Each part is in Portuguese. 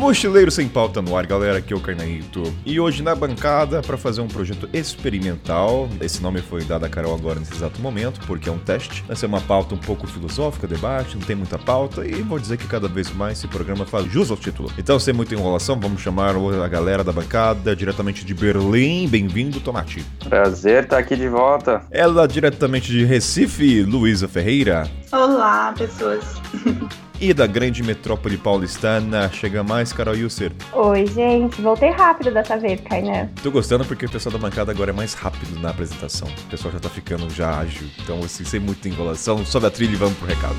Mochileiro Sem Pauta no ar, galera, aqui é o Carnaíto. E hoje na bancada para fazer um projeto experimental. Esse nome foi dado a Carol agora nesse exato momento, porque é um teste. Vai ser uma pauta um pouco filosófica, debate, não tem muita pauta. E vou dizer que cada vez mais esse programa faz jus ao título. Então, sem muita enrolação, vamos chamar a galera da bancada diretamente de Berlim. Bem-vindo, Tomate. Prazer estar aqui de volta. Ela diretamente de Recife, Luísa Ferreira. Olá, pessoas. E da grande metrópole paulistana, chega mais Carol Yusser. Oi, gente. Voltei rápido dessa vez, Kainan. Tô gostando porque o pessoal da bancada agora é mais rápido na apresentação. O pessoal já tá ficando já ágil. Então, assim, sem muita enrolação, sobe a trilha e vamos pro recado.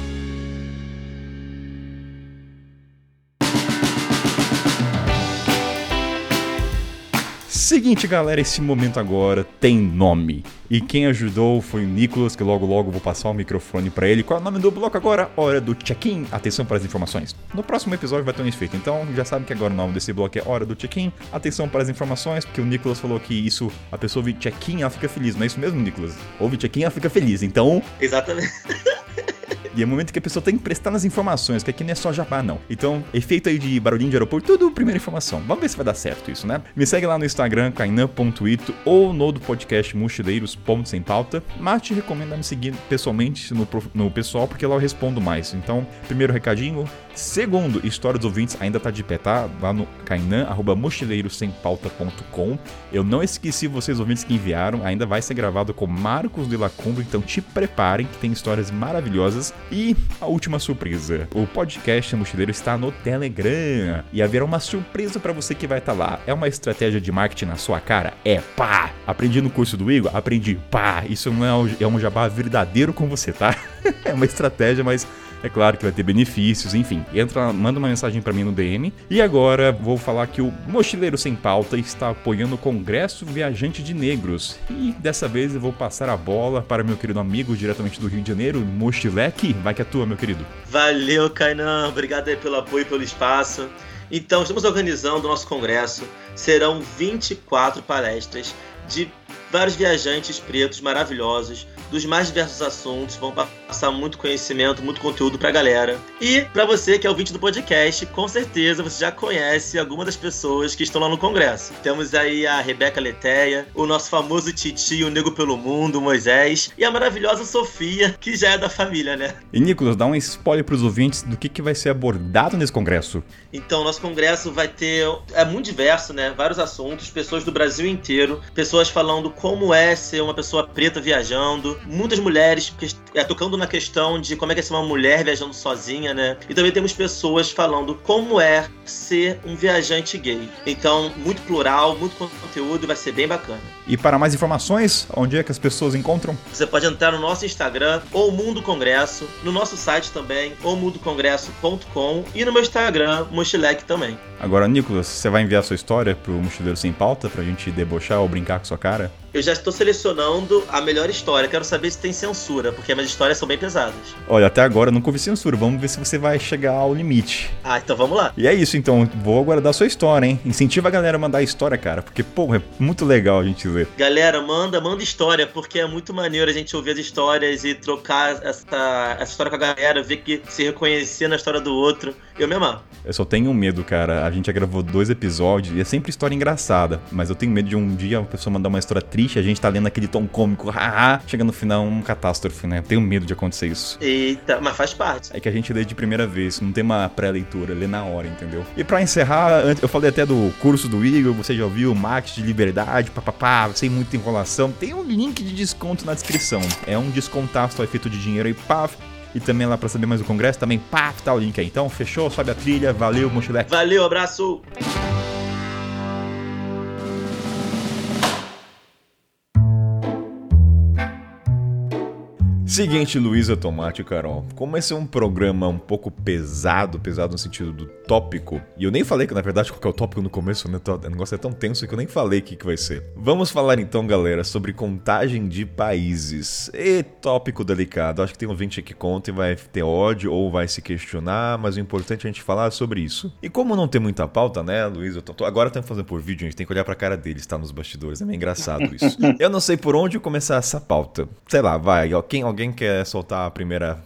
Seguinte, galera, esse momento agora tem nome. E quem ajudou foi o Nicolas, que logo logo vou passar o microfone para ele. Qual é o nome do bloco agora? Hora do check-in. Atenção para as informações. No próximo episódio vai ter um efeito, então já sabe que agora o nome desse bloco é Hora do check-in. Atenção para as informações, porque o Nicolas falou que isso, a pessoa ouve check-in, ela fica feliz. Não é isso mesmo, Nicolas? Ouve check-in, ela fica feliz. Então. Exatamente. E é o momento que a pessoa tem que prestar nas informações, que aqui não é só jabá, não. Então, efeito aí de barulhinho de aeroporto, tudo primeira informação. Vamos ver se vai dar certo isso, né? Me segue lá no Instagram, kainan.ito, ou no do podcast mochileiros.sem pauta. Mas te recomendo me seguir pessoalmente no, no pessoal, porque lá eu respondo mais. Então, primeiro recadinho. Segundo, história dos ouvintes ainda tá de pé, tá? Lá no kainan, arroba. Eu não esqueci vocês ouvintes que enviaram, ainda vai ser gravado com Marcos de Lacumba, então te preparem que tem histórias maravilhosas. E a última surpresa: o podcast Mochileiro está no Telegram e haverá uma surpresa para você que vai estar tá lá. É uma estratégia de marketing na sua cara? É pá! Aprendi no curso do Igor? Aprendi pá! Isso não é um jabá verdadeiro com você, tá? é uma estratégia, mas é claro que vai ter benefícios, enfim. Entra, manda uma mensagem para mim no DM. E agora vou falar que o Mochileiro Sem Pauta está apoiando o Congresso Viajante de Negros. E dessa vez eu vou passar a bola para meu querido amigo diretamente do Rio de Janeiro, Mochileque. Vai que é tua, meu querido. Valeu, Kainan. Obrigado aí pelo apoio e pelo espaço. Então, estamos organizando o nosso congresso. Serão 24 palestras de vários viajantes pretos maravilhosos dos mais diversos assuntos, vão passar muito conhecimento, muito conteúdo pra galera. E para você que é ouvinte do podcast, com certeza você já conhece alguma das pessoas que estão lá no congresso. Temos aí a Rebeca Leteia, o nosso famoso Titi, o Nego pelo Mundo, Moisés, e a maravilhosa Sofia, que já é da família, né? E Nicolas, dá um spoiler pros ouvintes do que, que vai ser abordado nesse congresso. Então, nosso congresso vai ter. É muito diverso, né? Vários assuntos, pessoas do Brasil inteiro, pessoas falando como é ser uma pessoa preta viajando, muitas mulheres é, tocando na questão de como é que é ser uma mulher viajando sozinha, né? E também temos pessoas falando como é ser um viajante gay. Então, muito plural, muito conteúdo, vai ser bem bacana. E para mais informações, onde é que as pessoas encontram? Você pode entrar no nosso Instagram, ou Mundo Congresso, no nosso site também, ou mundocongresso.com e no meu Instagram, Mochileque também. Agora, Nicolas, você vai enviar sua história pro Mochileiro Sem Pauta pra gente debochar ou brincar com sua cara? Eu já estou selecionando a melhor história. Quero saber se tem censura, porque minhas histórias são bem pesadas. Olha, até agora eu nunca ouvi censura. Vamos ver se você vai chegar ao limite. Ah, então vamos lá. E é isso, então. Vou aguardar a sua história, hein? Incentiva a galera a mandar a história, cara. Porque, pô, é muito legal a gente ver. Galera, manda, manda história, porque é muito maneiro a gente ouvir as histórias e trocar essa, essa história com a galera, ver que se reconhecer na história do outro. Eu me amar. Eu só tenho medo, cara. A gente já gravou dois episódios e é sempre história engraçada. Mas eu tenho medo de um dia uma pessoa mandar uma história triste, a gente tá lendo aquele tom cômico, haha, chega no final um catástrofe, né? Eu tenho medo de acontecer isso. Eita, mas faz parte. É que a gente lê de primeira vez, não tem uma pré-leitura, lê na hora, entendeu? E para encerrar, eu falei até do curso do Igor, você já ouviu, Max de Liberdade, papapá, sem muita enrolação. Tem um link de desconto na descrição. É um descontaço feito de dinheiro aí, paf e também lá para saber mais do congresso, também pá, tá o link aí. Então, fechou, sobe a trilha, valeu, mochileque. Valeu, abraço. Seguinte, Luísa Tomate e Carol. Como esse é um programa um pouco pesado, pesado no sentido do tópico, e eu nem falei que na verdade qual é o tópico no começo, né? O negócio é tão tenso que eu nem falei o que, que vai ser. Vamos falar então, galera, sobre contagem de países. E tópico delicado. Acho que tem um ouvinte que conta e vai ter ódio ou vai se questionar, mas o importante é a gente falar sobre isso. E como não tem muita pauta, né, Luísa? Tô... Agora estamos fazendo por vídeo, a gente tem que olhar pra cara deles, tá? Nos bastidores. É meio engraçado isso. eu não sei por onde começar essa pauta. Sei lá, vai. Alguém, alguém quer soltar a primeira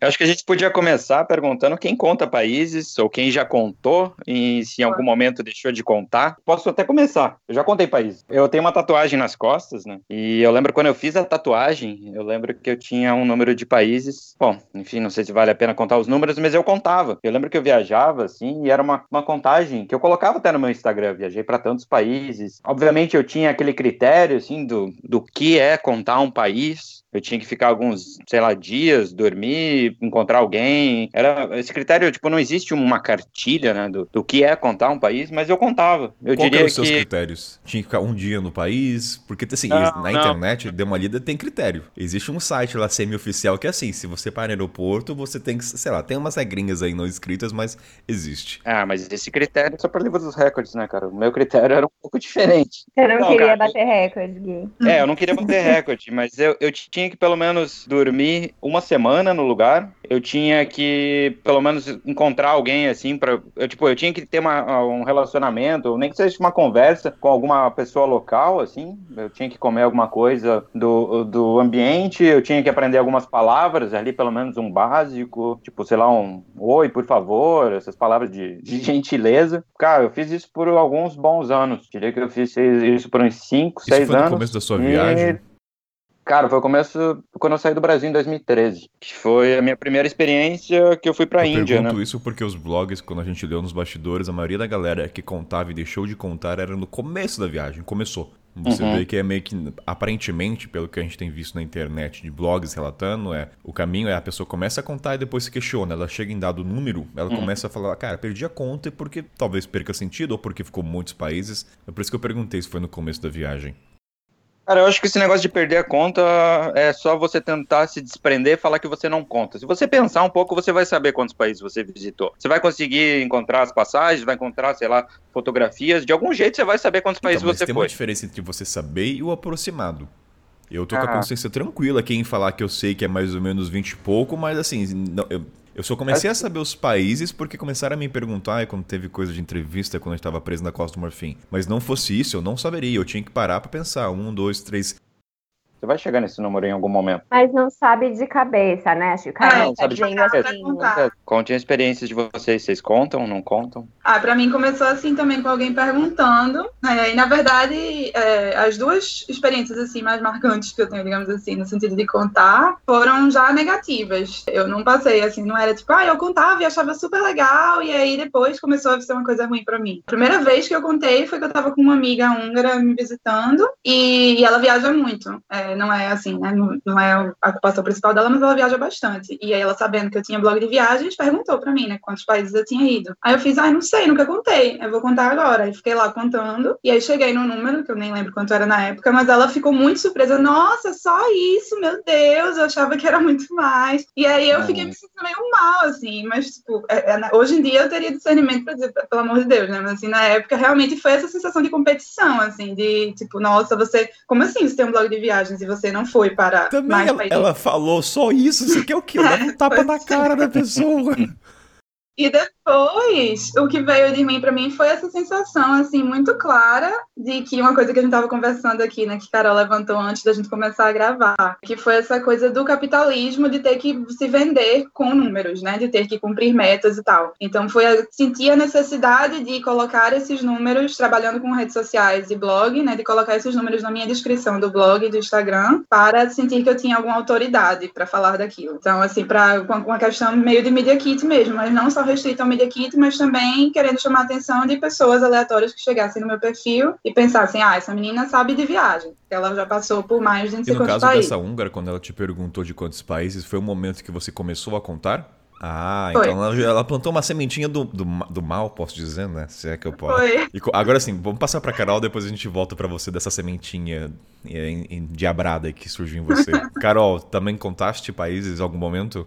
Eu acho que a gente podia começar perguntando quem conta países ou quem já contou e se em algum momento deixou de contar. Posso até começar. Eu já contei países. Eu tenho uma tatuagem nas costas, né? E eu lembro quando eu fiz a tatuagem, eu lembro que eu tinha um número de países. Bom, enfim, não sei se vale a pena contar os números, mas eu contava. Eu lembro que eu viajava assim e era uma, uma contagem que eu colocava até no meu Instagram. Eu viajei para tantos países. Obviamente eu tinha aquele critério assim do, do que é contar um país. Eu tinha que ficar alguns, sei lá, dias, dormir, encontrar alguém. Era esse critério, tipo, não existe uma cartilha, né, do, do que é contar um país, mas eu contava. Eu Qual diria eram os que seus critérios? Tinha que ficar um dia no país? Porque, assim, Não, na não. internet, deu uma lida, tem critério. Existe um site lá semi-oficial que é assim, se você para no aeroporto, você tem que, sei lá, tem umas regrinhas aí não escritas, mas existe. Ah, mas esse critério é só para livro dos recordes, né, cara? O meu critério era um pouco diferente. Eu não, Não, queria cara, bater recorde, Gui. É, eu não queria bater recorde, mas eu, eu tinha que pelo menos dormir uma semana no lugar. Eu tinha que pelo menos encontrar alguém assim para, eu tipo, eu tinha que ter uma, um relacionamento, nem que seja uma conversa com alguma pessoa local assim. Eu tinha que comer alguma coisa do, do ambiente, eu tinha que aprender algumas palavras ali, pelo menos um básico, tipo, sei lá, um oi, por favor, essas palavras de, de gentileza. Cara, eu fiz isso por alguns bons anos. Diria que eu fiz isso por uns 5, Isso 6 foi no anos. começo da sua E, viagem? Cara, foi o começo quando eu saí do Brasil em 2013, que foi a minha primeira experiência que eu fui pra Eu Índia, né? pergunto isso porque os blogs, quando a gente leu nos bastidores, a maioria da galera que contava e deixou de contar era no começo da viagem. Começou. Você Uhum. vê que é meio que, aparentemente, pelo que a gente tem visto na internet de blogs relatando, é o caminho é a pessoa começa a contar e depois se questiona. Ela chega em dado número, ela Uhum. começa a falar, cara, perdi a conta e porque talvez perca sentido ou porque ficou muitos países. É por isso que eu perguntei se foi no começo da viagem. Cara, eu acho que esse negócio de perder a conta é só você tentar se desprender e falar que você não conta. Se você pensar um pouco, você vai saber quantos países você visitou. Você vai conseguir encontrar as passagens, vai encontrar, sei lá, fotografias. De algum jeito você vai saber quantos países Então, mas você tem foi. uma diferença entre você saber e o aproximado. Eu tô com a Ah. consciência tranquila quem falar que eu sei que é mais ou menos 20 e pouco, mas assim, não- eu, eu só comecei a saber os países porque começaram a me perguntar quando teve coisa de entrevista quando eu estava preso na Costa do Marfim. Mas não fosse isso, eu não saberia. Eu tinha que parar pra pensar. Um, dois, três. Você vai chegar nesse número em algum momento. Mas não sabe de cabeça, né? Acho que o Ah, não, sabe de cabeça. assim. Contem a experiência de vocês. Vocês contam, não contam? Ah, pra mim começou assim também com alguém perguntando. né, E na verdade, é, as duas experiências assim mais marcantes que eu tenho, digamos assim, no sentido de contar, foram já negativas. Eu não passei assim, não era tipo, ah, eu contava e achava super legal, e aí depois começou a ser uma coisa ruim pra mim. A primeira vez que eu contei foi que eu tava com uma amiga húngara me visitando, e, e ela viaja muito. É, não é assim, né? Não, não é a ocupação principal dela, mas ela viaja bastante. E aí ela, sabendo que eu tinha blog de viagens, perguntou pra mim, né, quantos países eu tinha ido. Aí eu fiz, ah, não sei, nunca contei. Eu vou contar agora. Aí fiquei lá contando. E aí cheguei no número, que eu nem lembro quanto era na época, mas ela ficou muito surpresa. Nossa, só isso, meu Deus, eu achava que era muito mais. E aí eu fiquei me sentindo meio mal, assim, mas, tipo, é- é, hoje em dia eu teria discernimento pra dizer, pelo amor de Deus, né? Mas assim, na época realmente foi essa sensação de competição, assim, de tipo, nossa, você. Como assim você tem um blog de viagens e você não foi para Também mais ela, países? ela falou só isso. Você quer o quê? Dá um tapa na cara da pessoa. E depois, o que veio de mim para mim foi essa sensação, assim, muito clara de que uma coisa que a gente estava conversando aqui, né, que Carol levantou antes da gente começar a gravar, que foi essa coisa do capitalismo de ter que se vender com números, né, de ter que cumprir metas e tal. Então, foi a, sentir a necessidade de colocar esses números, trabalhando com redes sociais e blog, né, de colocar esses números na minha descrição do blog e do Instagram, para sentir que eu tinha alguma autoridade para falar daquilo. Então, assim, para uma questão meio de media kit mesmo, mas não só restrito ao media kit, mas também querendo chamar a atenção de pessoas aleatórias que chegassem no meu perfil e pensassem, ah, essa menina sabe de viagem, ela já passou por mais de não E sei no caso países. dessa húngara, quando ela te perguntou de quantos países, foi o momento que você começou a contar? Ah, Foi. então ela, ela plantou uma sementinha do, do, do mal, posso dizer, né? Se é que eu posso. Foi. E agora sim, vamos passar pra Carol, depois a gente volta pra você dessa sementinha en- endiabrada que surgiu em você. Carol, também contaste países em algum momento?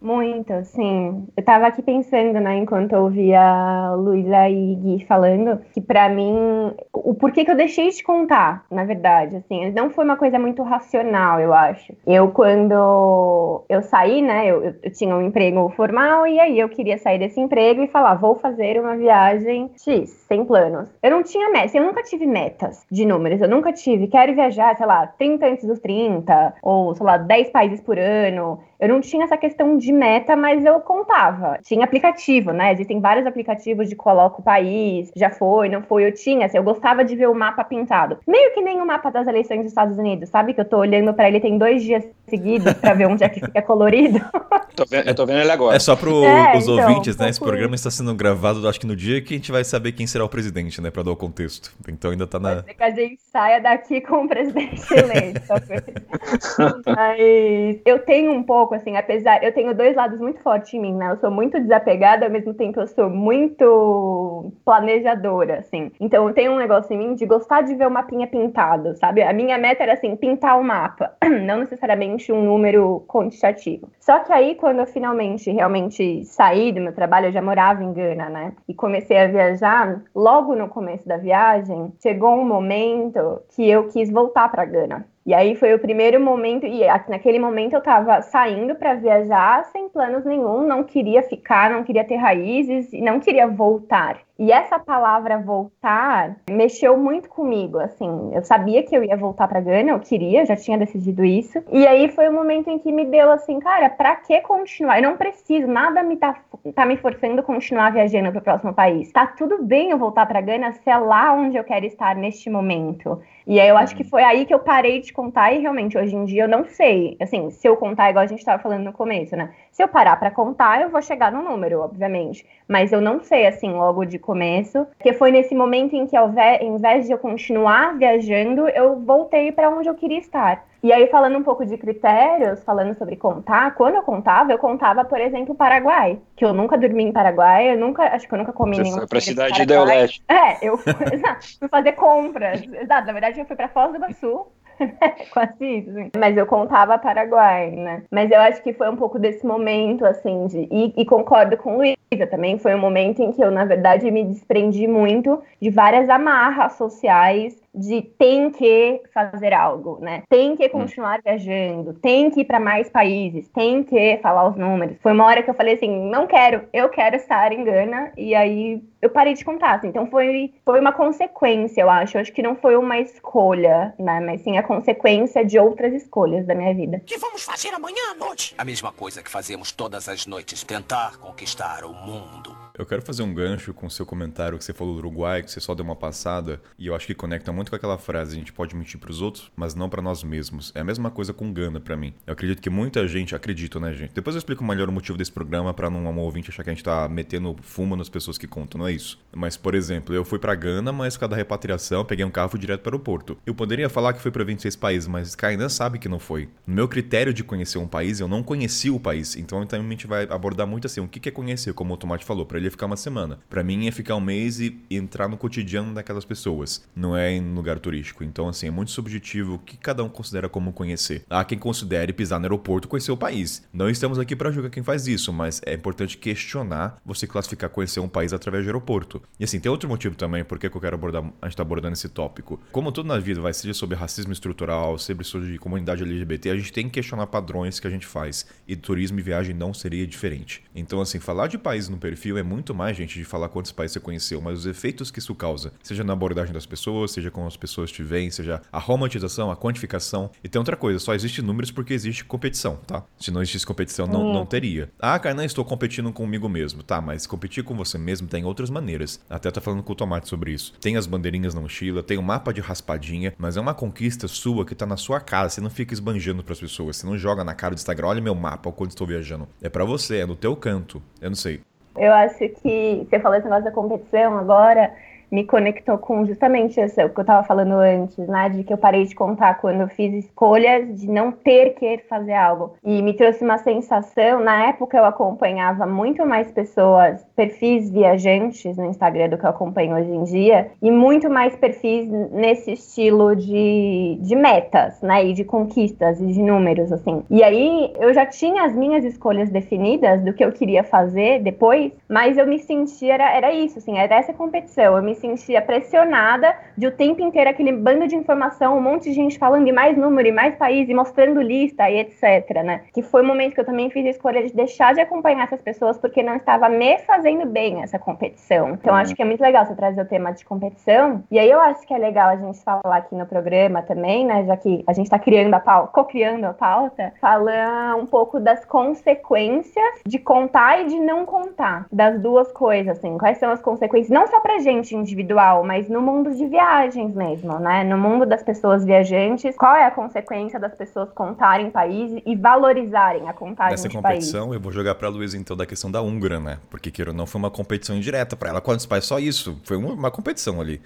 Muito, sim. Eu tava aqui pensando, né, enquanto eu ouvia Luísa e Gui falando, que para mim, o porquê que eu deixei de contar, na verdade, assim, não foi uma coisa muito racional, eu acho. Eu, quando eu saí, né, eu, eu tinha um emprego formal e aí eu queria sair desse emprego e falar, vou fazer uma viagem X, sem planos. Eu não tinha metas, eu nunca tive metas de números, eu nunca tive, quero viajar, sei lá, 30 antes dos 30, ou, sei lá, 10 países por ano. Eu não tinha essa questão de meta, mas eu contava. Tinha aplicativo, né? Existem vários aplicativos de coloca o país, já foi, não foi, eu tinha. Assim, eu gostava de ver o mapa pintado. Meio que nem o mapa das eleições dos Estados Unidos, sabe? Que eu tô olhando para ele tem dois dias seguidos para ver onde é que fica colorido. tô vendo, eu tô vendo ele agora. É só para é, os então, ouvintes, né? Esse programa está sendo gravado, acho que no dia que a gente vai saber quem será o presidente, né? Para dar o contexto. Então ainda tá na. Que a gente saia daqui com o presidente eleito. mas eu tenho um pouco pouco, assim, apesar. Eu tenho dois lados muito fortes em mim, né? Eu sou muito desapegada, ao mesmo tempo eu sou muito planejadora, assim. Então eu tenho um negócio em mim de gostar de ver o mapinha pintado, sabe? A minha meta era, assim, pintar o mapa, não necessariamente um número quantitativo. Só que aí, quando eu finalmente, realmente saí do meu trabalho, eu já morava em Gana, né? E comecei a viajar, logo no começo da viagem, chegou um momento que eu quis voltar para Gana. E aí foi o primeiro momento, e naquele momento eu estava saindo para viajar sem planos nenhum, não queria ficar, não queria ter raízes e não queria voltar. E essa palavra voltar mexeu muito comigo, assim, eu sabia que eu ia voltar para Gana, eu queria, já tinha decidido isso. E aí foi o momento em que me deu assim, cara, para que continuar? Eu não preciso, nada me tá, tá me forçando a continuar viajando para o próximo país. Tá tudo bem eu voltar para Gana se é lá onde eu quero estar neste momento. E aí eu acho que foi aí que eu parei de contar e realmente hoje em dia eu não sei, assim, se eu contar igual a gente estava falando no começo, né? Se eu parar para contar, eu vou chegar no número, obviamente, mas eu não sei assim logo de começo, porque foi nesse momento em que ao invés de eu continuar viajando, eu voltei para onde eu queria estar. E aí, falando um pouco de critérios, falando sobre contar, quando eu contava, eu contava, por exemplo, Paraguai, que eu nunca dormi em Paraguai, eu nunca, acho que eu nunca comi nenhum. Foi pra cidade do Leste. É, eu fui, fui fazer compras. Exato, na verdade, eu fui pra Foz do Iguaçu, Quase isso. Assim. Mas eu contava Paraguai, né? Mas eu acho que foi um pouco desse momento, assim, de. E, e concordo com Luísa também. Foi um momento em que eu, na verdade, me desprendi muito de várias amarras sociais de tem que fazer algo, né? Tem que hum. continuar viajando, tem que ir para mais países, tem que falar os números. Foi uma hora que eu falei assim, não quero, eu quero estar em Gana e aí eu parei de contar. Assim. Então foi, foi uma consequência, eu acho. Eu acho que não foi uma escolha, né? Mas sim a consequência de outras escolhas da minha vida. O que vamos fazer amanhã à noite? A mesma coisa que fazemos todas as noites, tentar conquistar o mundo. Eu quero fazer um gancho com o seu comentário que você falou do Uruguai, que você só deu uma passada, e eu acho que conecta muito com aquela frase: a gente pode mentir para os outros, mas não para nós mesmos. É a mesma coisa com Gana para mim. Eu acredito que muita gente, acredito, né, gente? Depois eu explico melhor o motivo desse programa para não um ouvinte achar que a gente tá metendo fumo nas pessoas que contam, não é isso. Mas, por exemplo, eu fui para Gana, mas por causa da repatriação, peguei um carro fui direto para o aeroporto. Eu poderia falar que foi para 26 países, mas Kainan sabe que não foi. No meu critério de conhecer um país, eu não conheci o país. Então, então a gente vai abordar muito assim, o que é conhecer, como o Tomate falou, para ele ficar uma semana. Para mim é ficar um mês e entrar no cotidiano daquelas pessoas, não é lugar turístico. Então, assim, é muito subjetivo o que cada um considera como conhecer. Há quem considere pisar no aeroporto conhecer o país. Não estamos aqui para julgar quem faz isso, mas é importante questionar você classificar conhecer um país através do aeroporto. E assim, tem outro motivo também por que eu quero abordar, a gente está abordando esse tópico. Como tudo na vida vai ser sobre racismo estrutural, sobre sobre comunidade LGBT, a gente tem que questionar padrões que a gente faz. E turismo e viagem não seria diferente. Então, assim, falar de país no perfil é muito mais, gente, de falar quantos países você conheceu, mas os efeitos que isso causa, seja na abordagem das pessoas, seja como as pessoas te veem, seja a romantização, a quantificação. E tem outra coisa, só existe números porque existe competição, tá? Se não existisse competição, não, não teria. Ah, Kainan, estou competindo comigo mesmo. Tá, mas competir com você mesmo tem outras maneiras. Até tá falando com o Tomate sobre isso. Tem as bandeirinhas na mochila, tem o um mapa de raspadinha, mas é uma conquista sua que tá na sua casa. Você não fica esbanjando para as pessoas, você não joga na cara do Instagram, olha meu mapa, quando estou viajando. É para você, é no teu canto. Eu não sei. Eu acho que você falou esse negócio da competição agora. Me conectou com justamente isso que eu estava falando antes, né? De que eu parei de contar quando eu fiz escolhas de não ter que fazer algo. E me trouxe uma sensação, na época eu acompanhava muito mais pessoas, perfis viajantes no Instagram do que eu acompanho hoje em dia, e muito mais perfis nesse estilo de, de metas, né? E de conquistas e de números, assim. E aí eu já tinha as minhas escolhas definidas do que eu queria fazer depois, mas eu me sentia, era, era isso, assim, era essa competição. Eu me sentia pressionada de o tempo inteiro aquele bando de informação, um monte de gente falando e mais número, e mais país, e mostrando lista e etc, né? Que foi o momento que eu também fiz a escolha de deixar de acompanhar essas pessoas porque não estava me fazendo bem essa competição. Então uhum. acho que é muito legal você trazer o tema de competição. E aí eu acho que é legal a gente falar aqui no programa também, né? Já que a gente está criando a pauta, co-criando a pauta, falar um pouco das consequências de contar e de não contar. Das duas coisas, assim. Quais são as consequências, não só pra gente individual, mas no mundo de viagens mesmo, né? No mundo das pessoas viajantes, qual é a consequência das pessoas contarem país e valorizarem a contagem Nessa competição, eu vou jogar pra Luísa, então, da questão da Húngara, né? Porque, queira não, foi uma competição indireta para ela. Quantos pais? Só isso. Foi uma, uma competição ali.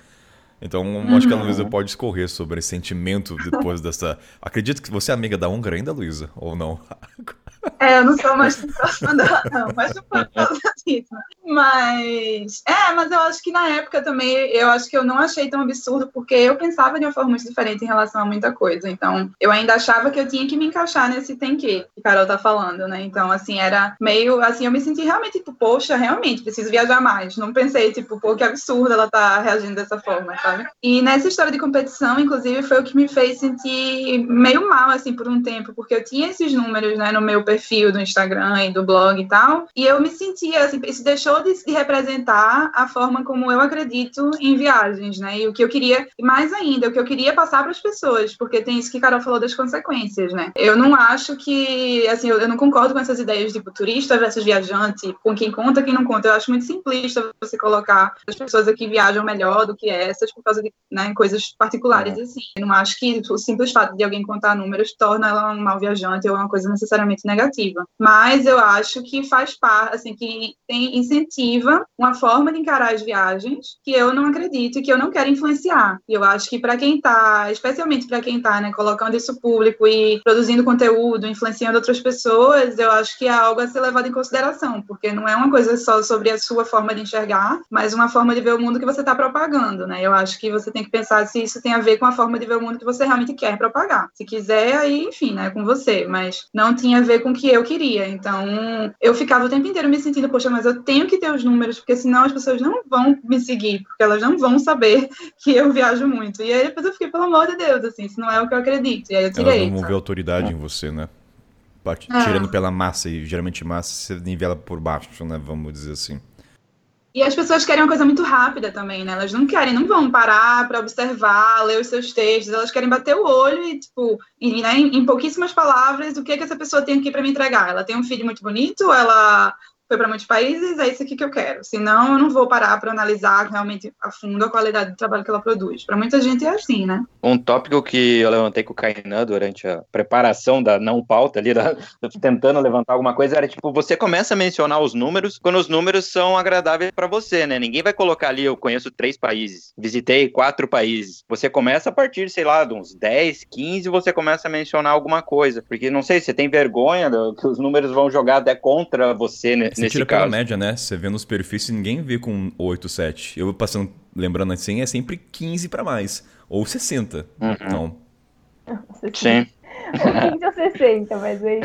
Então, uhum. acho que a uhum. Luísa pode escorrer sobre esse sentimento depois dessa. Acredito que você é amiga da Húngara ainda, Luísa? Ou não? É, eu não sou mais próxima dela, não, mas não por causa disso. Mas, é, mas eu acho que na época também, eu acho que eu não achei tão absurdo, porque eu pensava de uma forma muito diferente em relação a muita coisa. Então, eu ainda achava que eu tinha que me encaixar nesse tem que, que Carol tá falando, né? Então, assim, era meio, assim, eu me senti realmente, tipo, poxa, realmente, preciso viajar mais. Não pensei, tipo, pô, que absurdo ela tá reagindo dessa forma, sabe? E nessa história de competição, inclusive, foi o que me fez sentir meio mal, assim, por um tempo, porque eu tinha esses números, né, no meu perfil do Instagram e do blog e tal, e eu me sentia, assim, isso deixou de, de representar a forma como eu acredito em viagens, né, e o que eu queria, mais ainda, o que eu queria passar para as pessoas, porque tem isso que Carol falou das consequências, né. Eu não acho que, assim, eu, eu não concordo com essas ideias de tipo, turista versus viajante, com quem conta, quem não conta. Eu acho muito simplista você colocar as pessoas aqui viajam melhor do que essas por causa de né, coisas particulares, é. assim. Eu não acho que o simples fato de alguém contar números torna ela um mau viajante ou uma coisa necessariamente negativa negativa. Mas eu acho que faz parte, assim, que tem, incentiva uma forma de encarar as viagens que eu não acredito e que eu não quero influenciar. E eu acho que para quem está, especialmente para quem está, né, colocando isso público e produzindo conteúdo, influenciando outras pessoas, eu acho que é algo a ser levado em consideração, porque não é uma coisa só sobre a sua forma de enxergar, mas uma forma de ver o mundo que você está propagando, né? Eu acho que você tem que pensar se isso tem a ver com a forma de ver o mundo que você realmente quer propagar. Se quiser, aí, enfim, né, é com você, mas não tinha a ver com que eu queria. Então, eu ficava o tempo inteiro me sentindo, poxa, mas eu tenho que ter os números, porque senão as pessoas não vão me seguir, porque elas não vão saber que eu viajo muito. E aí depois eu fiquei, pelo amor de Deus, assim, isso não é o que eu acredito. E aí eu tirei. Elas vão ver autoridade é. em você, né? Tirando é. pela massa, e geralmente massa você nivela por baixo, né? Vamos dizer assim. E as pessoas querem uma coisa muito rápida também, né? Elas não querem, não vão parar para observar, ler os seus textos, elas querem bater o olho e, tipo, e, né, em, pouquíssimas palavras, o que, é que essa pessoa tem aqui para me entregar? Ela tem um feed muito bonito, ela foi para muitos países, é isso aqui que eu quero. Senão, eu não vou parar para analisar realmente a fundo a qualidade do trabalho que ela produz. Para muita gente é assim, né? Um tópico que eu levantei com o Kainan durante a preparação da não pauta ali, da, tentando levantar alguma coisa, era tipo, você começa a mencionar os números quando os números são agradáveis para você, né? Ninguém vai colocar ali, eu conheço três países, visitei quatro países. Você começa a partir, sei lá, de uns 10, 15, você começa a mencionar alguma coisa. Porque, não sei, você tem vergonha que os números vão jogar até contra você, né? Você tira caso. pela média, né? Você vê nos perfis e ninguém vê com 8, 7. Eu passando, lembrando assim, é sempre 15 para mais. Ou 60. Uhum. Então. Sim. Ou 15 ou 60, mas aí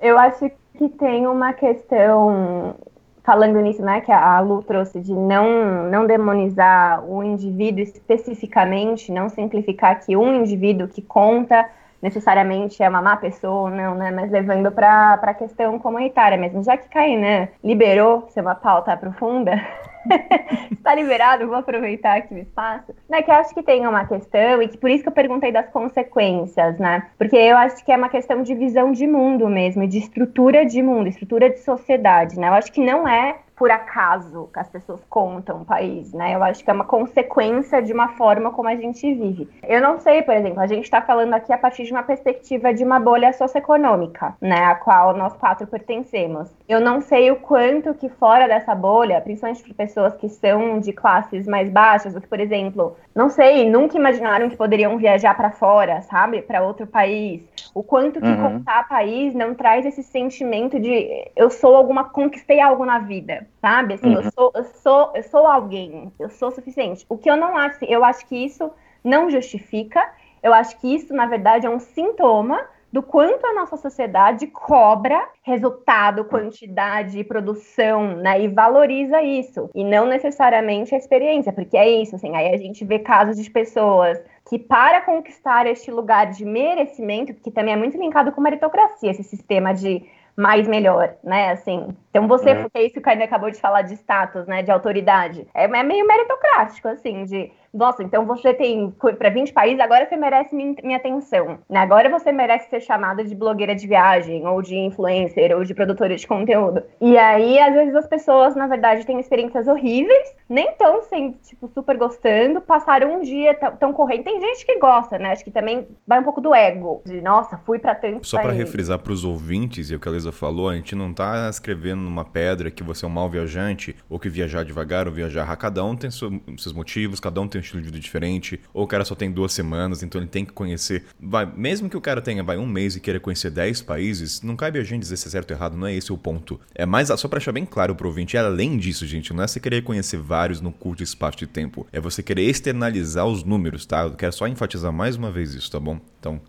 Eu acho que tem uma questão falando nisso, né, que a Lu trouxe de não, não demonizar o indivíduo especificamente, não simplificar que um indivíduo que conta necessariamente é uma má pessoa, não, né? Mas levando para a questão comunitária mesmo. Já que Kainan liberou ser uma pauta profunda, está liberado, vou aproveitar aqui o espaço. Né, que eu acho que tem uma questão, e que por isso que eu perguntei das consequências, né? Porque eu acho que é uma questão de visão de mundo mesmo, de estrutura de mundo, estrutura de sociedade, né? Eu acho que não é por acaso que as pessoas contam o país, né? Eu acho que é uma consequência de uma forma como a gente vive. Eu não sei, por exemplo, a gente está falando aqui a partir de uma perspectiva de uma bolha socioeconômica, né, a qual nós quatro pertencemos. Eu não sei o quanto que fora dessa bolha, principalmente para pessoas que são de classes mais baixas, ou que, por exemplo, não sei, nunca imaginaram que poderiam viajar para fora, sabe, para outro país. O quanto que uhum. contar país não traz esse sentimento de eu sou alguma, conquistei algo na vida, sabe? Assim, uhum. eu, sou, eu, sou, eu sou alguém, eu sou suficiente. O que eu não acho, eu acho que isso não justifica, eu acho que isso, na verdade, é um sintoma do quanto a nossa sociedade cobra resultado, quantidade, produção, né? E valoriza isso. E não necessariamente a experiência, porque é isso, assim, aí a gente vê casos de pessoas que para conquistar este lugar de merecimento, que também é muito linkado com meritocracia, esse sistema de mais melhor, né? Assim, então você, é. é isso que o Caio acabou de falar de status, né? De autoridade. É, é meio meritocrático, assim, de nossa, então você tem para 20 países, agora você merece minha, atenção. Né? Agora você merece ser chamada de blogueira de viagem, ou de influencer, ou de produtora de conteúdo. E aí, às vezes, as pessoas, na verdade, têm experiências horríveis, nem tão sem, tipo, super gostando, passaram um dia, tão correndo. Tem gente que gosta, né? Acho que também vai um pouco do ego, de nossa, fui para tanto. Só para refrisar para os ouvintes, e o que a Lisa falou, a gente não tá escrevendo numa pedra que você é um mau viajante, ou que viajar devagar ou viajar Cada um tem seus motivos, cada um tem um estilo de vida diferente, ou o cara só tem duas semanas, então ele tem que conhecer. Vai, mesmo que o cara tenha vai, um mês e queira conhecer 10 países, não cabe a gente dizer se é certo ou errado, não é esse o ponto. É mais só pra deixar bem claro pro ouvinte, é além disso, gente, não é você querer conhecer vários no curto espaço de tempo, é você querer externalizar os números, tá? Eu quero só enfatizar mais uma vez isso, tá bom? Então,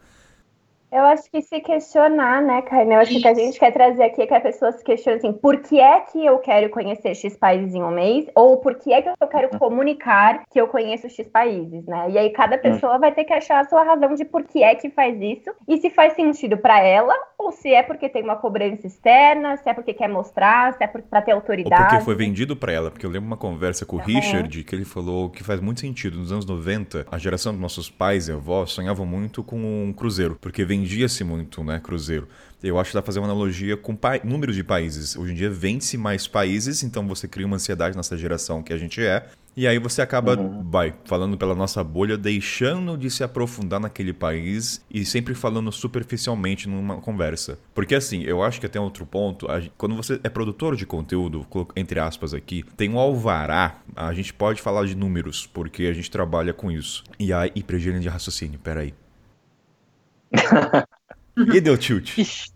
eu acho que se questionar, né, Karine? Eu acho que a gente quer trazer aqui é que a pessoa se questione assim, por que é que eu quero conhecer X países em um mês? Ou por que é que eu quero comunicar que eu conheço X países, né? E aí cada hum. pessoa vai ter que achar a sua razão de por que é que faz isso e se faz sentido para ela ou se é porque tem uma cobrança externa, se é porque quer mostrar, se é para ter autoridade. Ou porque foi vendido para ela, porque eu lembro uma conversa com o Richard que ele falou que faz muito sentido. Nos anos 90, a geração dos nossos pais e avós sonhavam muito com um cruzeiro, porque vem vendia-se muito, né, cruzeiro. Eu acho que dá pra fazer uma analogia com números de países. Hoje em dia vende-se mais países, então você cria uma ansiedade nessa geração que a gente é. E aí você acaba, uhum. vai, falando pela nossa bolha, deixando de se aprofundar naquele país e sempre falando superficialmente numa conversa. Porque assim, eu acho que até outro ponto, quando você é produtor de conteúdo, entre aspas aqui, tem um alvará, a gente pode falar de números, porque a gente trabalha com isso. E aí, e de raciocínio, peraí. E deu tilt.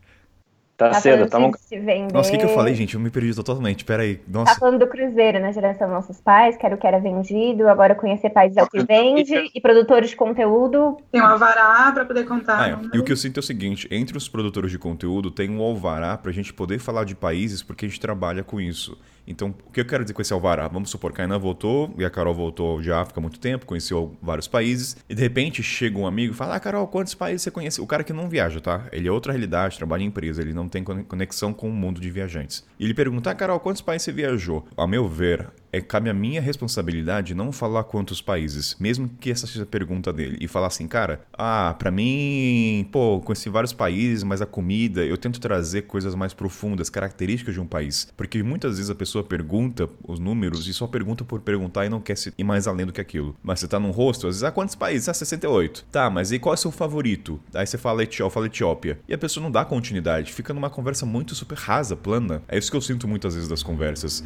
Tá, tá cedo, tá Nossa, o que, que eu falei, gente? Eu me perdi totalmente. Pera aí. Nossa. Tá falando do Cruzeiro, na geração dos nossos pais, que era o que era vendido, agora conhecer países é o que vende, e produtores de conteúdo. Tem um alvará pra poder contar. Ah, é. E o que eu sinto é o seguinte: entre os produtores de conteúdo, tem um alvará pra gente poder falar de países, porque a gente trabalha com isso. Então, o que eu quero dizer com esse alvará? Vamos supor que a Ana voltou e a Carol voltou de África há muito tempo, conheceu vários países, e de repente chega um amigo e fala: Ah, Carol, quantos países você conhece? O cara que não viaja, tá? Ele é outra realidade, trabalha em empresa, ele não tem conexão com o mundo de viajantes. E ele pergunta: Ah, Carol, quantos países você viajou? A meu ver, é cabe a minha responsabilidade não falar quantos países, mesmo que essa seja a pergunta dele, e falar assim, cara, ah, para mim, pô, conheci vários países, mas a comida, eu tento trazer coisas mais profundas, características de um país, porque muitas vezes a pessoa pergunta os números e só pergunta por perguntar e não quer ir mais além do que aquilo. Mas você tá num rosto, às vezes, ah, quantos países? Ah, 68. Tá, mas e qual é o seu favorito? Aí você fala Etiópia, fala Etiópia. E a pessoa não dá continuidade, fica numa conversa muito super rasa, plana. É isso que eu sinto muitas vezes das conversas.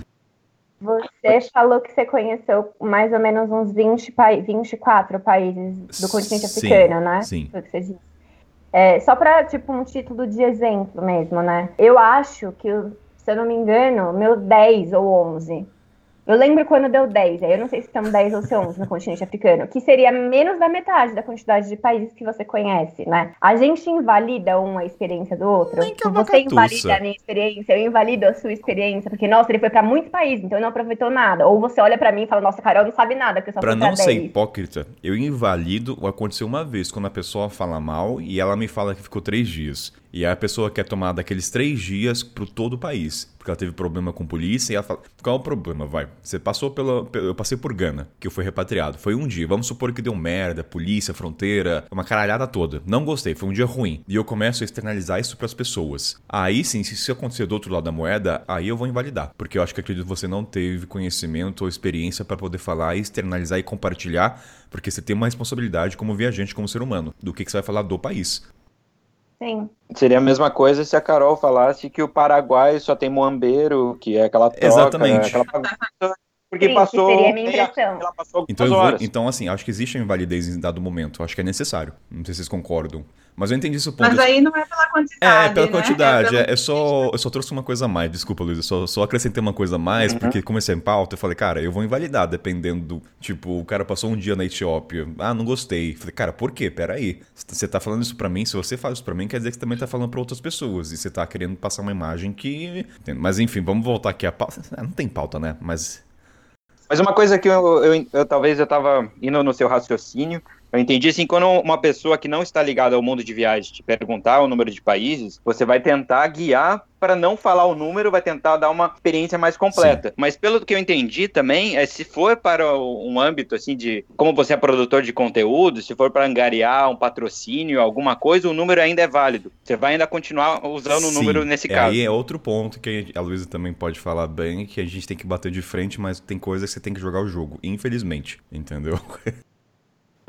Você falou que você conheceu mais ou menos uns 20 pa 24 países do continente sim, africano, né? Sim. É, só para tipo um título de exemplo mesmo, né? Eu acho que, se eu não me engano, meu 10 ou 11 eu lembro quando deu 10, aí eu não sei se são 10 ou se 11 no continente africano, que seria menos da metade da quantidade de países que você conhece, né? A gente invalida uma experiência do outro. É você invalida a minha experiência, eu invalido a sua experiência, porque, nossa, ele foi pra muitos países, então ele não aproveitou nada. Ou você olha pra mim e fala, nossa, Carol não sabe nada, que eu só Pra não ser hipócrita, eu invalido o aconteceu uma vez, quando a pessoa fala mal e ela me fala que ficou três dias. E a pessoa quer tomar daqueles três dias pro todo o país. Porque ela teve problema com polícia e ela fala: qual é o problema? Vai. Você passou pela. Eu passei por Gana, que eu fui repatriado. Foi um dia. Vamos supor que deu merda, polícia, fronteira, uma caralhada toda. Não gostei, foi um dia ruim. E eu começo a externalizar isso pras pessoas. Aí sim, se isso acontecer do outro lado da moeda, aí eu vou invalidar. Porque eu acho que acredito que você não teve conhecimento ou experiência para poder falar, externalizar e compartilhar. Porque você tem uma responsabilidade como viajante, como ser humano, do que, que você vai falar do país. Sim. Seria a mesma coisa se a Carol falasse que o Paraguai só tem moambeiro, que é aquela troca, Exatamente. aquela porque Sim, passou seria a minha impressão. ela passou Então, vou- horas. então, assim, acho que existe a invalidez em dado momento. Acho que é necessário. Não sei se vocês concordam. Mas eu entendi esse ponto. Mas aí não é pela quantidade. É, pela né? quantidade. É É, é só, eu só trouxe uma coisa a mais, desculpa, Luiz. Eu só, só acrescentei uma coisa a mais, Uhum. porque comecei em pauta, eu falei, cara, eu vou invalidar, dependendo do. Tipo, o cara passou um dia na Etiópia. Ah, não gostei. Falei, cara, por quê? Peraí. Você tá falando isso pra mim? Se você fala isso pra mim, quer dizer que você também tá falando pra outras pessoas. E você tá querendo passar uma imagem que. Mas enfim, vamos voltar aqui à pauta. Ah, Não tem pauta, né? Mas. Mas uma coisa que eu, eu- eu- talvez eu tava indo no seu raciocínio, eu entendi assim, quando uma pessoa que não está ligada ao mundo de viagem te perguntar o número de países, você vai tentar guiar para não falar o número, vai tentar dar uma experiência mais completa. Mas pelo que eu entendi também, é se for para um âmbito assim de como você é produtor de conteúdo, se for para angariar um patrocínio, alguma coisa, o número ainda é válido. Você vai ainda continuar usando o Sim, número nesse é, caso. Aí é outro ponto que a Luísa também pode falar bem, que a gente tem que bater de frente, mas tem coisa que você tem que jogar o jogo, infelizmente. Entendeu?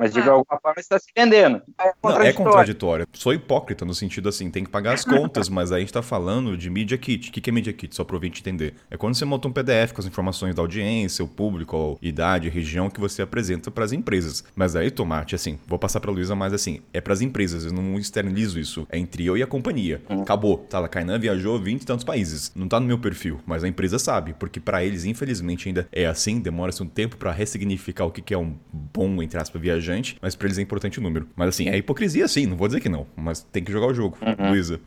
Mas de Ah. alguma forma você está se vendendo. É Não, é contraditório. Sou hipócrita no sentido assim, tem que pagar as contas, mas aí a gente tá falando de Media Kit. O que que é Media Kit? Só pra ouvinte entender. É quando você monta um PDF com as informações da audiência, o público, a idade, região que você apresenta pras empresas. Mas aí, Tomate, assim, vou passar pra Luísa, mas assim, é pras empresas, eu não externalizo isso. É entre eu e a companhia. Acabou. Tá, a Kainan viajou 20 e tantos países. Não tá no meu perfil, mas a empresa sabe, porque pra eles, infelizmente, ainda é assim, demora-se um tempo pra ressignificar o que que é um bom, entre aspas, viajante, mas pra eles é importante o número. Mas assim, é hipocrisia sim, não vou dizer que não, mas tem que jogar o jogo. Luísa,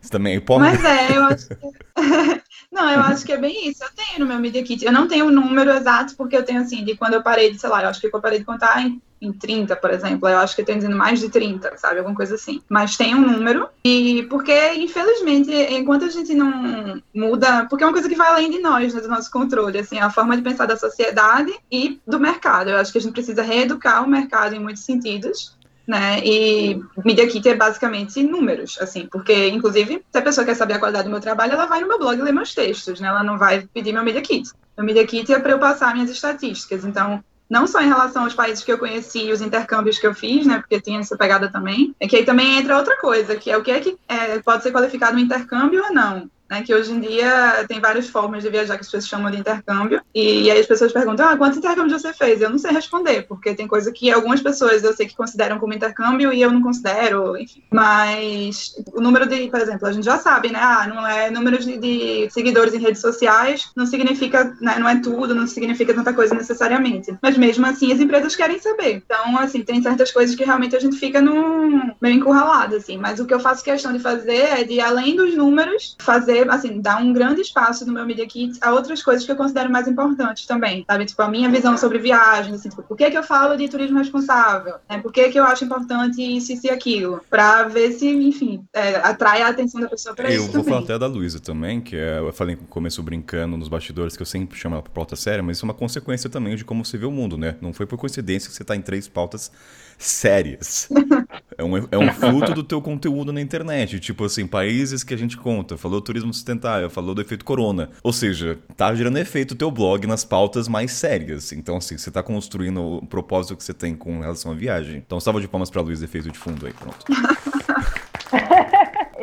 você também é hipócrita? Mas é, eu acho que. não, eu acho que é bem isso. Eu tenho no meu Media Kit. Eu não tenho o número exato, porque eu tenho assim, de quando eu parei de, sei lá, eu acho que eu parei de contar em, em 30, por exemplo. Eu acho que eu tenho dizendo mais de 30, sabe? Alguma coisa assim. Mas tem um número. E porque, infelizmente, enquanto a gente não muda. Porque é uma coisa que vai além de nós, né, do nosso controle, assim, a forma de pensar da sociedade e do mercado. Eu acho que a gente precisa reeducar o mercado em muitos sentidos né? E Media Kit é basicamente números, assim, porque, inclusive, se a pessoa quer saber a qualidade do meu trabalho, ela vai no meu blog ler meus textos, né? Ela não vai pedir meu Media Kit. Meu Media Kit é para eu passar minhas estatísticas. Então, não só em relação aos países que eu conheci os intercâmbios que eu fiz, né? Porque tinha essa pegada também. É que aí também entra outra coisa, que é o que é que é, pode ser qualificado um intercâmbio ou não. Né, que hoje em dia tem várias formas de viajar que as pessoas chamam de intercâmbio. E, e aí as pessoas perguntam: ah, quantos intercâmbios você fez? Eu não sei responder, porque tem coisa que algumas pessoas eu sei que consideram como intercâmbio e eu não considero, enfim. Mas o número de, por exemplo, a gente já sabe, né? Ah, não é número de, de seguidores em redes sociais, não significa, né, não é tudo, não significa tanta coisa necessariamente. Mas mesmo assim, as empresas querem saber. Então, assim, tem certas coisas que realmente a gente fica num, meio encurralado, assim. Mas o que eu faço questão de fazer é de, além dos números, fazer assim, dar um grande espaço no meu Media Kit a outras coisas que eu considero mais importantes também, sabe? Tipo, a minha visão sobre viagens, assim, tipo, por que que eu falo de turismo responsável? Né? Por que que eu acho importante isso, isso e aquilo? Pra ver se, enfim, é, atrai a atenção da pessoa pra Eu isso vou também. falar até da Luísa também, que é, eu falei no começo brincando nos bastidores, que eu sempre chamo ela pra pauta séria, mas isso é uma consequência também de como você vê o mundo, né? Não foi por coincidência que você tá em três pautas sérias. É um, é um fruto do teu conteúdo na internet. Tipo assim, países que a gente conta. Falou turismo sustentável, falou do efeito corona. Ou seja, tá gerando efeito o teu blog nas pautas mais sérias. Então, assim, você tá construindo o propósito que você tem com relação à viagem. Então, salva de palmas pra Luísa, efeito de fundo aí, pronto.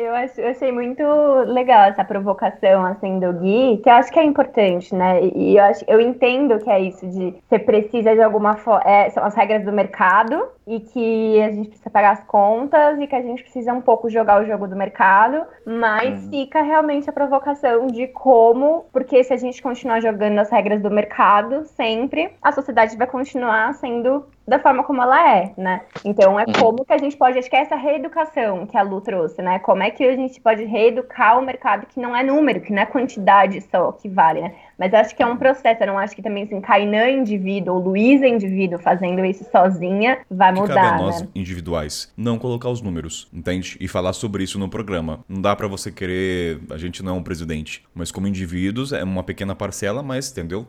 Eu, acho, eu achei muito legal essa provocação assim do Gui, que eu acho que é importante, né? E eu, acho, eu entendo que é isso de você precisa de alguma forma. É, são as regras do mercado e que a gente precisa pagar as contas e que a gente precisa um pouco jogar o jogo do mercado, mas fica realmente a provocação de como, porque se a gente continuar jogando as regras do mercado sempre, a sociedade vai continuar sendo da forma como ela é, né? Então é como que a gente pode, acho que é essa reeducação que a Lu trouxe, né? Como é que a gente pode reeducar o mercado que não é número, que não é quantidade só que vale, né? Mas acho que é um processo, eu não acho que também assim, Kainan indivíduo ou Luísa indivíduo fazendo isso sozinha vai Que mudar, cabe a nós, né? individuais, não colocar os números, entende? E falar sobre isso no programa. Não dá pra você querer. A gente não é um presidente. Mas como indivíduos, é uma pequena parcela, mas, entendeu?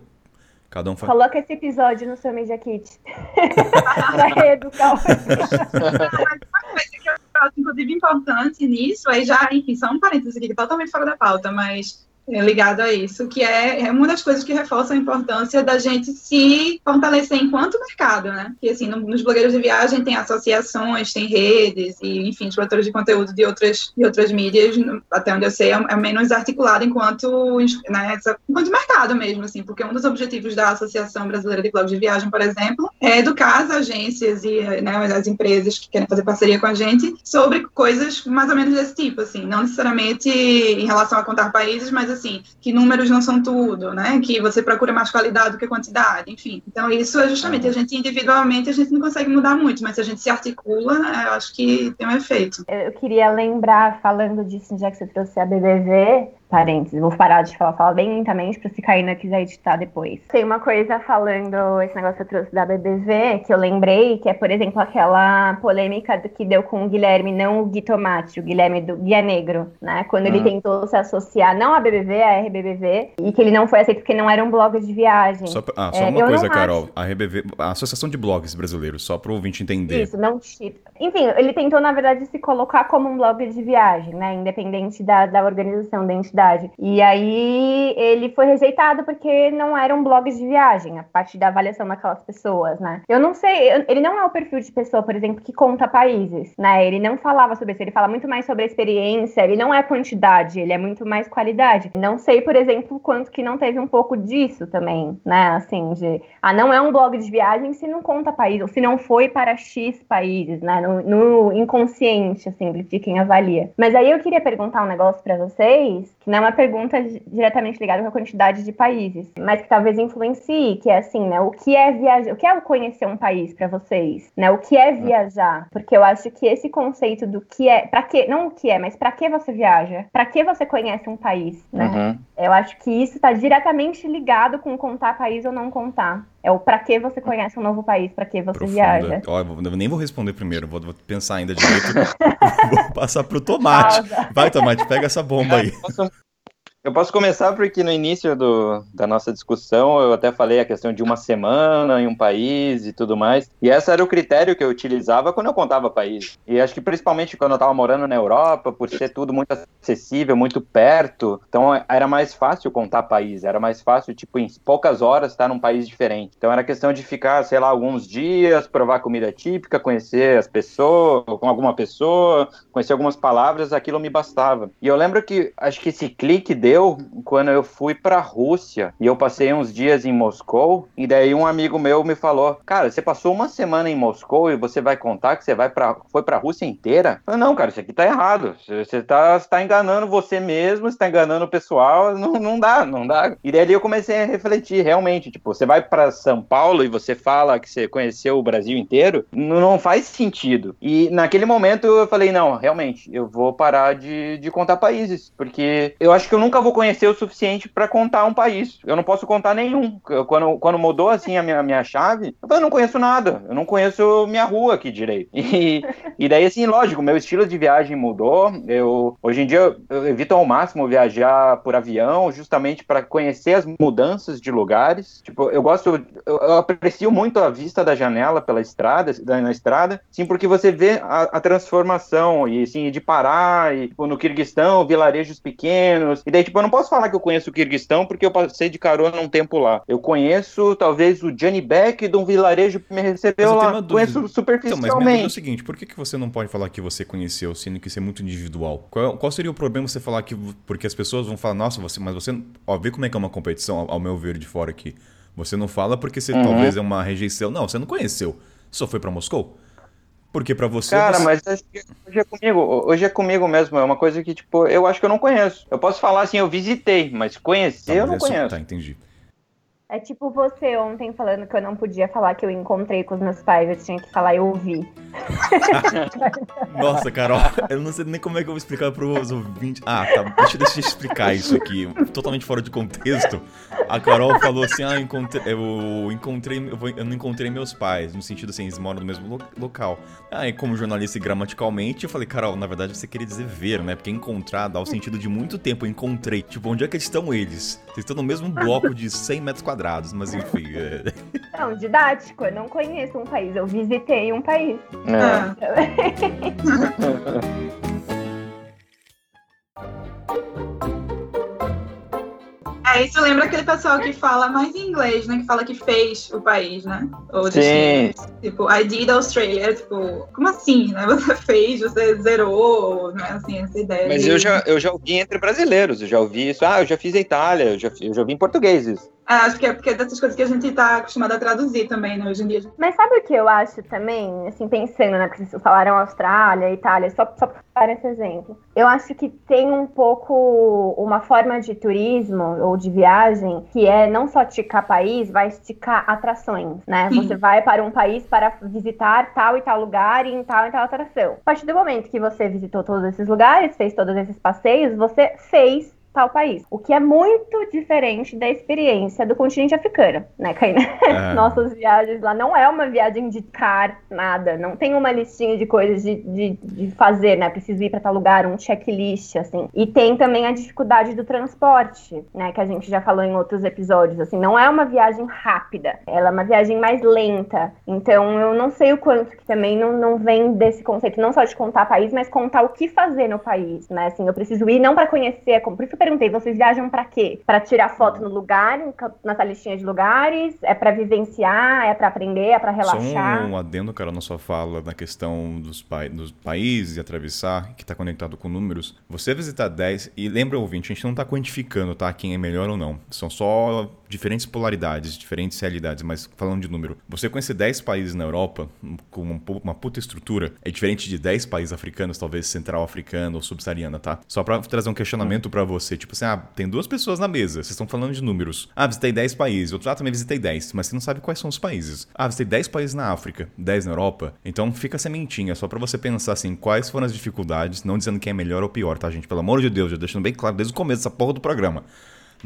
Cada um faz. Coloca esse episódio no seu Media Kit. pra reeducar o coisa que eu acho, inclusive, importante nisso, aí já, enfim, só um parênteses aqui, totalmente fora da pauta, mas é, ligado a isso, que é, é uma das coisas que reforça a importância da gente se fortalecer enquanto mercado, né? Que, assim, no, nos blogueiros de viagem tem associações, tem redes, e, enfim, os produtores de conteúdo de outras, de outras mídias, até onde eu sei, é, é menos articulado enquanto, né, enquanto mercado mesmo, assim, porque um dos objetivos da Associação Brasileira de Blogs de Viagem, por exemplo, é educar as agências e né, as empresas que querem fazer parceria com a gente sobre coisas mais ou menos desse tipo, assim, não necessariamente em relação a contar países, mas assim, que números não são tudo, né? Que você procura mais qualidade do que quantidade, enfim. Então, isso é justamente a gente individualmente a gente não consegue mudar muito, mas se a gente se articula, eu acho que tem um efeito. Eu queria lembrar, falando disso, já que você trouxe a BBV, parênteses, vou parar de falar, falar bem lentamente para se Caína quiser editar depois. Tem uma coisa falando, esse negócio que eu trouxe da BBV, que eu lembrei, que é, por exemplo, aquela polêmica do que deu com o Guilherme, não o Gui Tomate, o Guilherme do Guia Negro, né? Quando ele Uhum. tentou se associar, não à BBV, à RBBV, e que ele não foi aceito porque não era um blog de viagem. Só, pra- ah, só É, uma coisa, Carol. A RBV, a Associação de Blogs Brasileiros, só pro ouvinte entender. Isso, não chip. Enfim, ele tentou, na verdade, se colocar como um blog de viagem, né? Independente da, da organização, da entidade. E aí ele foi rejeitado porque não era um blog de viagem, a partir da avaliação daquelas pessoas, né? Eu não sei, ele não é o perfil de pessoa, por exemplo, que conta países, né? Ele não falava sobre isso, ele fala muito mais sobre a experiência, ele não é quantidade, ele é muito mais qualidade. Não sei, por exemplo, quanto que não teve um pouco disso também, né? Assim, de ah, não é um blog de viagem se não conta país, ou se não foi para X países, né? No, no inconsciente, assim, de quem avalia. Mas aí eu queria perguntar um negócio para vocês, que não é uma pergunta di- diretamente ligada com a quantidade de países, mas que talvez influencie, que é assim, né? O que é viajar? O que é conhecer um país para vocês, né? O que é viajar? Porque eu acho que esse conceito do que é, para que, não o que é, mas para que você viaja? Para que você conhece um país, né? Uhum. Eu acho que isso está diretamente ligado com contar país ou não contar. É o para que você conhece um novo país, para que você viaja. Ó, eu nem vou responder primeiro, vou, vou pensar ainda direito. vou passar pro Tomate. Pausa. Vai, Tomate, pega essa bomba aí. Posso- Eu posso começar porque no início do, da nossa discussão eu até falei a questão de uma semana em um país e tudo mais. E esse era o critério que eu utilizava quando eu contava país. E acho que principalmente quando eu estava morando na Europa, por ser tudo muito acessível, muito perto, então era mais fácil contar país. Era mais fácil, tipo, em poucas horas estar num país diferente. Então era questão de ficar, sei lá, alguns dias, provar comida típica, conhecer as pessoas, com alguma pessoa, conhecer algumas palavras, aquilo me bastava. E eu lembro que acho que esse clique deu quando eu fui pra Rússia e eu passei uns dias em Moscou e daí um amigo meu me falou: "Cara, você passou uma semana em Moscou e você vai contar que você vai para foi pra Rússia inteira?" Eu não, cara, isso aqui tá errado. Você tá, você tá enganando você mesmo, você tá enganando o pessoal, não, não dá, não dá. E daí eu comecei a refletir, realmente, tipo, você vai pra São Paulo e você fala que você conheceu o Brasil inteiro, não faz sentido. E naquele momento eu falei, não, realmente, eu vou parar de, de contar países, porque eu acho que eu nunca vou conhecer o suficiente pra contar um país. Eu não posso contar nenhum. Eu- quando, quando mudou assim a minha, minha chave, eu não conheço nada, eu não conheço minha rua aqui direito. E, e daí, assim, lógico, meu estilo de viagem mudou. Eu, hoje em dia, eu, evito ao máximo viajar por avião, justamente para conhecer as mudanças de lugares. Tipo, eu gosto, eu, eu aprecio muito a vista da janela pela estrada, da- na estrada, sim, porque você vê a, a transformação e assim, de parar e tipo, no Quirguistão, vilarejos pequenos. E daí, tipo, eu não posso falar que eu conheço o Quirguistão porque eu passei de carona um tempo lá. Eu conheço talvez o Johnny Beck de um vilarejo que me recebeu lá. Conheço Então, mas superficialmente. minha é o seguinte, por que, que você não pode falar que você conheceu, sendo que isso é muito individual? Qual, qual seria o problema você falar que... Porque as pessoas vão falar, nossa, você, mas você... Ó, vê como é que é uma competição, ao, ao meu ver de fora aqui. Você não fala porque você Uhum. talvez é uma rejeição. Não, você não conheceu. Só foi pra Moscou. Porque pra você... Cara, você- mas que hoje é comigo, hoje é comigo mesmo, é uma coisa que, tipo, eu acho que eu não conheço. Eu posso falar assim, eu visitei, mas Tá, conhecer eu mas não é só- conheço. Tá, entendi. É É tipo você ontem falando que eu não podia falar que eu encontrei com os meus pais, eu tinha que falar eu vi. Nossa, Carol, eu não sei nem como é que eu vou explicar para os ouvintes. Ah, tá. Deixa, deixa eu explicar isso aqui, totalmente fora de contexto. A Carol falou assim: ah, eu encontrei, eu, encontrei eu, vou, eu não encontrei meus pais, no sentido assim, eles moram no mesmo lo local. Aí, como jornalista gramaticalmente, eu falei, Carol, na verdade você queria dizer ver, né? Porque encontrar dá o sentido de muito tempo. Eu encontrei. Tipo, onde é que estão eles? Eles estão no mesmo bloco de 100 metros quadrados, mas enfim. É... Não, didático. Eu não conheço um país, eu visitei um país. É. É, isso lembra aquele pessoal que fala mais em inglês, né? Que fala que fez o país, né? Ou Sim. Tipo, I did Australia. Tipo, como assim, né? Você fez, você zerou, né? Assim, essa ideia. Mas de- eu já, eu já ouvi entre brasileiros, eu já ouvi isso. Ah, eu já fiz a Itália, eu já, eu já ouvi em português isso. É, acho que é porque é dessas coisas que a gente tá acostumado a traduzir também, né? Hoje em dia. Mas sabe o que eu acho também, assim, pensando, né? Porque vocês falaram Austrália, Itália, só, só para dar esse exemplo. Eu acho que tem um pouco uma forma de turismo ou de viagem que é não só esticar país, vai esticar atrações, né? Sim. Você vai para um país para visitar tal e tal lugar e em tal e tal atração. A partir do momento que você visitou todos esses lugares, fez todos esses passeios, você fez tal país. O que é muito diferente da experiência do continente africano, né, Caína? É. Nossas viagens lá não é uma viagem de car, nada. Não tem uma listinha de coisas de, de, de fazer, né? Preciso ir para tal lugar, um checklist, assim. E tem também a dificuldade do transporte, né? Que a gente já falou em outros episódios, assim. Não é uma viagem rápida, ela é uma viagem mais lenta. Então eu não sei o quanto que também não, não vem desse conceito, não só de contar país, mas contar o que fazer no país, né? Assim, eu preciso ir não para conhecer, como por isso que perguntei, vocês viajam para quê? Para tirar foto no lugar, nessa listinha de lugares? É para vivenciar? É para aprender? É para relaxar? Só um adendo, cara, na sua fala na questão dos, pai, dos países e atravessar, que está conectado com números. Você visitar 10, e lembra, ouvinte, a gente não está quantificando, tá? Quem é melhor ou não. São só diferentes polaridades, diferentes realidades, mas falando de número. Você conhecer 10 países na Europa, com uma pu- uma puta estrutura, é diferente de 10 países africanos, talvez central africano ou subsaariana, tá? Só pra trazer um questionamento pra você, tipo assim, ah, tem duas pessoas na mesa, vocês estão falando de números. Ah, visitei 10 países, outro ah, também visitei 10, mas você não sabe quais são os países. Ah, visitei 10 países na África, 10 na Europa. Então fica a sementinha, só pra você pensar assim, quais foram as dificuldades, não dizendo quem é melhor ou pior, tá, gente? Pelo amor de Deus, já deixando bem claro desde o começo dessa porra do programa.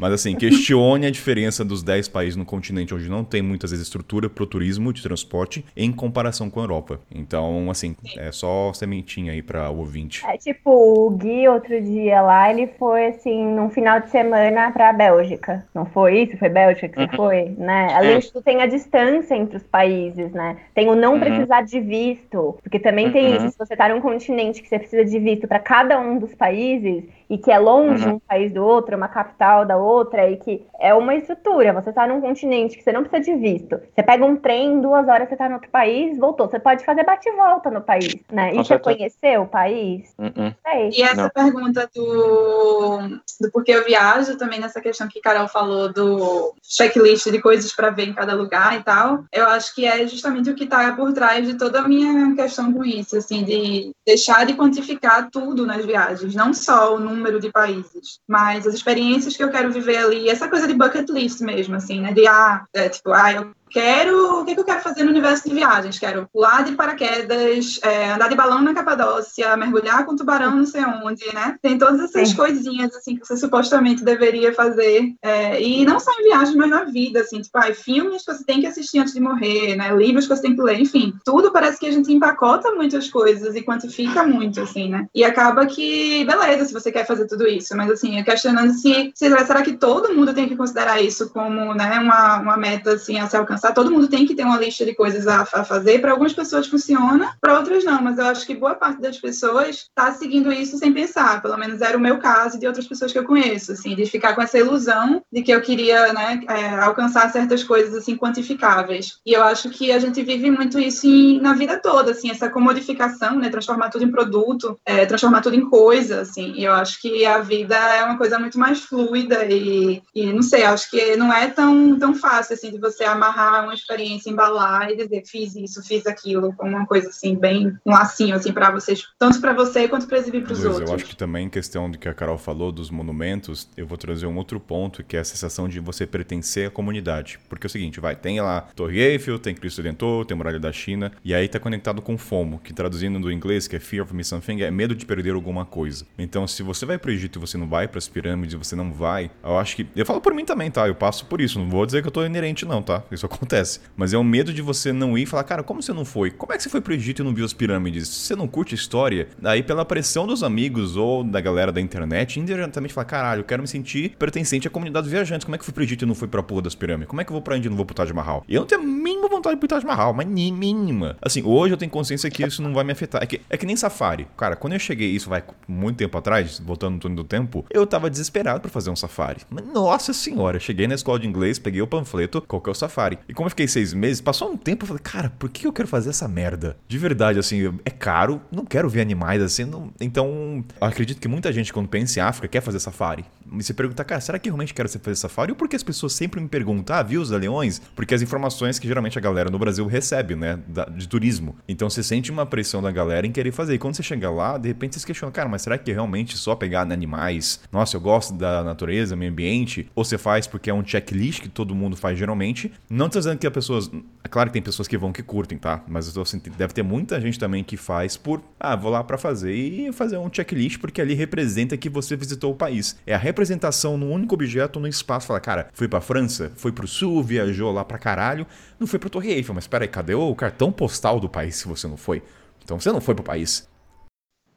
Mas assim, questione a diferença dos 10 países no continente onde não tem muitas vezes estrutura pro turismo de transporte em comparação com a Europa. Então, assim, é só sementinha aí pra ouvinte. É tipo, o Gui outro dia lá, ele foi assim, num final de semana pra Bélgica. Não foi isso? Foi Bélgica que você foi, né? Além disso, tem a distância entre os países, né? Tem o não Uhum. precisar de visto, porque também tem Uhum. isso. Se você tá num continente que você precisa de visto pra cada um dos países e que é longe Uhum. um país do outro, uma capital da outra, e que é uma estrutura. Você tá num continente que você não precisa de visto. Você pega um trem, em duas horas você tá no outro país, voltou. Você pode fazer bate e volta no país, né? E você conheceu o país? Uh-uh. Sei. E essa Não. pergunta do, do porquê eu viajo, também nessa questão que Carol falou do checklist de coisas para ver em cada lugar e tal, eu acho que é justamente o que está por trás de toda a minha questão com isso, assim, de deixar de quantificar tudo nas viagens, não só o número de países, mas as experiências que eu quero viver ali, essa coisa de bucket list mesmo, assim, né, de, ah, é, tipo, ah, eu quero. O que, que eu quero fazer no universo de viagens? Quero pular de paraquedas, é, andar de balão na Capadócia, mergulhar com tubarão não sei onde, né? Tem todas essas Sim. coisinhas assim que você supostamente deveria fazer. é, e não só em viagens, mas na vida, assim, tipo, ai, filmes que você tem que assistir antes de morrer, né? Livros que você tem que ler, enfim. Tudo parece que a gente empacota muitas coisas e quantifica muito, assim, né? E acaba que, beleza, se você quer fazer tudo isso, mas assim, questionando se, se será que todo mundo tem que considerar isso como, né, uma, uma meta assim a se alcançar? Todo mundo tem que ter uma lista de coisas a, a fazer. Para algumas pessoas funciona, para outras não, mas eu acho que boa parte das pessoas está seguindo isso sem pensar. Pelo menos era o meu caso e de outras pessoas que eu conheço, assim, de ficar com essa ilusão de que eu queria, né, é, alcançar certas coisas assim quantificáveis. E eu acho que a gente vive muito isso em- na vida toda, assim, essa comodificação, né, transformar tudo em produto, é, transformar tudo em coisa, assim. E eu acho que a vida é uma coisa muito mais fluida e, e não sei, acho que não é tão, tão fácil, assim, de você amarrar uma experiência, embalar e dizer fiz isso, fiz aquilo, uma coisa assim, bem um lacinho assim para vocês, tanto para você quanto para exibir para os outros. Eu acho que também em questão do que a Carol falou dos monumentos, eu vou trazer um outro ponto que é a sensação de você pertencer à comunidade. Porque é o seguinte, vai, tem lá Torre Eiffel, tem Cristo Redentor, tem Muralha da China, e aí tá conectado com FOMO, que traduzindo do inglês, que é Fear of Missing Something, é medo de perder alguma coisa. Então, se você vai pro Egito e você não vai para as pirâmides, você não vai, eu acho que eu falo por mim também, tá? Eu passo por isso, não vou dizer que eu tô inerente não, tá? Isso acontece. Mas é o medo de você não ir e falar, cara, como você não foi? Como é que você foi pro Egito e não viu as pirâmides? Você não curte história, daí pela pressão dos amigos ou da galera da internet, indiretamente falar, caralho, eu quero me sentir pertencente à comunidade dos viajantes. Como é que eu fui pro Egito e não fui pra porra das pirâmides? Como é que eu vou pra Índia e não vou pro Taj Mahal? Eu não tenho a mínima vontade de ir pro Taj Mahal, mas mínima. Assim, hoje eu tenho consciência que isso não vai me afetar. É que, é que nem safari. Cara, quando eu cheguei, isso vai muito tempo atrás, voltando no túnel do tempo, eu tava desesperado para fazer um safari. Mas, nossa senhora, cheguei na escola de inglês, peguei o panfleto, qual que é o safari. E como eu fiquei seis meses, passou um tempo, eu falei, cara, por que eu quero fazer essa merda? De verdade, assim, é caro, não quero ver animais assim. Não... Então, acredito que muita gente, quando pensa em África, quer fazer safari. E se pergunta, cara, será que realmente quero fazer safari? Ou porque as pessoas sempre me perguntam, ah, viu os leões? Porque as informações que geralmente a galera no Brasil recebe, né, de turismo. Então você sente uma pressão da galera em querer fazer. E quando você chega lá, de repente você se questiona, cara, mas será que realmente só pegar animais? Nossa, eu gosto da natureza, meio ambiente. Ou você faz porque é um checklist que todo mundo faz geralmente. Não tô dizendo que as pessoas. É claro que tem pessoas que vão que curtem, tá? Mas eu assim, deve ter muita gente também que faz por. Ah, vou lá para fazer e fazer um checklist porque ali representa que você visitou o país. É a representação num único objeto no espaço. Fala, cara, fui pra França, foi pro sul, viajou lá pra caralho. Não foi pro Torre Eiffel, mas peraí, cadê o cartão postal do país se você não foi? Então você não foi pro país.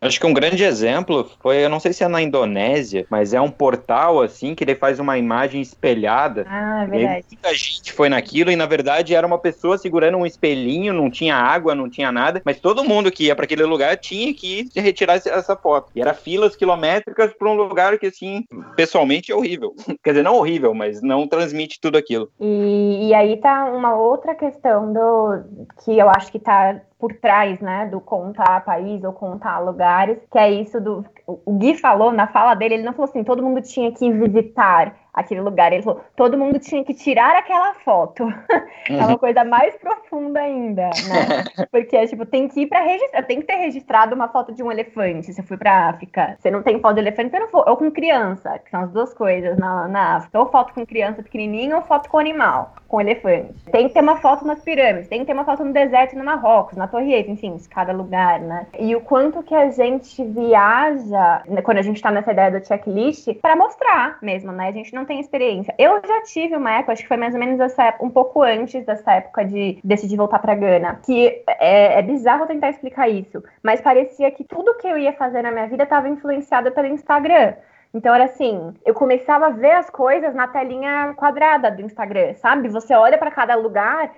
Acho que um grande exemplo foi, eu não sei se é na Indonésia, mas é um portal assim que ele faz uma imagem espelhada. Ah, é verdade. muita gente foi naquilo e na verdade era uma pessoa segurando um espelhinho, não tinha água, não tinha nada, mas todo mundo que ia para aquele lugar tinha que retirar essa foto. E era filas quilométricas para um lugar que assim, pessoalmente é horrível. Quer dizer, não horrível, mas não transmite tudo aquilo. E, e aí tá uma outra questão do que eu acho que tá por trás, né, do contar país ou contar lugares, que é isso do o Gui falou na fala dele, ele não falou assim, todo mundo tinha que visitar aquele lugar. Ele falou, todo mundo tinha que tirar aquela foto. é uma coisa mais profunda ainda, né? Porque é tipo, tem que ir para registrar, tem que ter registrado uma foto de um elefante. Se eu fui para África, você não tem foto de elefante, você não for. Ou com criança, que são as duas coisas na, na África. Ou foto com criança pequenininha ou foto com animal, com elefante. Tem que ter uma foto nas pirâmides, tem que ter uma foto no deserto no Marrocos, na Torre Eiffel, enfim, cada lugar, né? E o quanto que a gente viaja, né, quando a gente tá nessa ideia do checklist, para mostrar mesmo, né? A gente não tem experiência. Eu já tive uma época, acho que foi mais ou menos essa época, um pouco antes dessa época de decidir voltar pra Gana, que é, é bizarro tentar explicar isso, mas parecia que tudo que eu ia fazer na minha vida estava influenciado pelo Instagram. Então era assim, eu começava a ver as coisas na telinha quadrada do Instagram, sabe? Você olha para cada lugar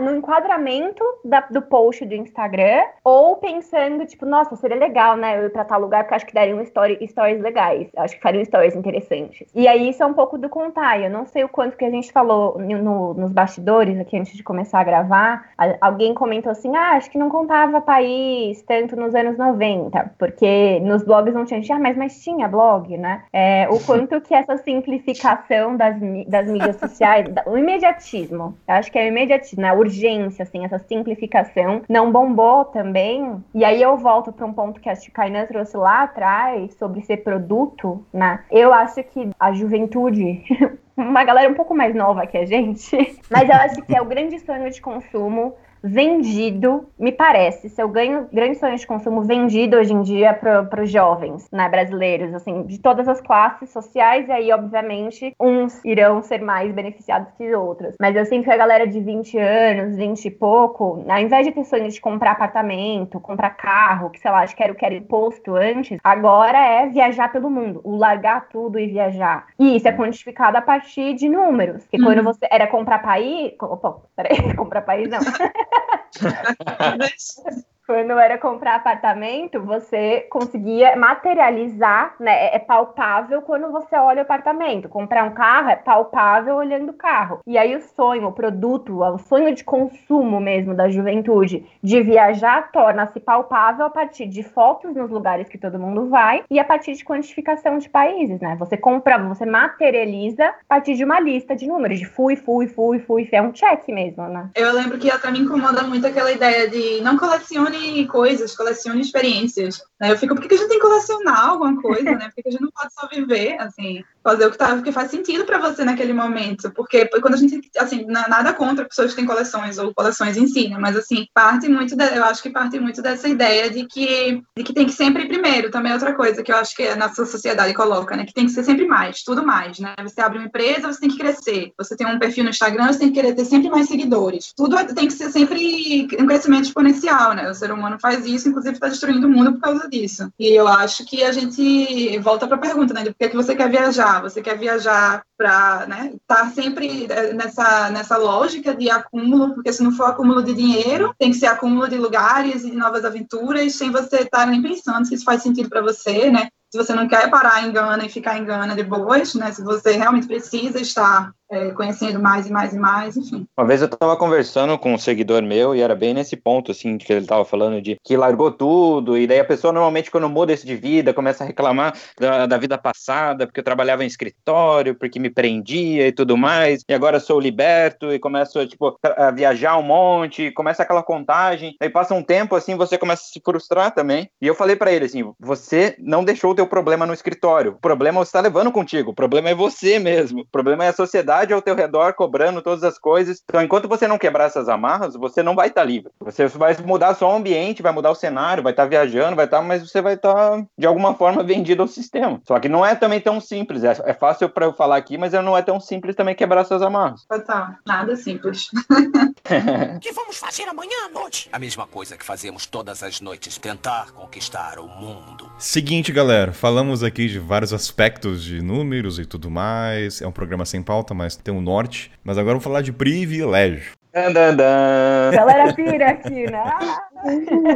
no enquadramento da, do post do Instagram, ou pensando, tipo, nossa, seria legal, né? Eu ir pra tal lugar, porque acho que daria um story, stories legais. Acho que fariam stories interessantes. E aí isso é um pouco do contar. Eu não sei o quanto que a gente falou no, nos bastidores aqui antes de começar a gravar. Alguém comentou assim: ah, acho que não contava país tanto nos anos 90, porque nos blogs não tinha. Ah, mas, mas tinha blog, né? Né? É, o quanto que essa simplificação das, das mídias sociais, o imediatismo, eu acho que é o imediatismo, né? a urgência, assim, essa simplificação não bombou também. E aí eu volto para um ponto que a Kainan trouxe lá atrás sobre ser produto, né? Eu acho que a juventude uma galera um pouco mais nova que a gente, mas eu acho que é o grande sonho de consumo vendido, me parece, se eu ganho grandes sonhos de consumo vendido hoje em dia para os jovens né, brasileiros, assim, de todas as classes sociais, e aí, obviamente, uns irão ser mais beneficiados que outros. Mas eu sinto que a galera de 20 anos, 20 e pouco, ao invés de ter sonhos de comprar apartamento, comprar carro, que sei lá, acho que era o que era imposto antes, agora é viajar pelo mundo, o largar tudo e viajar. E isso é quantificado a partir de números. Que uhum. quando você era comprar país. Opa, peraí, comprar país não. this, quando era comprar apartamento, você conseguia materializar, né? É, é palpável quando você olha o apartamento. Comprar um carro é palpável olhando o carro. E aí o sonho, o produto, o sonho de consumo mesmo da juventude de viajar torna-se palpável a partir de fotos nos lugares que todo mundo vai e a partir de quantificação de países, né? Você compra, você materializa a partir de uma lista de números, de fui, fui, fui, fui, é um check mesmo, né? Eu lembro que até me incomoda muito aquela ideia de não colecione coisas, colecione experiências. Né? Eu fico, por que a gente tem que colecionar alguma coisa, né? Por que a gente não pode só viver, assim, fazer o que, tá, o que faz sentido para você naquele momento? Porque quando a gente, assim, nada contra pessoas que têm coleções ou coleções em si, né? Mas, assim, parte muito, de, eu acho que parte muito dessa ideia de que, de que tem que sempre ir primeiro. Também é outra coisa que eu acho que a nossa sociedade coloca, né? Que tem que ser sempre mais, tudo mais, né? Você abre uma empresa, você tem que crescer. Você tem um perfil no Instagram, você tem que querer ter sempre mais seguidores. Tudo tem que ser sempre um crescimento exponencial, né? O ser humano faz isso, inclusive está destruindo o mundo por causa disso. E eu acho que a gente volta para a pergunta, né? De por que, é que você quer viajar? Você quer viajar para né, estar tá sempre é, nessa, nessa lógica de acúmulo, porque se não for acúmulo de dinheiro, tem que ser acúmulo de lugares e de novas aventuras, sem você estar tá nem pensando se isso faz sentido para você, né? Se você não quer parar em Gana e ficar em Gana de boas, né? Se você realmente precisa estar é, conhecendo mais e mais e mais, enfim. Uma vez eu estava conversando com um seguidor meu e era bem nesse ponto, assim, que ele estava falando de que largou tudo, e daí a pessoa normalmente quando muda esse de vida, começa a reclamar da, da vida passada, porque eu trabalhava em escritório, porque me prendia e tudo mais, e agora sou liberto e começo, tipo, a viajar um monte, começa aquela contagem, aí passa um tempo, assim, você começa a se frustrar também, e eu falei para ele, assim, você não deixou o teu problema no escritório, o problema você está levando contigo, o problema é você mesmo, o problema é a sociedade sociedade ao teu redor cobrando todas as coisas. Então, enquanto você não quebrar essas amarras, você não vai estar tá livre. Você vai mudar só o ambiente, vai mudar o cenário, vai estar tá viajando, vai estar, tá, mas você vai estar tá, de alguma forma vendido ao sistema. Só que não é também tão simples. É, é fácil para eu falar aqui, mas não é tão simples também quebrar essas amarras. Total, nada simples. O que vamos fazer amanhã à noite? A mesma coisa que fazemos todas as noites, tentar conquistar o mundo. Seguinte, galera, falamos aqui de vários aspectos de números e tudo mais. É um programa sem pauta, mas tem um norte. Mas agora vou falar de privilégio. Galera pira aqui, né?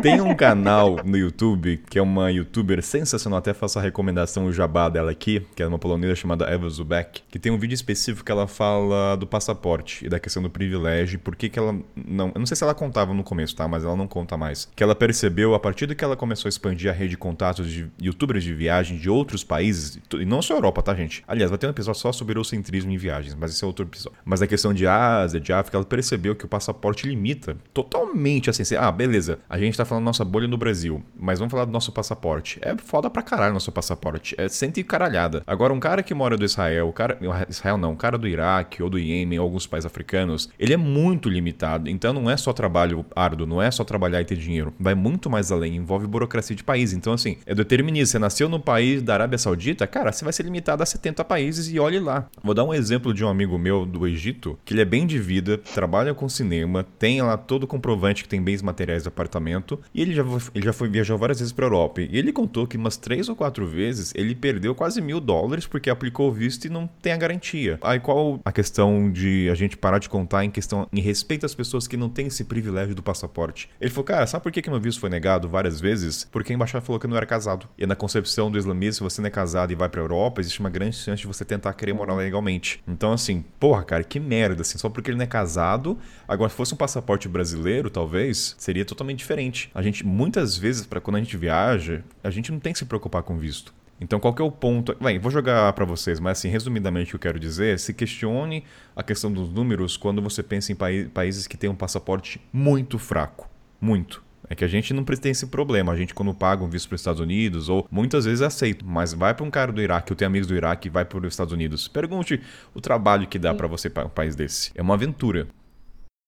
Tem um canal no YouTube que é uma youtuber sensacional, até faço a recomendação o jabá dela aqui, que é uma polonesa chamada Eva Zubek, que tem um vídeo específico que ela fala do passaporte e da questão do privilégio, por que ela não, eu não sei se ela contava no começo, tá, mas ela não conta mais. Que ela percebeu a partir do que ela começou a expandir a rede de contatos de youtubers de viagem de outros países, e não só Europa, tá, gente? Aliás, vai ter um episódio só sobre eurocentrismo em viagens, mas esse é outro episódio. Mas a questão de Ásia, de África, ela percebeu que o passaporte limita totalmente assim, ah, beleza, beleza, a gente tá falando nossa bolha no Brasil, mas vamos falar do nosso passaporte. É foda pra caralho nosso passaporte. É cento e caralhada. Agora, um cara que mora do Israel, o cara. Israel não, um cara do Iraque ou do Iêmen, ou alguns países africanos, ele é muito limitado. Então não é só trabalho árduo, não é só trabalhar e ter dinheiro. Vai muito mais além, envolve burocracia de país. Então, assim, é determinista. Você nasceu no país da Arábia Saudita, cara, você vai ser limitado a 70 países e olhe lá. Vou dar um exemplo de um amigo meu do Egito, que ele é bem de vida, trabalha com cinema, tem lá todo o comprovante que tem bens materiais apartamento e ele já, ele já foi viajou várias vezes para Europa. E ele contou que umas três ou quatro vezes ele perdeu quase mil dólares porque aplicou o visto e não tem a garantia. Aí qual a questão de a gente parar de contar em questão em respeito às pessoas que não têm esse privilégio do passaporte? Ele falou, cara, sabe por que, que meu visto foi negado várias vezes? Porque a embaixada falou que eu não era casado. E na concepção do islamismo, se você não é casado e vai para Europa, existe uma grande chance de você tentar querer morar legalmente. Então, assim, porra, cara, que merda, assim, só porque ele não é casado. Agora, se fosse um passaporte brasileiro, talvez, seria totalmente diferente. A gente, muitas vezes, para quando a gente viaja, a gente não tem que se preocupar com visto. Então, qual que é o ponto? Bem, vou jogar para vocês, mas assim, resumidamente o que eu quero dizer é se questione a questão dos números quando você pensa em países que têm um passaporte muito fraco. Muito. É que a gente não tem esse problema. A gente, quando paga um visto para os Estados Unidos, ou muitas vezes aceito, mas vai para um cara do Iraque, eu tenho amigos do Iraque e vai para os Estados Unidos. Pergunte o trabalho que dá para você para um país desse. É uma aventura.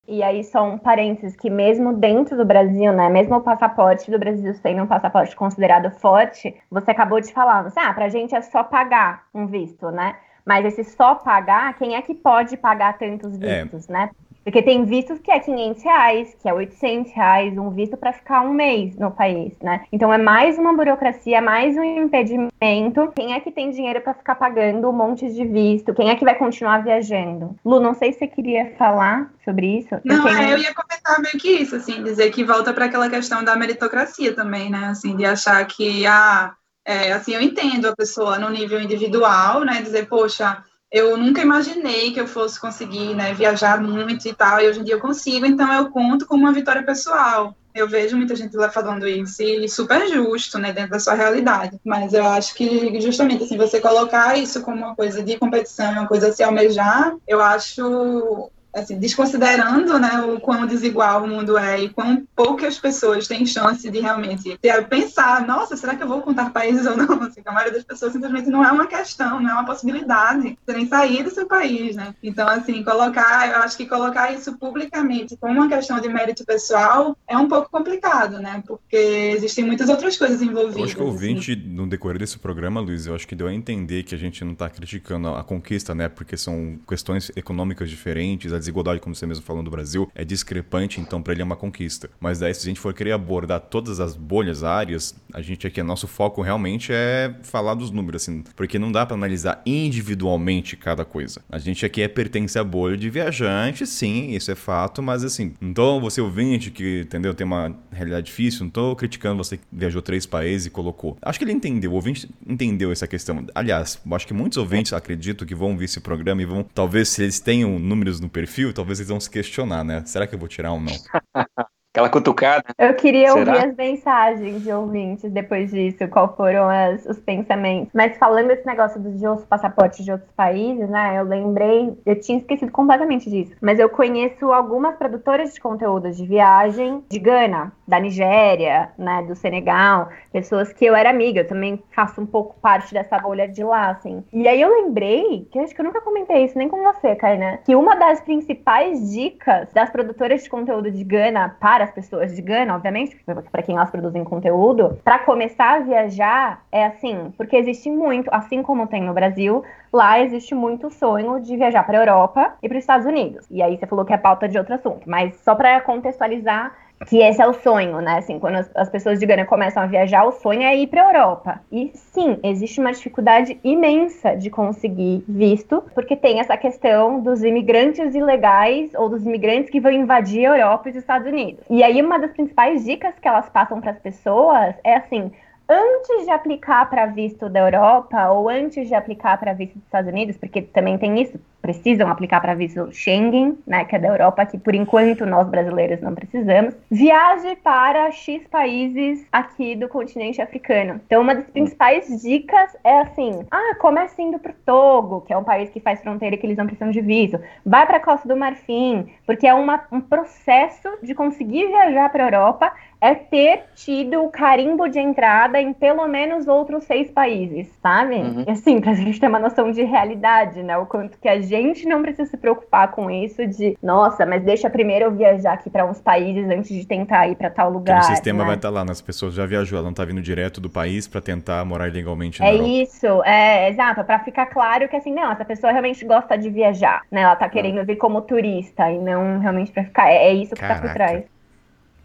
E aí, só um parênteses, que mesmo dentro do Brasil, né, mesmo o passaporte do Brasil sendo um passaporte considerado forte, você acabou de falar, você, ah, pra gente é só pagar um visto, né? Mas esse só pagar, quem é que pode pagar tantos é. vistos, é. né? Porque tem vistos que é 500 reais, que é 800 reais, um visto para ficar um mês no país, né? Então é mais uma burocracia, mais um impedimento. Quem é que tem dinheiro para ficar pagando um monte de visto? Quem é que vai continuar viajando? Lu, não sei se você queria falar sobre isso. Não, eu, tenho... eu ia comentar meio que isso, assim, dizer que volta para aquela questão da meritocracia também, né? Assim, de achar que, ah, é, assim, eu entendo a pessoa no nível individual, né? Dizer, poxa, eu nunca imaginei que eu fosse conseguir né, viajar muito e tal, e hoje em dia eu consigo, então eu conto como uma vitória pessoal. Eu vejo muita gente lá falando isso e super justo, né, dentro da sua realidade. Mas eu acho que justamente assim, você colocar isso como uma coisa de competição, uma coisa a se almejar, eu acho assim, desconsiderando né, o quão desigual o mundo é e quão poucas pessoas têm chance de realmente pensar, nossa, será que eu vou contar países ou não? Assim, a maioria das pessoas simplesmente não é uma questão, não é uma possibilidade de nem sair do seu país, né? Então, assim, colocar, eu acho que colocar isso publicamente como uma questão de mérito pessoal é um pouco complicado, né? Porque existem muitas outras coisas envolvidas. Eu acho que o ouvinte, assim. no decorrer desse programa, Luiz, eu acho que deu a entender que a gente não está criticando a conquista, né? Porque são questões econômicas diferentes, desigualdade, como você mesmo falou, no Brasil é discrepante, então para ele é uma conquista. Mas daí, se a gente for querer abordar todas as bolhas, áreas, a gente aqui, nosso foco realmente é falar dos números, assim, porque não dá para analisar individualmente cada coisa. A gente aqui é pertence à bolha de viajante, sim, isso é fato, mas assim, então você ouvinte que, entendeu, tem uma realidade difícil, não tô criticando você que viajou três países e colocou. Acho que ele entendeu, o ouvinte entendeu essa questão. Aliás, acho que muitos ouvintes acredito que vão ver esse programa e vão, talvez se eles tenham números no perfil, perfil, talvez eles vão se questionar, né? Será que eu vou tirar ou não? Aquela cutucada. Eu queria Será? ouvir as mensagens de ouvintes depois disso, qual foram as, os pensamentos. Mas falando esse negócio dos de outros passaportes de outros países, né? Eu lembrei, eu tinha esquecido completamente disso. Mas eu conheço algumas produtoras de conteúdo de viagem de Gana, da Nigéria, né? Do Senegal, pessoas que eu era amiga, eu também faço um pouco parte dessa bolha de lá, assim. E aí eu lembrei, que acho que eu nunca comentei isso nem com você, Kainé, que uma das principais dicas das produtoras de conteúdo de Gana para as pessoas de Gana, obviamente, para quem elas produzem conteúdo, para começar a viajar é assim, porque existe muito, assim como tem no Brasil, lá existe muito sonho de viajar para Europa e para os Estados Unidos. E aí você falou que é pauta de outro assunto, mas só para contextualizar que esse é o sonho, né? Assim, quando as, as pessoas de Gana começam a viajar, o sonho é ir para a Europa. E sim, existe uma dificuldade imensa de conseguir visto, porque tem essa questão dos imigrantes ilegais ou dos imigrantes que vão invadir a Europa e os Estados Unidos. E aí uma das principais dicas que elas passam para as pessoas é assim: antes de aplicar para visto da Europa ou antes de aplicar para visto dos Estados Unidos, porque também tem isso, precisam aplicar para visto Schengen, né, que é da Europa, que por enquanto nós brasileiros não precisamos, viaje para X países aqui do continente africano. Então, uma das principais dicas é assim: ah, comece indo para o Togo, que é um país que faz fronteira e que eles não precisam de visto. Vai para a Costa do Marfim, porque é uma, um processo de conseguir viajar para a Europa é ter tido o carimbo de entrada em pelo menos outros seis países, sabe? Uhum. E assim, pra gente ter uma noção de realidade, né? O quanto que a gente não precisa se preocupar com isso de, nossa, mas deixa primeiro eu viajar aqui para uns países antes de tentar ir para tal lugar. Porque o sistema né? vai estar tá lá, né? as pessoas já viajou, ela não tá vindo direto do país para tentar morar ilegalmente na É Europa. isso, é, exato, para ficar claro que assim, não, essa pessoa realmente gosta de viajar, né? Ela tá querendo ah. vir como turista e não realmente para ficar. É, é isso que Caraca. tá por trás.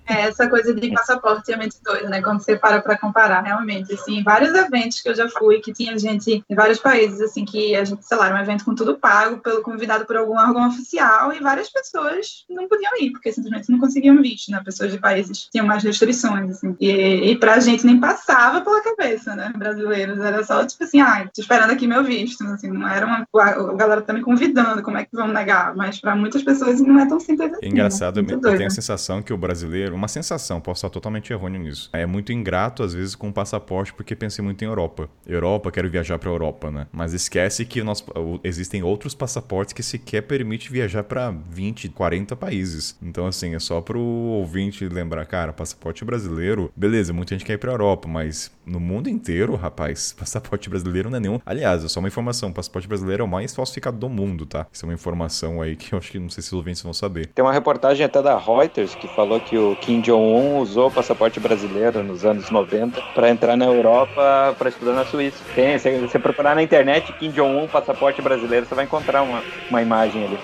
É, essa coisa de passaporte é muito doida, né? Quando você para para comparar, realmente, assim, vários eventos que eu já fui, que tinha gente em vários países, assim, que a gente, sei lá, um evento com tudo pago, pelo convidado por algum órgão oficial, e várias pessoas não podiam ir, porque simplesmente não conseguiam visto, né? Pessoas de países tinham mais restrições, assim. E, e pra gente nem passava pela cabeça, né? Brasileiros, era só, tipo assim, ah, tô esperando aqui meu visto, assim, não era uma... A galera tá me convidando, como é que vamos negar? Mas para muitas pessoas não é tão simples assim. É engraçado, né? eu tenho a sensação que o brasileiro, uma sensação, posso estar totalmente errôneo nisso. É muito ingrato, às vezes, com o passaporte, porque pensei muito em Europa. Europa, quero viajar para Europa, né? Mas esquece que nós, existem outros passaportes que sequer permite viajar para 20, 40 países. Então, assim, é só pro ouvinte lembrar, cara, passaporte brasileiro, beleza, muita gente quer ir pra Europa, mas no mundo inteiro, rapaz, passaporte brasileiro não é nenhum. Aliás, é só uma informação: passaporte brasileiro é o mais falsificado do mundo, tá? Isso é uma informação aí que eu acho que não sei se os ouvintes vão saber. Tem uma reportagem até da Reuters que falou que o Kim Jong-un usou o passaporte brasileiro nos anos 90 para entrar na Europa para estudar na Suíça. Tem, se você procurar na internet Kim Jong-un passaporte brasileiro, você vai encontrar uma, uma imagem ali.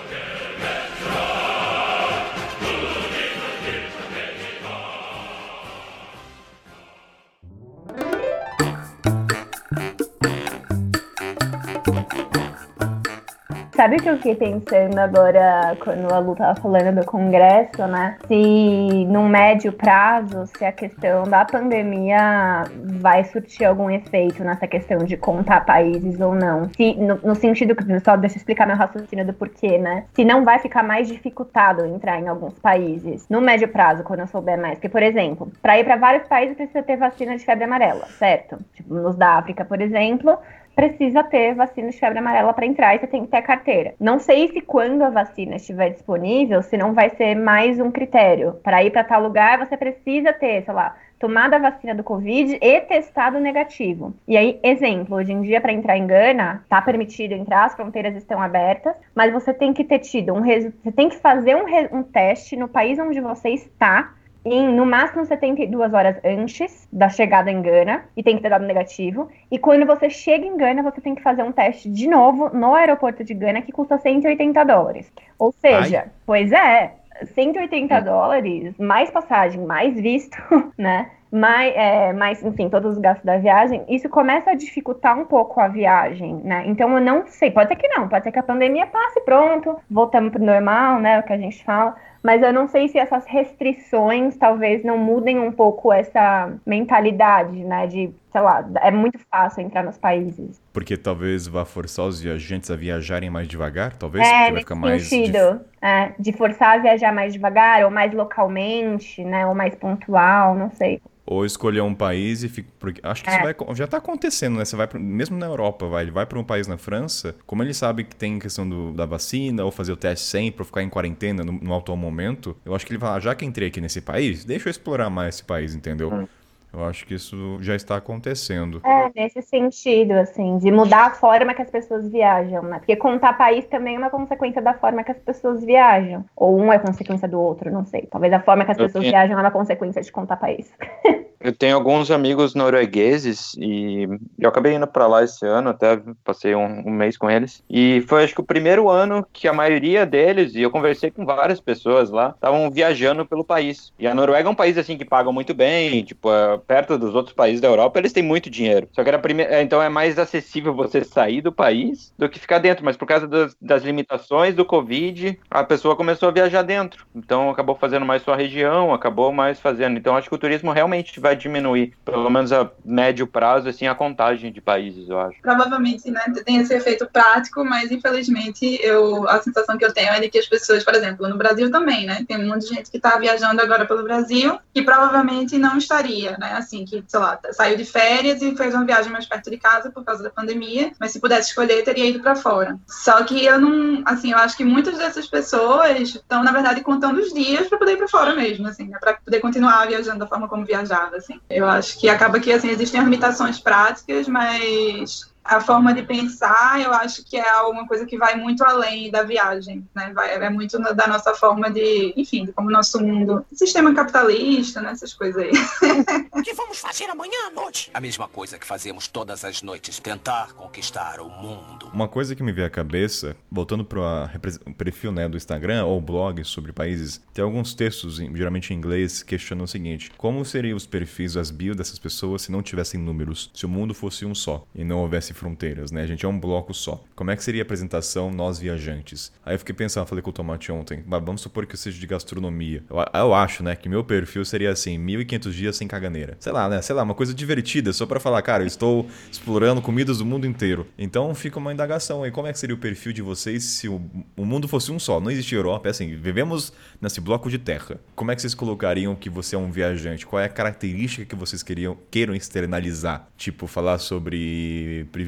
Sabe o que eu fiquei pensando agora quando a Lu tava falando do Congresso, né? Se num médio prazo, se a questão da pandemia vai surtir algum efeito nessa questão de contar países ou não. Se, no, no sentido que, só deixa eu explicar meu raciocínio do porquê, né? Se não vai ficar mais dificultado entrar em alguns países. No médio prazo, quando eu souber mais. Porque, por exemplo, para ir para vários países precisa ter vacina de febre amarela, certo? Tipo, nos da África, por exemplo, precisa ter vacina de febre amarela para entrar e você tem que ter carteira. Não sei se quando a vacina estiver disponível, se não vai ser mais um critério. Para ir para tal lugar, você precisa ter, sei lá, tomada a vacina do Covid e testado negativo. E aí, exemplo, hoje em dia, para entrar em Gana, tá permitido entrar, as fronteiras estão abertas, mas você tem que ter tido um resultado, você tem que fazer um, um teste no país onde você está em no máximo 72 horas antes da chegada em Gana e tem que ter dado negativo. E quando você chega em Gana, você tem que fazer um teste de novo no aeroporto de Gana que custa 180 dólares. Ou seja, Ai. pois é, 180 dólares, mais passagem, mais visto, né? Mais, é, mais, enfim, todos os gastos da viagem, isso começa a dificultar um pouco a viagem, né? Então eu não sei, pode ser que não, pode ser que a pandemia passe pronto, voltamos pro normal, né? O que a gente fala mas eu não sei se essas restrições talvez não mudem um pouco essa mentalidade, né? De, sei lá, é muito fácil entrar nos países. Porque talvez vá forçar os viajantes a viajarem mais devagar, talvez? É, vai ficar mais sentido. É, de forçar a viajar mais devagar, ou mais localmente, né? Ou mais pontual, não sei ou escolher um país e fica, porque acho que é. isso vai, já está acontecendo, né? Você vai mesmo na Europa, vai, ele vai para um país na França, como ele sabe que tem questão do, da vacina ou fazer o teste sempre, ou ficar em quarentena no, no atual momento, eu acho que ele ah, já que entrei aqui nesse país, deixa eu explorar mais esse país, entendeu? Hum. Eu acho que isso já está acontecendo. É, nesse sentido, assim, de mudar a forma que as pessoas viajam, né? Porque contar país também é uma consequência da forma que as pessoas viajam. Ou um é consequência do outro, não sei. Talvez a forma que as pessoas viajam é uma consequência de contar país. Eu tenho alguns amigos noruegueses e eu acabei indo para lá esse ano, até passei um, um, mês com eles. E foi acho que o primeiro ano que a maioria deles, e eu conversei com várias pessoas lá, estavam viajando pelo país. E a Noruega é um país assim que paga muito bem, tipo, é, perto dos outros países da Europa, eles têm muito dinheiro. Só que era primeira, é, então é mais acessível você sair do país do que ficar dentro, mas por causa das, das limitações do Covid, a pessoa começou a viajar dentro. Então acabou fazendo mais sua região, acabou mais fazendo. Então acho que o turismo realmente vai diminuir, pelo menos a médio prazo, assim, a contagem de países, eu acho. Provavelmente, né, tem esse efeito prático, mas infelizmente eu, a sensação que eu tenho é de que as pessoas, por exemplo, no Brasil também, né, tem um monte de gente que está viajando agora pelo Brasil que provavelmente não estaria, né, assim, que, sei lá, saiu de férias e fez uma viagem mais perto de casa por causa da pandemia, mas se pudesse escolher, teria ido para fora. Só que eu não, assim, eu acho que muitas dessas pessoas estão, na verdade, contando os dias para poder ir para fora mesmo, assim, né, para poder continuar viajando da forma como viajava assim. Eu acho que acaba que assim existem limitações práticas, mas a forma de pensar, eu acho que é alguma coisa que vai muito além da viagem, né? Vai, é muito da nossa forma de, enfim, de como o nosso mundo, sistema capitalista, né? essas coisas aí. O que vamos fazer amanhã à noite? A mesma coisa que fazemos todas as noites, tentar conquistar o mundo. Uma coisa que me veio à cabeça, voltando para o perfil né, do Instagram ou blog sobre países, tem alguns textos, geralmente em inglês, questionando o seguinte: como seriam os perfis, as bios dessas pessoas se não tivessem números, se o mundo fosse um só e não houvesse fronteiras, né? A gente é um bloco só. Como é que seria a apresentação nós viajantes? Aí eu fiquei pensando, falei com o Tomate ontem, mas vamos supor que eu seja de gastronomia. Eu, eu acho, né, que meu perfil seria assim, 1500 dias sem caganeira. Sei lá, né? Sei lá, uma coisa divertida, só para falar, cara, eu estou explorando comidas do mundo inteiro. Então fica uma indagação aí, como é que seria o perfil de vocês se o, o mundo fosse um só? Não existe Europa, é assim, vivemos nesse bloco de terra. Como é que vocês colocariam que você é um viajante? Qual é a característica que vocês queriam, queiram externalizar? Tipo, falar sobre privilégio,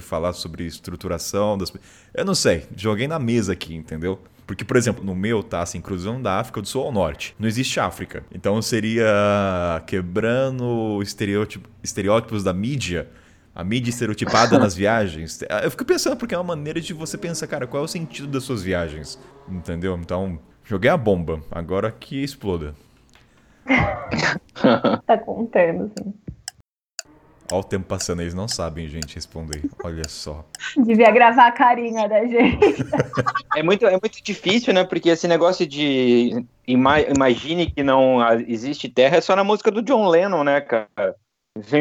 falar sobre estruturação das. Eu não sei, joguei na mesa aqui, entendeu? Porque, por exemplo, no meu tá assim, cruzão da África do Sul ao Norte. Não existe África. Então seria quebrando estereótipo, estereótipos da mídia. A mídia estereotipada nas viagens. Eu fico pensando porque é uma maneira de você pensar, cara, qual é o sentido das suas viagens? Entendeu? Então, joguei a bomba. Agora que exploda. tá contando, assim. Olha o tempo passando, eles não sabem, gente, responder. Olha só. Devia gravar a carinha da gente. É muito, é muito difícil, né? Porque esse negócio de ima imagine que não existe terra é só na música do John Lennon, né, cara?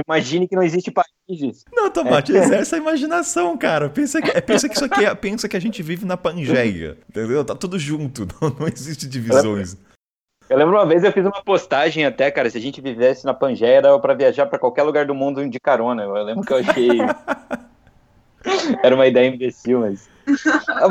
Imagine que não existe países. Não, Tomate, é. exerce a imaginação, cara. Pensa que, pensa que isso aqui é, pensa que a gente vive na Pangeia, entendeu? Tá tudo junto, não, não existe divisões. Eu lembro uma vez eu fiz uma postagem até, cara, se a gente vivesse na Pangeia, dava pra viajar para qualquer lugar do mundo de carona. Eu lembro que eu achei. Era uma ideia imbecil, mas.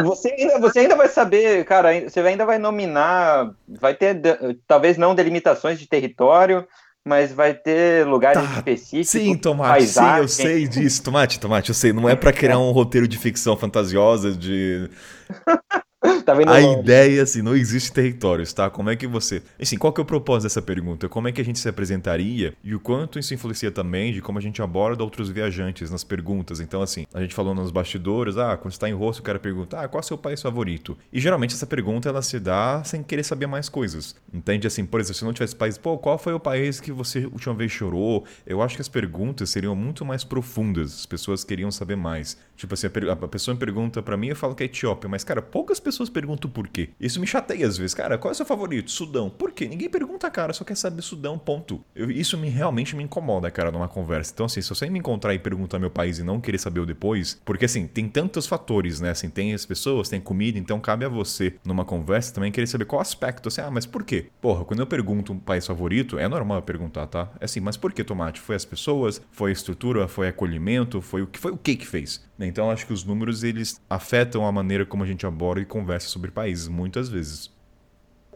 Você ainda, você ainda vai saber, cara, você ainda vai nominar, vai ter, talvez não delimitações de território, mas vai ter lugares tá. específicos. Sim, Tomate, sim, eu sei disso. Tomate, Tomate, eu sei. Não é para criar um roteiro de ficção fantasiosa de. Tá vendo a ideia, assim, não existe territórios, tá? Como é que você. Assim, qual que é o propósito dessa pergunta? Como é que a gente se apresentaria e o quanto isso influencia também de como a gente aborda outros viajantes nas perguntas? Então, assim, a gente falou nos bastidores, ah, quando está em rosto, o cara pergunta, ah, qual é o seu país favorito? E geralmente essa pergunta ela se dá sem querer saber mais coisas. Entende? Assim, por exemplo, se não tivesse país, pô, qual foi o país que você última vez chorou? Eu acho que as perguntas seriam muito mais profundas. As pessoas queriam saber mais. Tipo assim, a pessoa me pergunta para mim, eu falo que é Etiópia, mas, cara, poucas pessoas perguntam por quê. Isso me chateia às vezes. Cara, qual é o seu favorito? Sudão. Por quê? Ninguém pergunta, cara, só quer saber Sudão, ponto. Eu, isso me realmente me incomoda, cara, numa conversa. Então, assim, se você me encontrar e perguntar meu país e não querer saber o depois, porque assim, tem tantos fatores, né? Assim, tem as pessoas, tem comida, então cabe a você, numa conversa, também querer saber qual aspecto. Assim, ah, mas por quê? Porra, quando eu pergunto um país favorito, é normal eu perguntar, tá? É assim, mas por que tomate? Foi as pessoas? Foi a estrutura? Foi acolhimento? Foi o que foi o que que fez? Então, acho que os números eles afetam a maneira como a gente aborda e conversa sobre países, muitas vezes.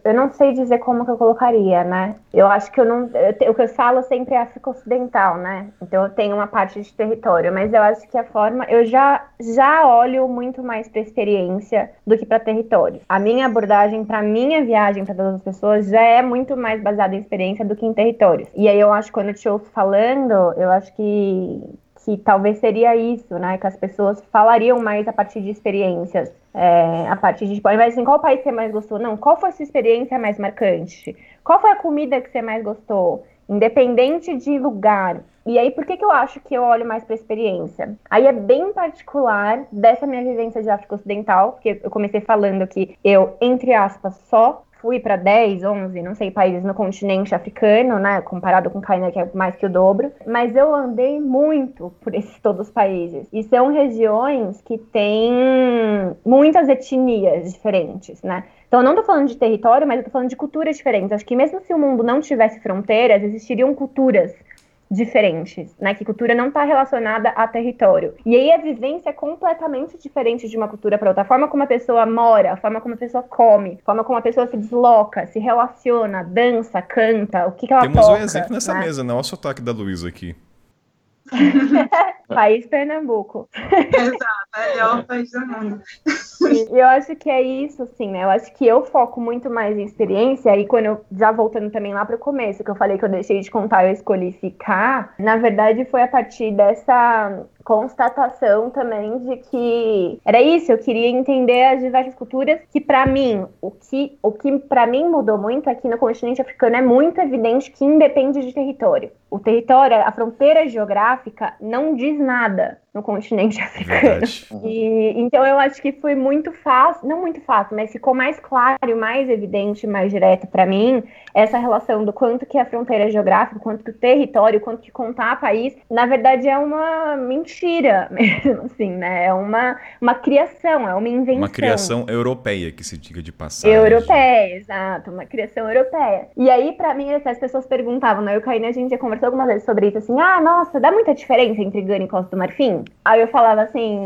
Eu não sei dizer como que eu colocaria, né? Eu acho que eu não. Eu, o que eu falo sempre é África Ocidental, né? Então eu tenho uma parte de território, mas eu acho que a forma. Eu já, já olho muito mais para experiência do que para território. A minha abordagem para minha viagem para todas as pessoas já é muito mais baseada em experiência do que em territórios. E aí eu acho que quando eu te ouço falando, eu acho que que talvez seria isso, né? Que as pessoas falariam mais a partir de experiências. É, a partir de, tipo, ao invés de assim, qual país você mais gostou? Não, qual foi a sua experiência mais marcante? Qual foi a comida que você mais gostou? Independente de lugar. E aí, por que, que eu acho que eu olho mais para experiência? Aí é bem particular dessa minha vivência de África Ocidental, porque eu comecei falando que eu, entre aspas, só fui para 10, 11, não sei, países no continente africano, né, comparado com o Caina, que é mais que o dobro, mas eu andei muito por esses todos os países. E são regiões que têm muitas etnias diferentes, né? Então, eu não estou falando de território, mas eu tô falando de culturas diferentes. Acho que mesmo se o mundo não tivesse fronteiras, existiriam culturas diferentes, né? Que cultura não está relacionada a território. E aí a vivência é completamente diferente de uma cultura para outra. A forma como a pessoa mora, a forma como a pessoa come, a forma como a pessoa se desloca, se relaciona, dança, canta, o que, que ela Temos toca. Temos um exemplo nessa né? mesa, né? Olha o sotaque da Luísa aqui. país Pernambuco. Exato, melhor é país do mundo. E eu acho que é isso, assim, né? Eu acho que eu foco muito mais em experiência, e quando eu, já voltando também lá para o começo, que eu falei que eu deixei de contar, eu escolhi ficar, na verdade foi a partir dessa constatação também de que era isso, eu queria entender as diversas culturas, que para mim, o que, o que para mim mudou muito aqui no continente africano é muito evidente que independe de território. O território, a fronteira geográfica não diz nada no continente africano. E, então eu acho que foi muito fácil, não muito fácil, mas ficou mais claro, mais evidente, mais direto para mim essa relação do quanto que a fronteira geográfica, quanto que o território, quanto que contar país, na verdade é uma mentira mesmo, assim, né? É uma, uma criação, é uma invenção. Uma criação europeia, que se diga de passagem. Europeia, exato, uma criação europeia. E aí, para mim, as pessoas perguntavam, né? Eu caí, a gente já conversou algumas vezes sobre isso, assim, ah, nossa, dá muita diferença entre Gana e Costa do Marfim? Aí eu falava assim,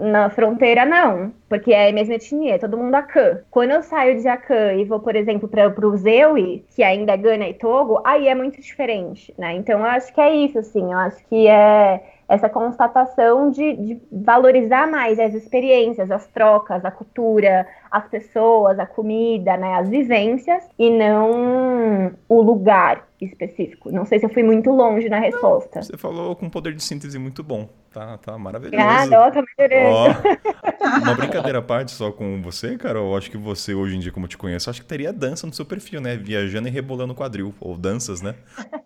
na fronteira não, porque é a mesma etnia, é todo mundo Akan. Quando eu saio de Akan e vou, por exemplo, para o Zeui, que ainda é Gana e Togo, aí é muito diferente, né? Então eu acho que é isso, assim, eu acho que é essa constatação de, de, valorizar mais as experiências, as trocas, a cultura, as pessoas, a comida, né, as vivências, e não o lugar específico. Não sei se eu fui muito longe na resposta. Não, você falou com um poder de síntese muito bom. Tá, tá maravilhoso. Ah, não, tá melhorando. Ó, uma brincadeira à parte só com você, cara. Eu acho que você, hoje em dia, como eu te conheço, acho que teria dança no seu perfil, né? Viajando e rebolando o quadril. Ou danças, né?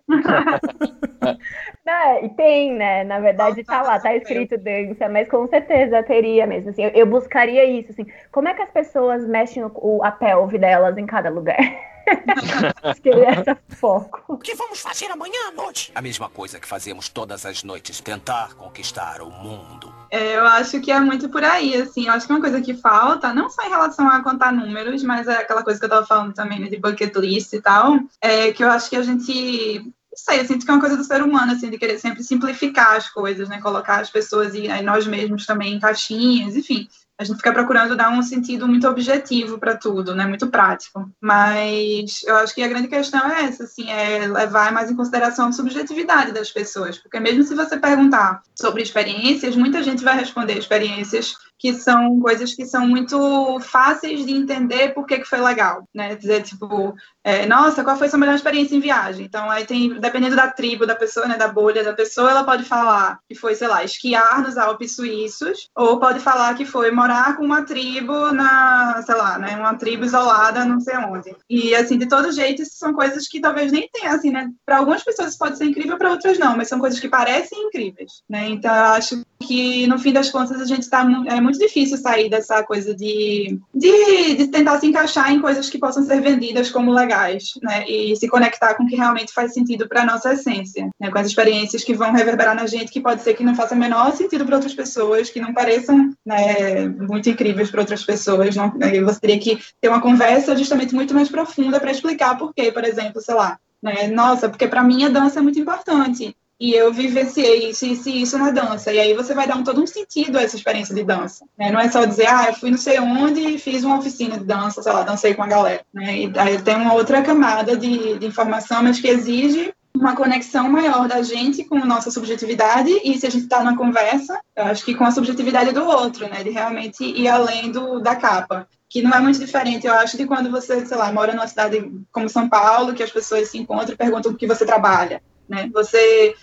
Não, e tem, né? Na verdade, tá lá, tá escrito dança, mas com certeza teria mesmo. Assim, eu, eu buscaria isso, assim. Como é que as pessoas mexem o, a pelve delas em cada lugar? Acho que ele é essa foco. O que vamos fazer amanhã à noite? A mesma coisa que fazemos todas as noites, tentar conquistar o mundo. É, eu acho que é muito por aí, assim. Eu acho que uma coisa que falta, não só em relação a contar números, mas é aquela coisa que eu tava falando também, né, de bucket list e tal, é que eu acho que a gente não sei, eu sinto que é uma coisa do ser humano, assim, de querer sempre simplificar as coisas, né? Colocar as pessoas e nós mesmos também em caixinhas, enfim a gente fica procurando dar um sentido muito objetivo para tudo, né? Muito prático. Mas eu acho que a grande questão é essa, assim, é levar mais em consideração a subjetividade das pessoas, porque mesmo se você perguntar sobre experiências, muita gente vai responder experiências que são coisas que são muito fáceis de entender por que, que foi legal, né? Dizer, tipo, é, nossa, qual foi sua melhor experiência em viagem? Então, aí tem, dependendo da tribo da pessoa, né, da bolha da pessoa, ela pode falar que foi, sei lá, esquiar nos Alpes suíços, ou pode falar que foi morar com uma tribo na, sei lá, né, uma tribo isolada não sei onde. E, assim, de todo jeito, são coisas que talvez nem tenham, assim, né? Para algumas pessoas isso pode ser incrível, para outras não, mas são coisas que parecem incríveis, né? Então, eu acho que, no fim das contas, a gente está é muito difícil sair dessa coisa de, de, de, tentar se encaixar em coisas que possam ser vendidas como legais, né? E se conectar com o que realmente faz sentido para nossa essência, né? Com as experiências que vão reverberar na gente, que pode ser que não faça o menor sentido para outras pessoas, que não pareçam né, muito incríveis para outras pessoas. Não, né? você teria que ter uma conversa justamente muito mais profunda para explicar por quê, por exemplo, sei lá. Né? Nossa, porque para mim a dança é muito importante e eu vivenciei isso, isso isso na dança. E aí você vai dar um, todo um sentido a essa experiência de dança. Né? Não é só dizer, ah, eu fui não sei onde e fiz uma oficina de dança, sei lá, dancei com a galera. Né? E aí tem uma outra camada de, de informação, mas que exige uma conexão maior da gente com nossa subjetividade e se a gente está numa conversa, eu acho que com a subjetividade do outro, né, de realmente ir além do, da capa, que não é muito diferente, eu acho, de quando você, sei lá, mora numa cidade como São Paulo, que as pessoas se encontram e perguntam o que você trabalha, né, você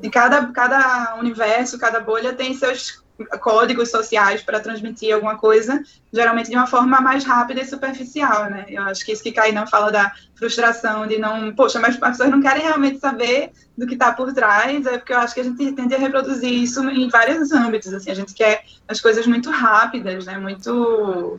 de cada, cada universo, cada bolha tem seus códigos sociais para transmitir alguma coisa, geralmente de uma forma mais rápida e superficial, né? Eu acho que isso que Kainan fala da frustração de não, poxa, mas as pessoas não querem realmente saber do que está por trás, é porque eu acho que a gente tende a reproduzir isso em vários âmbitos, assim, a gente quer as coisas muito rápidas, né? Muito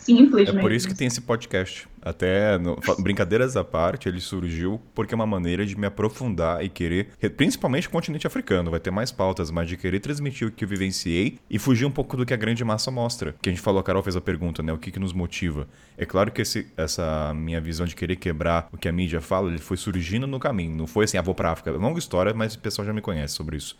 simples é mesmo. por isso que tem esse podcast. Até, no, brincadeiras à parte, ele surgiu porque é uma maneira de me aprofundar e querer, principalmente o continente africano, vai ter mais pautas, mas de querer transmitir o que eu vivenciei e fugir um pouco do que a grande massa mostra. Que a gente falou, a Carol fez a pergunta, né? O que, que nos motiva? É claro que esse, essa minha visão de querer quebrar o que a mídia fala, ele foi surgindo no caminho. Não foi assim, ah, vou pra África. Longa história, mas o pessoal já me conhece sobre isso.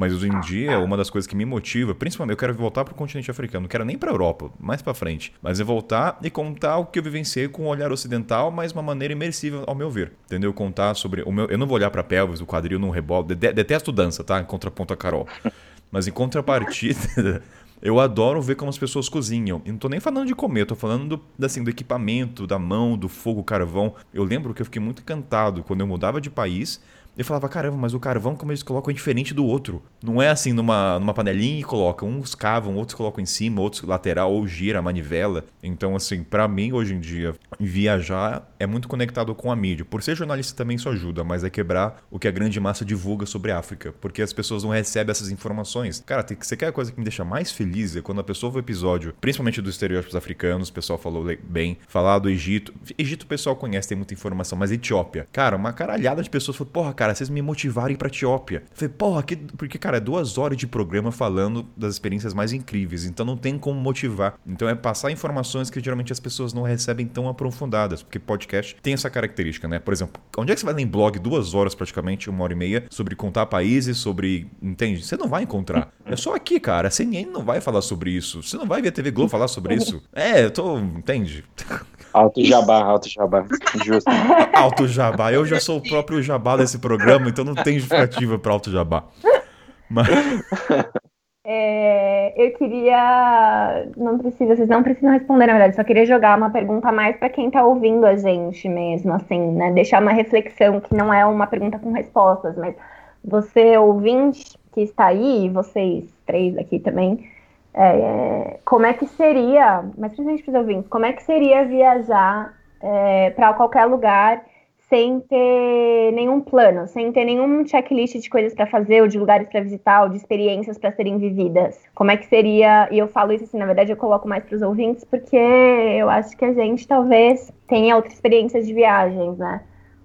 Mas hoje em dia, uma das coisas que me motiva, principalmente, eu quero voltar para o continente africano, não quero nem para a Europa, mais para frente, mas é voltar e contar o que eu vivenciei com um olhar ocidental, mas uma maneira imersiva, ao meu ver. Entendeu? Contar sobre o meu. Eu não vou olhar para pelvis, o quadril não rebola. Detesto dança, tá? Em contraponto a Carol. Mas em contrapartida. Eu adoro ver como as pessoas cozinham. E não tô nem falando de comer, tô falando do, assim, do equipamento, da mão, do fogo, carvão. Eu lembro que eu fiquei muito encantado quando eu mudava de país eu falava, caramba, mas o carvão, como eles colocam, é diferente do outro. Não é assim numa, numa panelinha e colocam. Uns cavam, outros colocam em cima, outros lateral, ou gira a manivela. Então, assim, para mim, hoje em dia, viajar é muito conectado com a mídia. Por ser jornalista também isso ajuda, mas é quebrar o que a grande massa divulga sobre a África. Porque as pessoas não recebem essas informações. Cara, tem, você quer a coisa que me deixa mais feliz é quando a pessoa vê o episódio, principalmente dos estereótipos africanos, o pessoal falou bem, falar do Egito. Egito o pessoal conhece, tem muita informação, mas Etiópia. Cara, uma caralhada de pessoas falou, porra, cara, vocês me motivaram a ir pra Etiópia. Eu falei, porra, que... porque, cara, é duas horas de programa falando das experiências mais incríveis, então não tem como motivar. Então é passar informações que geralmente as pessoas não recebem tão aprofundadas, porque podcast tem essa característica, né? Por exemplo, onde é que você vai ler em blog duas horas praticamente, uma hora e meia, sobre contar países, sobre. Entende? Você não vai encontrar. É só aqui, cara. A CNN não vai falar sobre isso. Você não vai ver a TV Globo falar sobre isso. É, eu tô. Entende? Alto jabá, alto jabá. Justo. Alto jabá. Eu já sou o próprio jabá desse programa, então não tem justificativa para alto jabá. Mas... É, eu queria. Não precisa, vocês não precisam responder, na verdade, só queria jogar uma pergunta mais para quem está ouvindo a gente mesmo, assim, né? Deixar uma reflexão que não é uma pergunta com respostas, mas você, ouvinte que está aí, vocês três aqui também, é, como é que seria, mas principalmente para os ouvintes, como é que seria viajar é, para qualquer lugar sem ter nenhum plano, sem ter nenhum checklist de coisas para fazer, ou de lugares para visitar, ou de experiências para serem vividas. Como é que seria? E eu falo isso assim, na verdade eu coloco mais para os ouvintes, porque eu acho que a gente talvez tenha outras experiências de viagens, né?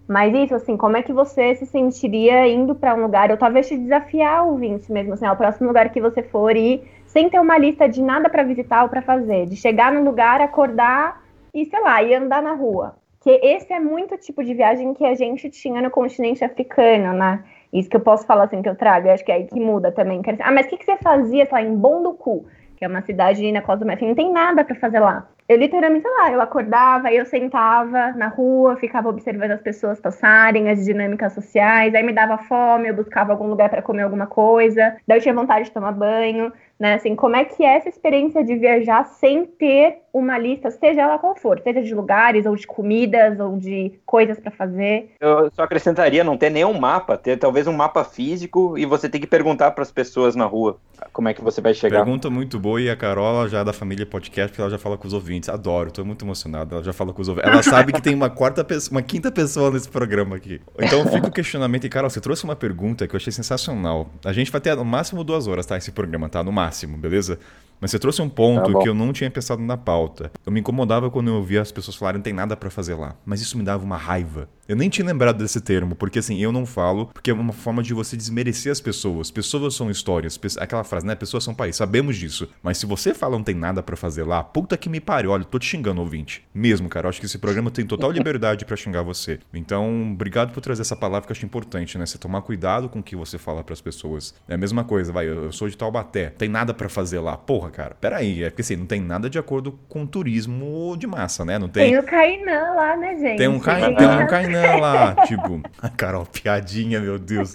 Mas isso, assim, como é que você se sentiria indo para um lugar, ou talvez te desafiar o ouvinte mesmo, assim, ao próximo lugar que você for ir, sem ter uma lista de nada para visitar ou para fazer, de chegar no lugar, acordar e, sei lá, ir andar na rua. Que esse é muito tipo de viagem que a gente tinha no continente africano, né? Isso que eu posso falar assim que eu trago, eu acho que é aí que muda também. Ah, mas o que, que você fazia, sei lá, em Bonducu, que é uma cidade na Costa do Marfim, não tem nada para fazer lá eu literalmente, sei lá, eu acordava, eu sentava na rua, ficava observando as pessoas passarem, as dinâmicas sociais, aí me dava fome, eu buscava algum lugar para comer alguma coisa, daí eu tinha vontade de tomar banho, né? Assim, como é que é essa experiência de viajar sem ter uma lista, seja ela qual for, seja de lugares ou de comidas ou de coisas para fazer? Eu só acrescentaria não ter nenhum mapa, ter talvez um mapa físico e você tem que perguntar para as pessoas na rua como é que você vai chegar. Pergunta muito boa e a Carola já é da família podcast, porque ela já fala com os ouvintes. Adoro, tô muito emocionado. Ela já fala com os ouvintes. Ela sabe que tem uma quarta pessoa, uma quinta pessoa nesse programa aqui. Então fica o questionamento e Carol, você trouxe uma pergunta que eu achei sensacional. A gente vai ter no máximo duas horas, tá? Esse programa, tá? No máximo, beleza? Mas você trouxe um ponto tá que eu não tinha pensado na pauta. Eu me incomodava quando eu ouvia as pessoas falarem não tem nada para fazer lá. Mas isso me dava uma raiva. Eu nem tinha lembrado desse termo, porque assim, eu não falo, porque é uma forma de você desmerecer as pessoas. Pessoas são histórias. Aquela frase, né? Pessoas são país. Sabemos disso. Mas se você fala não tem nada para fazer lá, puta que me pariu. Olha, tô te xingando, ouvinte. Mesmo, cara. Eu acho que esse programa tem total liberdade para xingar você. Então, obrigado por trazer essa palavra que eu acho importante, né? Você tomar cuidado com o que você fala para as pessoas. É a mesma coisa, vai. Eu sou de Taubaté. Tem nada para fazer lá. Porra, cara. Pera aí. É porque assim, não tem nada de acordo com turismo de massa, né? Não tem. Tem o Cainã lá, né, gente? Tem um, Ca... tem um Cainã lá. tipo, a Carol, piadinha, meu Deus.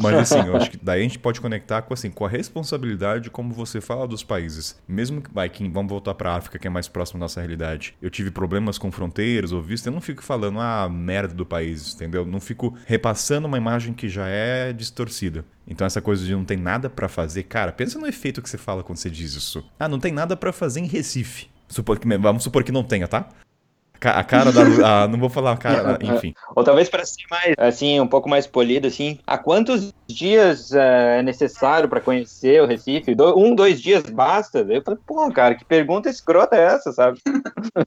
Mas assim, eu acho que daí a gente pode conectar com assim, com a responsabilidade como você fala dos países. Mesmo que, vai, que vamos voltar para África, que é mais próximo da nossa realidade. Eu tive problemas com fronteiras ou visto, eu não fico falando ah, merda do país, entendeu? Não fico repassando uma imagem que já é distorcida. Então essa coisa de não tem nada para fazer, cara, pensa no efeito que você fala quando você diz isso. Ah, não tem nada para fazer em Recife. Supor que, vamos supor que não tenha, tá? A cara da. A, não vou falar a cara, enfim. Ou talvez para ser mais, assim, um pouco mais polido, assim. Há quantos dias é, é necessário para conhecer o Recife? Do, um, dois dias basta? Eu falei, pô, cara, que pergunta escrota é essa, sabe?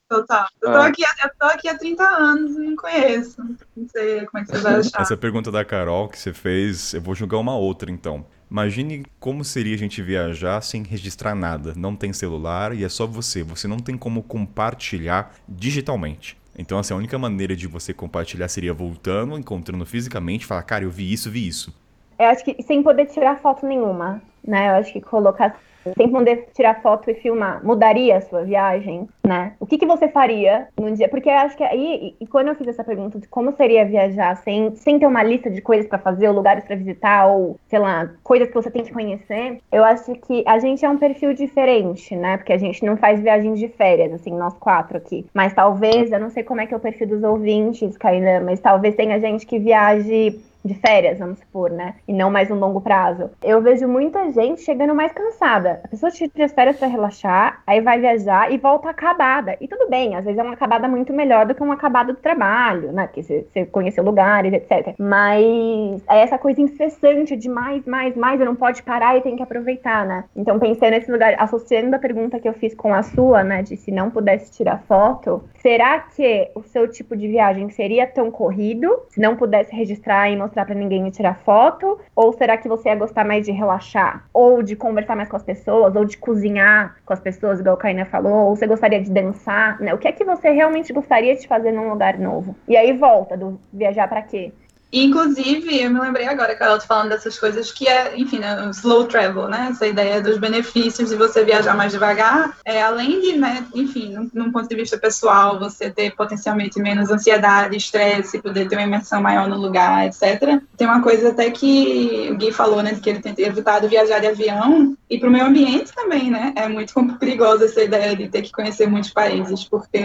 Total. Eu tô, ah. aqui, eu tô aqui há 30 anos e não conheço. Não sei como é que você vai achar. Essa pergunta da Carol que você fez, eu vou julgar uma outra, então. Imagine como seria a gente viajar sem registrar nada. Não tem celular e é só você. Você não tem como compartilhar digitalmente. Então, assim, a única maneira de você compartilhar seria voltando, encontrando fisicamente, falar, cara, eu vi isso, vi isso. Eu acho que sem poder tirar foto nenhuma, né? Eu acho que colocar sem poder tirar foto e filmar, mudaria a sua viagem, né? O que, que você faria num dia? Porque acho que aí, e, e quando eu fiz essa pergunta de como seria viajar sem, sem ter uma lista de coisas para fazer, ou lugares para visitar, ou, sei lá, coisas que você tem que conhecer, eu acho que a gente é um perfil diferente, né? Porque a gente não faz viagens de férias, assim, nós quatro aqui. Mas talvez, eu não sei como é que é o perfil dos ouvintes, Kainan, mas talvez tenha gente que viaje de férias, vamos supor, né? E não mais um longo prazo. Eu vejo muita gente chegando mais cansada. A pessoa tira as férias para relaxar, aí vai viajar e volta acabada. E tudo bem, às vezes é uma acabada muito melhor do que uma acabada do trabalho, né? Porque você, conheceu lugares, etc. Mas é essa coisa incessante de mais, mais, mais, eu não pode parar e tem que aproveitar, né? Então, pensando nesse lugar, associando a pergunta que eu fiz com a sua, né? De se não pudesse tirar foto, será que o seu tipo de viagem seria tão corrido se não pudesse registrar e mostrar para ninguém e tirar foto? Ou será que você ia gostar mais de relaxar? Ou de conversar mais com as pessoas? Ou de cozinhar com as pessoas, igual a Kaina falou? Ou você gostaria de dançar? Né? O que é que você realmente gostaria de fazer num lugar novo? E aí volta do viajar para quê? Inclusive, eu me lembrei agora, Carol, te falando dessas coisas que é, enfim, né, slow travel, né? Essa ideia dos benefícios de você viajar mais devagar, é, além de, né, enfim, num, num, ponto de vista pessoal, você ter potencialmente menos ansiedade, estresse, poder ter uma imersão maior no lugar, etc. Tem uma coisa até que o Gui falou, né, de que ele tem evitado viajar de avião, e para o meio ambiente também, né? É muito perigosa essa ideia de ter que conhecer muitos países, porque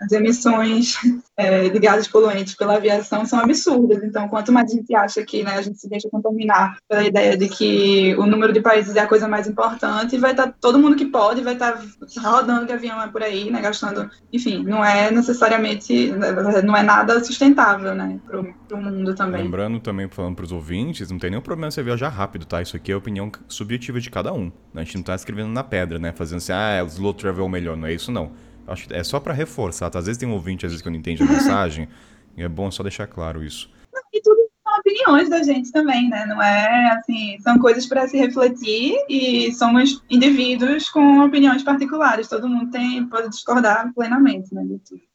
as emissões é, de gases poluentes pela aviação são absurdas. Então, quanto mais a gente acha que né, a gente se deixa contaminar pela ideia de que o número de países é a coisa mais importante, vai estar tá, todo mundo que pode vai estar tá rodando de avião é por aí, né, gastando, enfim, não é necessariamente, não é nada sustentável, né, pro, pro mundo também. Lembrando também, falando para os ouvintes, não tem nenhum problema você viajar rápido, tá? Isso aqui é a opinião subjetiva de cada um. A gente não tá escrevendo na pedra, né, fazendo assim, ah, o slow travel é o melhor, não é isso não. Acho é só para reforçar, tá? Às vezes tem um ouvinte, às vezes que não entende a mensagem, é bom só deixar claro isso. E tudo são opiniões da gente também, né? Não é assim, são coisas para se refletir e somos indivíduos com opiniões particulares. Todo mundo tem pode discordar plenamente, né?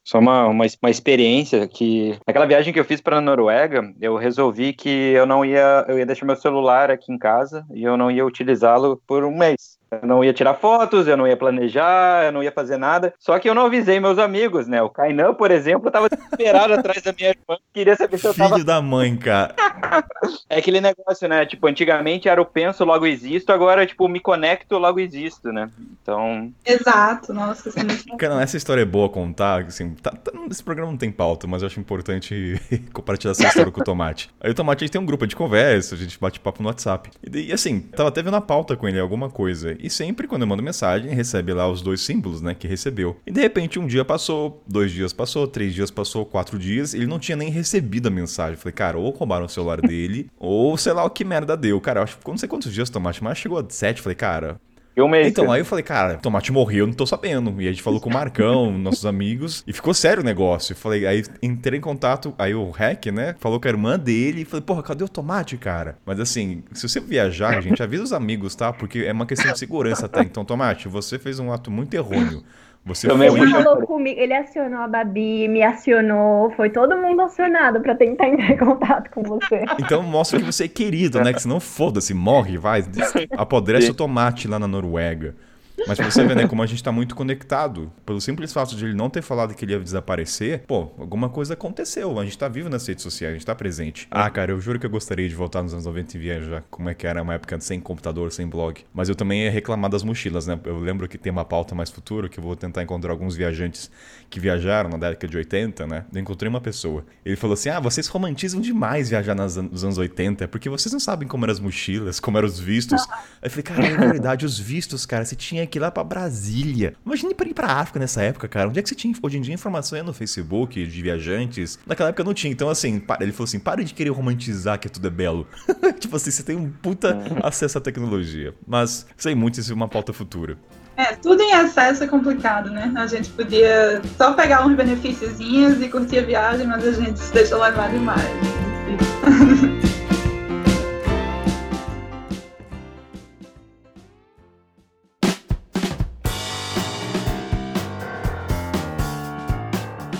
Só uma, uma, uma experiência que naquela viagem que eu fiz para a Noruega, eu resolvi que eu não ia eu ia deixar meu celular aqui em casa e eu não ia utilizá-lo por um mês. Eu não ia tirar fotos, eu não ia planejar, eu não ia fazer nada. Só que eu não avisei meus amigos, né? O Kainan, por exemplo, tava desesperado atrás da minha irmã, queria saber se eu tava. Filho da mãe, cara. é aquele negócio, né? Tipo, antigamente era o penso, logo existo, agora, tipo, me conecto, logo existo, né? Então. Exato, nossa, é Cara, essa história é boa contar, assim, tá, tá, esse programa não tem pauta, mas eu acho importante compartilhar essa história com o Tomate. Aí o Tomate a gente tem um grupo de conversa, a gente bate papo no WhatsApp. E, e assim, tava até vendo a pauta com ele, alguma coisa. E sempre quando eu mando mensagem, recebe lá os dois símbolos, né, que recebeu. E de repente um dia passou, dois dias passou, três dias passou, quatro dias, ele não tinha nem recebido a mensagem. Falei, cara, ou roubaram o celular dele, ou sei lá o que merda deu. Cara, eu acho que não sei quantos dias tomate, mas chegou a sete. Falei, cara, então, aí eu falei, cara, Tomate morreu, não tô sabendo. E a gente falou com o Marcão, nossos amigos, e ficou sério o negócio. Eu falei, aí entrei em contato, aí o Hack, né, falou com a irmã dele, e falei, porra, cadê o Tomate, cara? Mas assim, se você viajar, gente, avisa os amigos, tá? Porque é uma questão de segurança até. Então, Tomate, você fez um ato muito errôneo. Você Também foi... Ele falou comigo, ele acionou a Babi, me acionou, foi todo mundo acionado para tentar entrar em contato com você. Então mostra que você é querido, né? Que senão foda-se, morre, vai, apodrece o tomate lá na Noruega. Mas você ver, né, como a gente tá muito conectado. Pelo simples fato de ele não ter falado que ele ia desaparecer, pô, alguma coisa aconteceu. A gente tá vivo nas redes sociais, a gente tá presente. Ah, cara, eu juro que eu gostaria de voltar nos anos 90 e viajar. Como é que era uma época sem computador, sem blog. Mas eu também ia reclamar das mochilas, né? Eu lembro que tem uma pauta mais futura que eu vou tentar encontrar alguns viajantes que viajaram na década de 80, né? Eu encontrei uma pessoa. Ele falou assim: ah, vocês romantizam demais viajar nos anos 80, é porque vocês não sabem como eram as mochilas, como eram os vistos. Aí eu falei, cara, é verdade, os vistos, cara, você tinha que ir lá pra Brasília. Imagine para ir pra África nessa época, cara. Onde é que você tinha? Hoje em dia, informação é no Facebook de viajantes. Naquela época não tinha. Então, assim, ele falou assim: para de querer romantizar que tudo é belo. tipo assim, você tem um puta acesso à tecnologia. Mas sei muito, isso é uma pauta futura. É, tudo em acesso é complicado, né? A gente podia só pegar uns benefíciozinhos e curtir a viagem, mas a gente se deixa levar demais.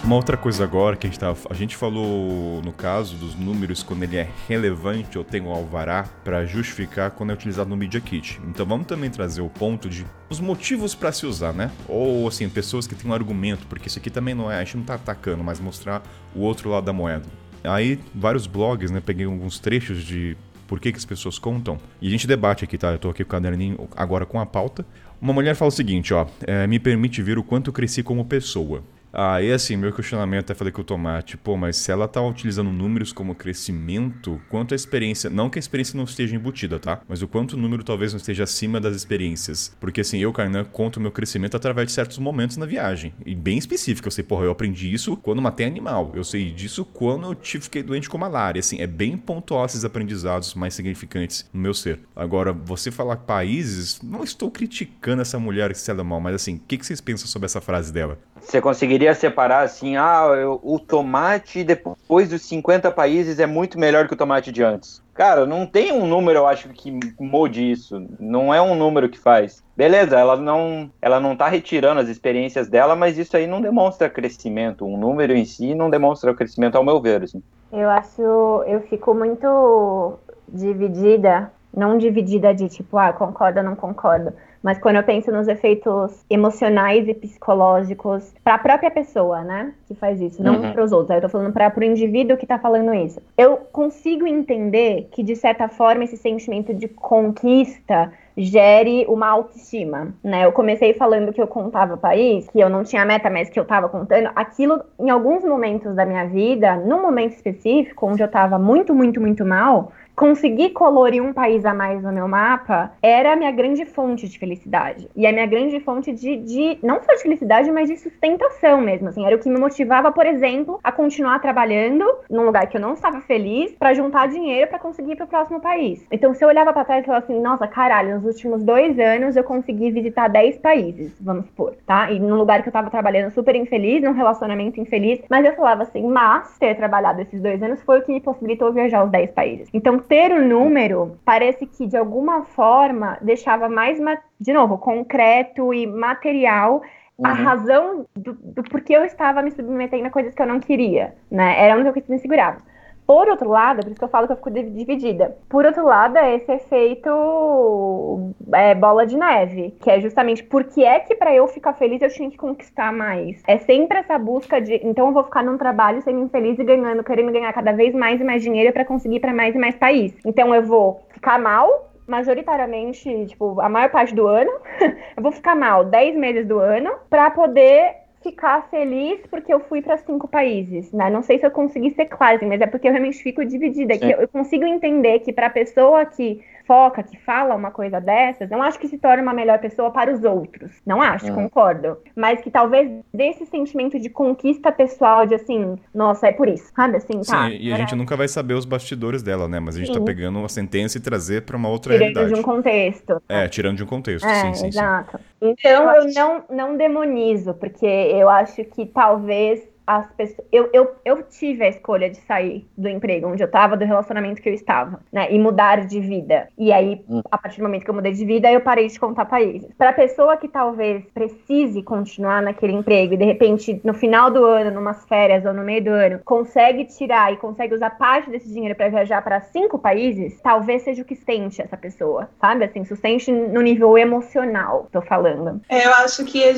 Uma outra coisa agora que a gente, tava, a gente falou no caso dos números quando ele é relevante ou tem um alvará para justificar quando é utilizado no Media Kit. Então vamos também trazer o ponto de os motivos para se usar, né? Ou assim, pessoas que têm um argumento, porque isso aqui também não é, a gente não tá atacando, mas mostrar o outro lado da moeda. Aí vários blogs, né, peguei alguns trechos de por que, que as pessoas contam. E a gente debate aqui, tá? Eu tô aqui com o caderninho agora com a pauta. Uma mulher fala o seguinte, ó, é, me permite ver o quanto cresci como pessoa. Aí, assim, meu questionamento, até falei com o Tomate, pô, mas se ela tá utilizando números como crescimento, quanto a experiência, não que a experiência não esteja embutida, tá? Mas o quanto o número talvez não esteja acima das experiências. Porque, assim, eu, Kainan, conto o meu crescimento através de certos momentos na viagem. E bem específico, eu sei, porra, eu aprendi isso quando matei animal. Eu sei disso quando eu fiquei doente com malária. Assim, é bem pontual esses aprendizados mais significantes no meu ser. Agora, você falar países, não estou criticando essa mulher que se ela mal, mas assim, o que, que vocês pensam sobre essa frase dela? Você conseguiria separar assim, ah, eu, o tomate depois dos 50 países é muito melhor que o tomate de antes. Cara, não tem um número, eu acho, que mude isso. Não é um número que faz. Beleza, ela não, ela não tá retirando as experiências dela, mas isso aí não demonstra crescimento. Um número em si não demonstra crescimento, ao meu ver. Assim. Eu acho, eu fico muito dividida, não dividida de tipo, ah, concordo não concordo mas quando eu penso nos efeitos emocionais e psicológicos para a própria pessoa, né, que faz isso, não uhum. para os outros. Aí eu tô falando para o indivíduo que está falando isso. Eu consigo entender que de certa forma esse sentimento de conquista gere uma autoestima, né? Eu comecei falando que eu contava país, que eu não tinha meta, mas que eu tava contando. Aquilo, em alguns momentos da minha vida, num momento específico, onde eu tava muito, muito, muito mal, conseguir colorir um país a mais no meu mapa era a minha grande fonte de felicidade. E a minha grande fonte de, de, não só de felicidade, mas de sustentação mesmo. Assim, era o que me motivava, por exemplo, a continuar trabalhando num lugar que eu não estava feliz para juntar dinheiro para conseguir ir para o próximo país. Então, se eu olhava para trás e falava assim, nossa, caralho, nos últimos dois anos eu consegui visitar 10 países, vamos supor, tá? E num lugar que eu tava trabalhando super infeliz, num relacionamento infeliz, mas eu falava assim, mas ter trabalhado esses dois anos foi o que me possibilitou viajar os 10 países. Então, ter o número parece que de alguma forma deixava mais, de novo, concreto e material uhum. a razão do, do porquê eu estava me submetendo a coisas que eu não queria, né? Era onde eu me segurava. Por outro lado, por isso que eu falo que eu fico dividida. Por outro lado, é esse efeito é, bola de neve, que é justamente porque é que para eu ficar feliz eu tinha que conquistar mais. É sempre essa busca de, então eu vou ficar num trabalho sendo infeliz e ganhando, querendo ganhar cada vez mais e mais dinheiro para conseguir para mais e mais país. Então eu vou ficar mal, majoritariamente, tipo, a maior parte do ano, eu vou ficar mal 10 meses do ano para poder ficar feliz porque eu fui para cinco países, né? Não sei se eu consegui ser assim, mas é porque eu realmente fico dividida. Que eu consigo entender que para a pessoa que foca, que fala uma coisa dessas, não acho que se torne uma melhor pessoa para os outros. Não acho, uhum. concordo. Mas que talvez desse sentimento de conquista pessoal, de assim, nossa, é por isso, sabe? Assim, tá. Sim, e a gente nunca vai saber os bastidores dela, né? Mas a gente tá sim. tá pegando uma sentença e trazer para uma outra tirando realidade. Tirando de um contexto. É, tirando de um contexto, é, sim, sim. Exato. Sim. Então eu não, não demonizo, porque eu acho que talvez as pessoas. Eu, eu, eu tive a escolha de sair do emprego onde eu estava, do relacionamento que eu estava, né? E mudar de vida. E aí, hum. a partir do momento que eu mudei de vida, eu parei de contar países. Para pessoa que talvez precise continuar naquele emprego e de repente, no final do ano, numas férias ou no meio do ano, consegue tirar e consegue usar parte desse dinheiro para viajar para cinco países, talvez seja o que sustente essa pessoa, sabe? Assim, sustente no nível emocional, tô falando. É, eu acho que é,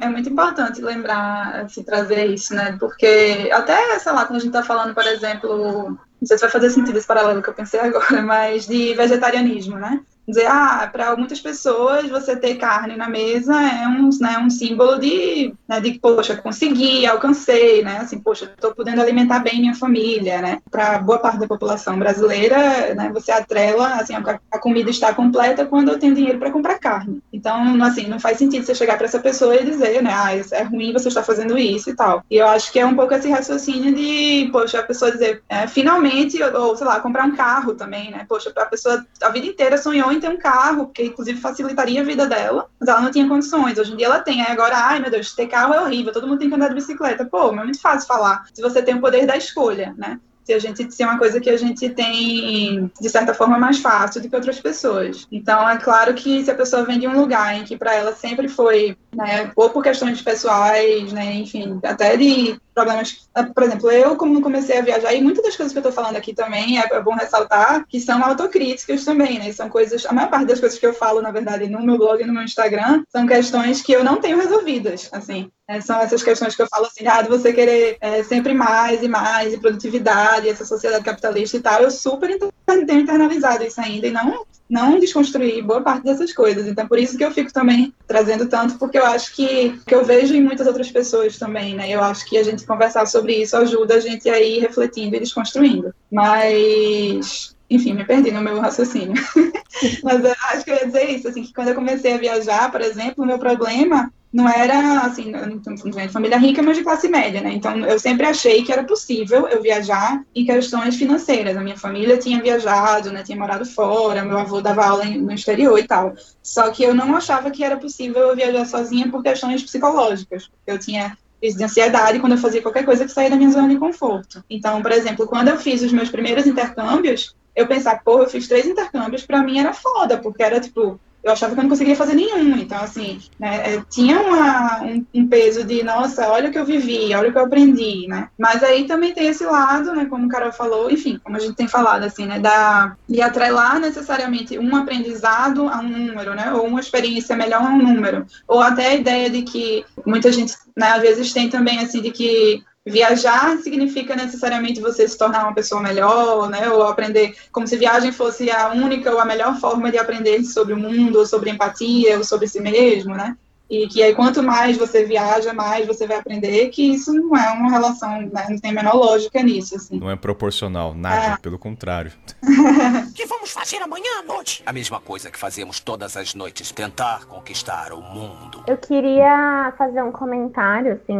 é muito importante lembrar, assim, trazer isso, né? Porque até, sei lá, quando a gente está falando, por exemplo, não sei se vai fazer sentido esse paralelo que eu pensei agora, mas de vegetarianismo, né? Dizer, ah, para muitas pessoas você ter carne na mesa é um, né, um símbolo de, né, de, poxa, consegui, alcancei, né, assim, poxa, estou podendo alimentar bem minha família, né, para boa parte da população brasileira, né, você atrela, assim, a, comida está completa quando eu tenho dinheiro para comprar carne. Então, assim, não faz sentido você chegar para essa pessoa e dizer, né, ah, é ruim, você está fazendo isso e tal. E eu acho que é um pouco esse raciocínio de, poxa, a pessoa dizer, é, finalmente, ou, ou, sei lá, comprar um carro também, né, poxa, a pessoa a vida inteira sonhou em ter um carro, porque inclusive facilitaria a vida dela, mas ela não tinha condições. Hoje em dia ela tem. Aí agora, ai meu Deus, ter carro é horrível, todo mundo tem que andar de bicicleta. Pô, mas é muito fácil falar. Se você tem o poder da escolha, né? Se a gente se é uma coisa que a gente tem de certa forma mais fácil do que outras pessoas. Então é claro que se a pessoa vem de um lugar em que para ela sempre foi, né, ou por questões pessoais, né, enfim, até de problemas. Ah, por exemplo, eu, como comecei a viajar, e muitas das coisas que eu estou falando aqui também é, é, bom ressaltar que são autocríticas também, né? São coisas. A maior parte das coisas que eu falo, na verdade, no meu blog e no meu Instagram, são questões que eu não tenho resolvidas, assim. É, são essas questões que eu falo assim, ah, de você querer é, sempre mais e mais, e produtividade, essa sociedade capitalista e tal, eu super tenho internalizado isso ainda, e não não desconstruir boa parte dessas coisas. Então, por isso que eu fico também trazendo tanto, porque eu acho que, que eu vejo em muitas outras pessoas também, né? Eu acho que a gente conversar sobre isso ajuda a gente a ir refletindo e desconstruindo. Mas, enfim, me perdi no meu raciocínio. Mas eu acho que eu ia dizer isso, assim, que quando eu comecei a viajar, por exemplo, o meu problema não era assim, de família rica, mas de classe média, né? Então eu sempre achei que era possível eu viajar em questões financeiras. A minha família tinha viajado, né? Tinha morado fora, meu avô dava aula no exterior e tal. Só que eu não achava que era possível eu viajar sozinha por questões psicológicas. Eu tinha de ansiedade quando eu fazia qualquer coisa que saía da minha zona de conforto. Então, por exemplo, quando eu fiz os meus primeiros intercâmbios, eu pensava, pô, eu fiz três intercâmbios, para mim era foda, porque era tipo, eu achava que eu não conseguia fazer nenhum. Então, assim, né, é, tinha uma, um, um, peso de, nossa, olha o que eu vivi, olha o que eu aprendi, né? Mas aí também tem esse lado, né, como o Carol falou, enfim, como a gente tem falado, assim, né, da, de atrelar necessariamente um aprendizado a um número, né, ou uma experiência melhor a um número. Ou até a ideia de que muita gente, né, às vezes tem também, assim, de que viajar significa necessariamente você se tornar uma pessoa melhor, né? Ou aprender como se viagem fosse a única ou a melhor forma de aprender sobre o mundo, ou sobre empatia, ou sobre si mesmo, né? E que aí, quanto mais você viaja, mais você vai aprender que isso não é uma relação, né? não tem a menor lógica nisso. Assim. Não é proporcional, nada, É. pelo contrário. O que vamos fazer amanhã à noite? A mesma coisa que fazemos todas as noites. Tentar conquistar o mundo. Eu queria fazer um comentário, assim,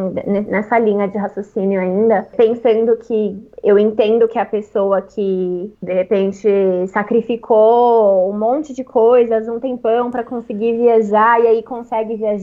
nessa linha de raciocínio ainda, pensando que eu entendo que a pessoa que, de repente, sacrificou um monte de coisas, um tempão para conseguir viajar e aí consegue viajar,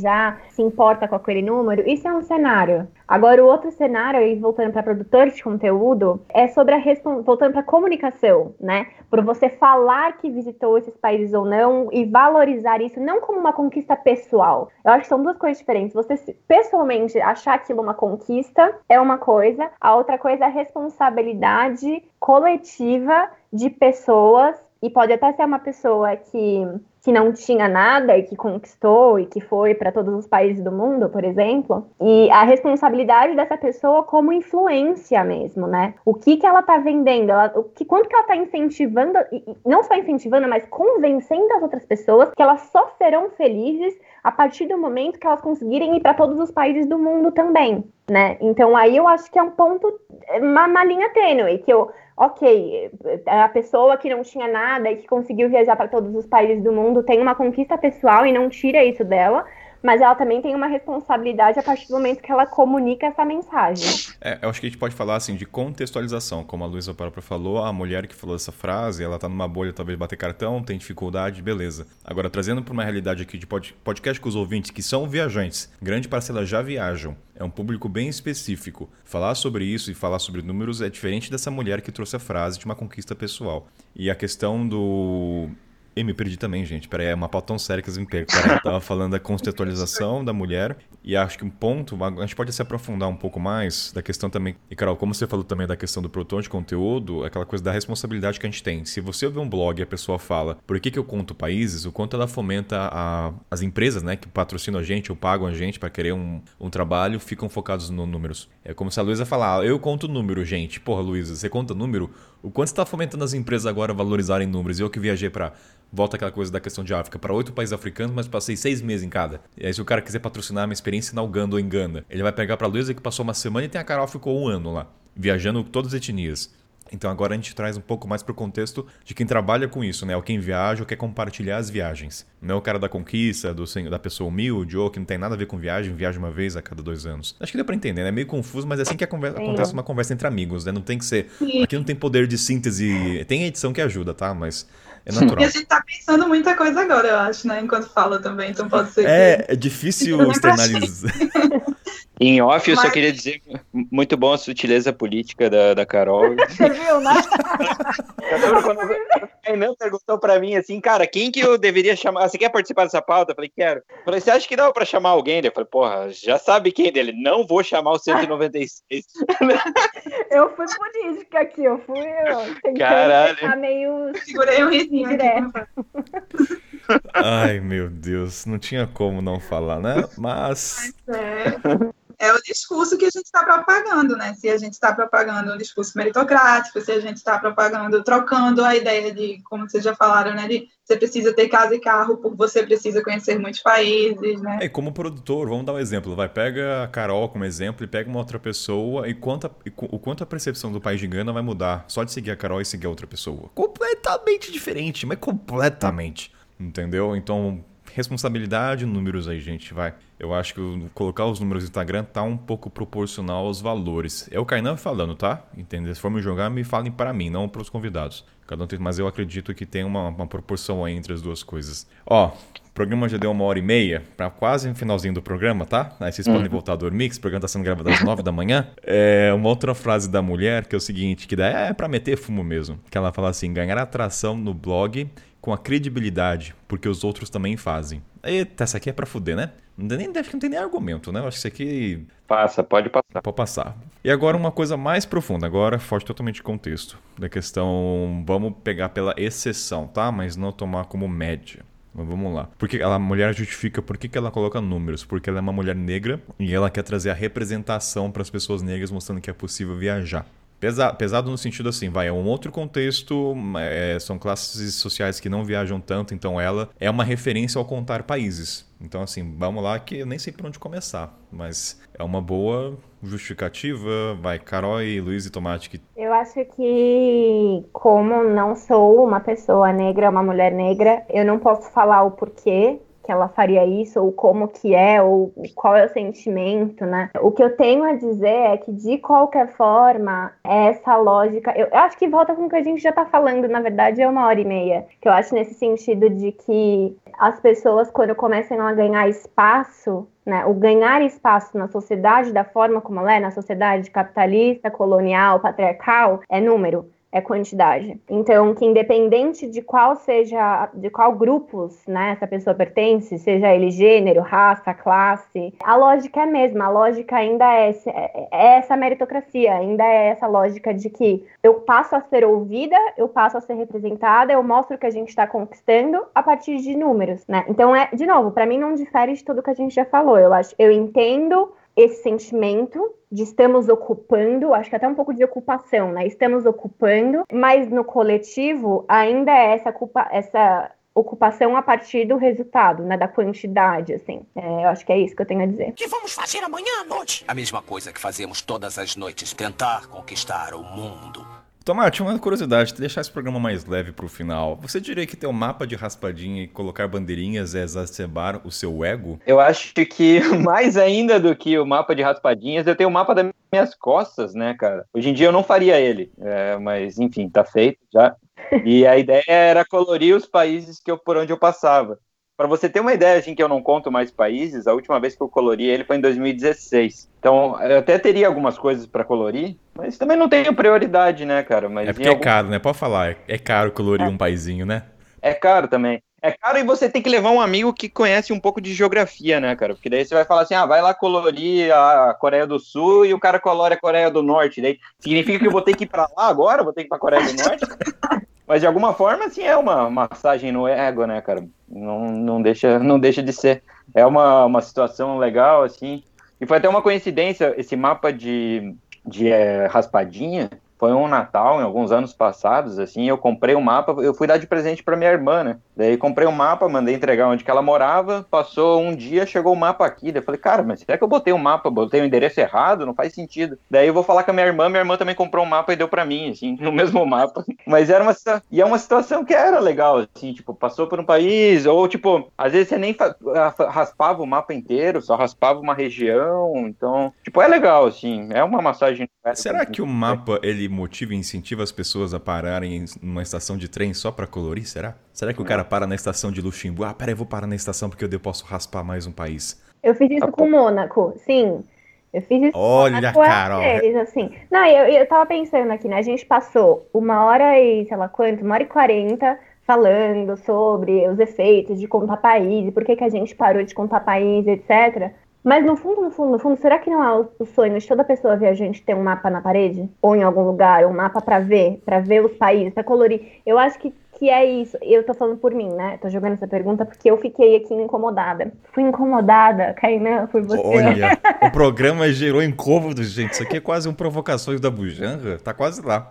se importa com aquele número, isso é um cenário. Agora, o outro cenário, aí voltando para produtor de conteúdo, é sobre a respon- voltando para comunicação, né? Por você falar que visitou esses países ou não e valorizar isso não como uma conquista pessoal. Eu acho que são duas coisas diferentes. Você pessoalmente achar aquilo uma conquista é uma coisa, a outra coisa é a responsabilidade coletiva de pessoas e pode até ser uma pessoa que que não tinha nada e que conquistou e que foi para todos os países do mundo, por exemplo, e a responsabilidade dessa pessoa como influência mesmo, né? O que que ela tá vendendo, ela, o que quanto que ela tá incentivando, e, não só incentivando, mas convencendo as outras pessoas que elas só serão felizes a partir do momento que elas conseguirem ir para todos os países do mundo também, né? Então aí eu acho que é um ponto, uma, uma linha tênue, que eu ok, a pessoa que não tinha nada e que conseguiu viajar para todos os países do mundo tem uma conquista pessoal e não tira isso dela, mas ela também tem uma responsabilidade a partir do momento que ela comunica essa mensagem. É, eu acho que a gente pode falar assim de contextualização, como a Luísa própria falou, a mulher que falou essa frase, ela tá numa bolha talvez bater cartão, tem dificuldade, beleza. Agora trazendo para uma realidade aqui de pod- podcast com os ouvintes que são viajantes, grande parcela já viajam. É um público bem específico. Falar sobre isso e falar sobre números é diferente dessa mulher que trouxe a frase de uma conquista pessoal. E a questão do eu me perdi também, gente. Peraí, é uma pauta tão séria que eu me perco. Peraí, eu tava falando da contextualização da mulher. E acho que um ponto, a gente pode se aprofundar um pouco mais da questão também. E, Carol, como você falou também da questão do produtor de conteúdo, aquela coisa da responsabilidade que a gente tem. Se você ouvir um blog e a pessoa fala por que, que eu conto países, o quanto ela fomenta a- as empresas, né, que patrocinam a gente ou pagam a gente para querer um, um trabalho, ficam focados no números. É como se a Luísa falar, "Ah, eu conto número, gente. Porra, Luísa, você conta número? O quanto você tá fomentando as empresas agora a valorizarem números? Eu que viajei para volta aquela coisa da questão de África para oito países africanos, mas passei seis meses em cada. E aí, se o cara quiser patrocinar minha experiência na Uganda ou em Gana, ele vai pegar pra Luísa que passou uma semana e tem a Carol ficou um ano lá, viajando todas as etnias. Então agora a gente traz um pouco mais pro contexto de quem trabalha com isso, né? Ou quem viaja ou quer compartilhar as viagens. Não é o cara da conquista, do, da pessoa humilde, ou que não tem nada a ver com viagem, viaja uma vez a cada dois anos. Acho que deu pra entender, né? É meio confuso, mas é assim que conversa- Sim. acontece uma conversa entre amigos, né? Não tem que ser. Aqui não tem poder de síntese. Tem edição que ajuda, tá? Mas é e natural. a gente tá pensando muita coisa agora, eu acho, né? Enquanto fala também, então pode ser que... É, é difícil externalizar. Em off, eu só Mas- queria dizer muito bom a sutileza política da, da Carol. Você viu, né? Eu lembro quando a Renan perguntou pra mim assim, cara, quem que eu deveria chamar? Você quer participar dessa pauta? Eu falei, quero. Eu falei, você acha que dá pra chamar alguém? Eu falei, porra, já sabe quem dele? Não vou chamar o 196. Eu fui política aqui, eu fui tentando Caralho. ficar meio Segurei um Direto. Ai, meu Deus, não tinha como não falar, né? Mas. É, é o discurso que a gente está propagando, né? Se a gente está propagando um discurso meritocrático, se a gente está propagando, trocando a ideia de, como vocês já falaram, né? De você precisa ter casa e carro, porque você precisa conhecer muitos países, né? É, como produtor, vamos dar um exemplo. Vai, pega a Carol como exemplo e pega uma outra pessoa e, quanto a- e o quanto a percepção do país de Gana vai mudar só de seguir a Carol e seguir a outra pessoa. Completamente diferente, mas completamente. Entendeu? Então, responsabilidade, números aí, gente, vai. Eu acho que colocar os números no Instagram tá um pouco proporcional aos valores. É o Kainan falando, tá? Entendeu? Se for me jogar, me falem para mim, não para os convidados. Cada um tem, mas eu acredito que tem uma, uma proporção aí entre as duas coisas. Ó, o programa já deu uma hora e meia, pra quase no finalzinho do programa, tá? Aí vocês podem voltar a dormir, que esse programa tá sendo gravado às nove da manhã. É uma outra frase da mulher, que é o seguinte, que dá, é pra meter fumo mesmo. Que ela fala assim, ganhar atração no blog com a credibilidade, porque os outros também fazem. Eita, essa aqui é pra fuder, né? Nem, que não tem nem argumento, né? Eu acho que isso aqui Passa, pode passar. Pode passar. E agora uma coisa mais profunda, agora foge totalmente de contexto. Da questão, vamos pegar pela exceção, tá? Mas não tomar como média. Mas vamos lá. Porque a mulher justifica por que, que ela coloca números? Porque ela é uma mulher negra e ela quer trazer a representação para as pessoas negras, mostrando que é possível viajar. Pesa, pesado no sentido assim, vai, é um outro contexto, é, são classes sociais que não viajam tanto, então ela é uma referência ao contar países. Então, assim, vamos lá que eu nem sei por onde começar, mas é uma boa justificativa. Vai, Carol e Luiz e Tomate. Que... Eu acho que, como não sou uma pessoa negra, uma mulher negra, eu não posso falar o porquê que ela faria isso, ou como que é, ou qual é o sentimento, né? O que eu tenho a dizer é que, de qualquer forma, essa lógica. Eu, eu acho que volta com o que a gente já tá falando, na verdade, é uma hora e meia. Que eu acho nesse sentido de que as pessoas, quando começam a ganhar espaço, né, o ganhar espaço na sociedade da forma como ela é, na sociedade capitalista, colonial, patriarcal, é número é quantidade. Então, que independente de qual seja, de qual grupos, né, essa pessoa pertence, seja ele gênero, raça, classe, a lógica é a mesma. A lógica ainda é, é, é essa meritocracia, ainda é essa lógica de que eu passo a ser ouvida, eu passo a ser representada, eu mostro que a gente está conquistando a partir de números, né? Então, é, de novo, para mim não difere de tudo que a gente já falou. Eu acho, eu entendo esse sentimento de estamos ocupando, acho que até um pouco de ocupação, né? Estamos ocupando, mas no coletivo ainda é essa, culpa, essa ocupação a partir do resultado, né? Da quantidade, assim. É, eu acho que é isso que eu tenho a dizer. O que vamos fazer amanhã à noite? A mesma coisa que fazemos todas as noites, tentar conquistar o mundo. Tomate, uma curiosidade, deixar esse programa mais leve pro final. Você diria que ter um mapa de raspadinha e colocar bandeirinhas é exacerbar o seu ego? Eu acho que mais ainda do que o mapa de raspadinhas, eu tenho o mapa das minhas costas, né, cara? Hoje em dia eu não faria ele, é, mas enfim, tá feito já. E a ideia era colorir os países que eu, por onde eu passava. Para você ter uma ideia, assim, que eu não conto mais países, a última vez que eu colori ele foi em 2016. Então, eu até teria algumas coisas para colorir, mas também não tenho prioridade, né, cara? Mas é porque algum... é caro, né? Pode falar, é caro colorir é. um paizinho, né? É caro também. É caro e você tem que levar um amigo que conhece um pouco de geografia, né, cara? Porque daí você vai falar assim, ah, vai lá colorir a Coreia do Sul e o cara colore a Coreia do Norte. Daí significa que eu vou ter que ir para lá agora? Vou ter que ir pra Coreia do Norte? Mas de alguma forma, assim, é uma massagem no ego, né, cara? Não, não, deixa, não deixa de ser. É uma, uma situação legal, assim. E foi até uma coincidência, esse mapa de, de é, raspadinha, foi um Natal, em alguns anos passados, assim, eu comprei um mapa, eu fui dar de presente para minha irmã, né? Daí comprei um mapa, mandei entregar onde que ela morava, passou um dia, chegou o mapa aqui, daí eu falei, cara, mas será que eu botei um mapa, botei o um endereço errado? Não faz sentido. Daí eu vou falar com a minha irmã, minha irmã também comprou um mapa e deu para mim, assim, no mesmo mapa. Mas era uma e é uma situação que era legal, assim, tipo, passou por um país, ou tipo, às vezes você nem raspava o mapa inteiro, só raspava uma região, então, tipo, é legal, assim, é uma massagem. Será que o mapa, ele motiva e incentiva as pessoas a pararem numa estação de trem só para colorir, será? Será que o cara para na estação de Luxemburgo? Ah, peraí, vou parar na estação porque eu posso raspar mais um país. Eu fiz isso com Mônaco, sim. Eu fiz isso Olha, com Carol. Eles, assim. Não, eu, eu tava pensando aqui, né? A gente passou uma hora e, sei lá quanto, uma hora e quarenta falando sobre os efeitos de contar país, por que, que a gente parou de contar país, etc. Mas no fundo, no fundo, no fundo, será que não é o sonho de toda pessoa viajante ter um mapa na parede? Ou em algum lugar, um mapa para ver, para ver os países, para colorir? Eu acho que, que é isso. Eu tô falando por mim, né? Tô jogando essa pergunta porque eu fiquei aqui incomodada. Fui incomodada, Kainan, por você. Olha, o programa gerou incômodo, gente. Isso aqui é quase um Provocações da Bujanga. Tá quase lá.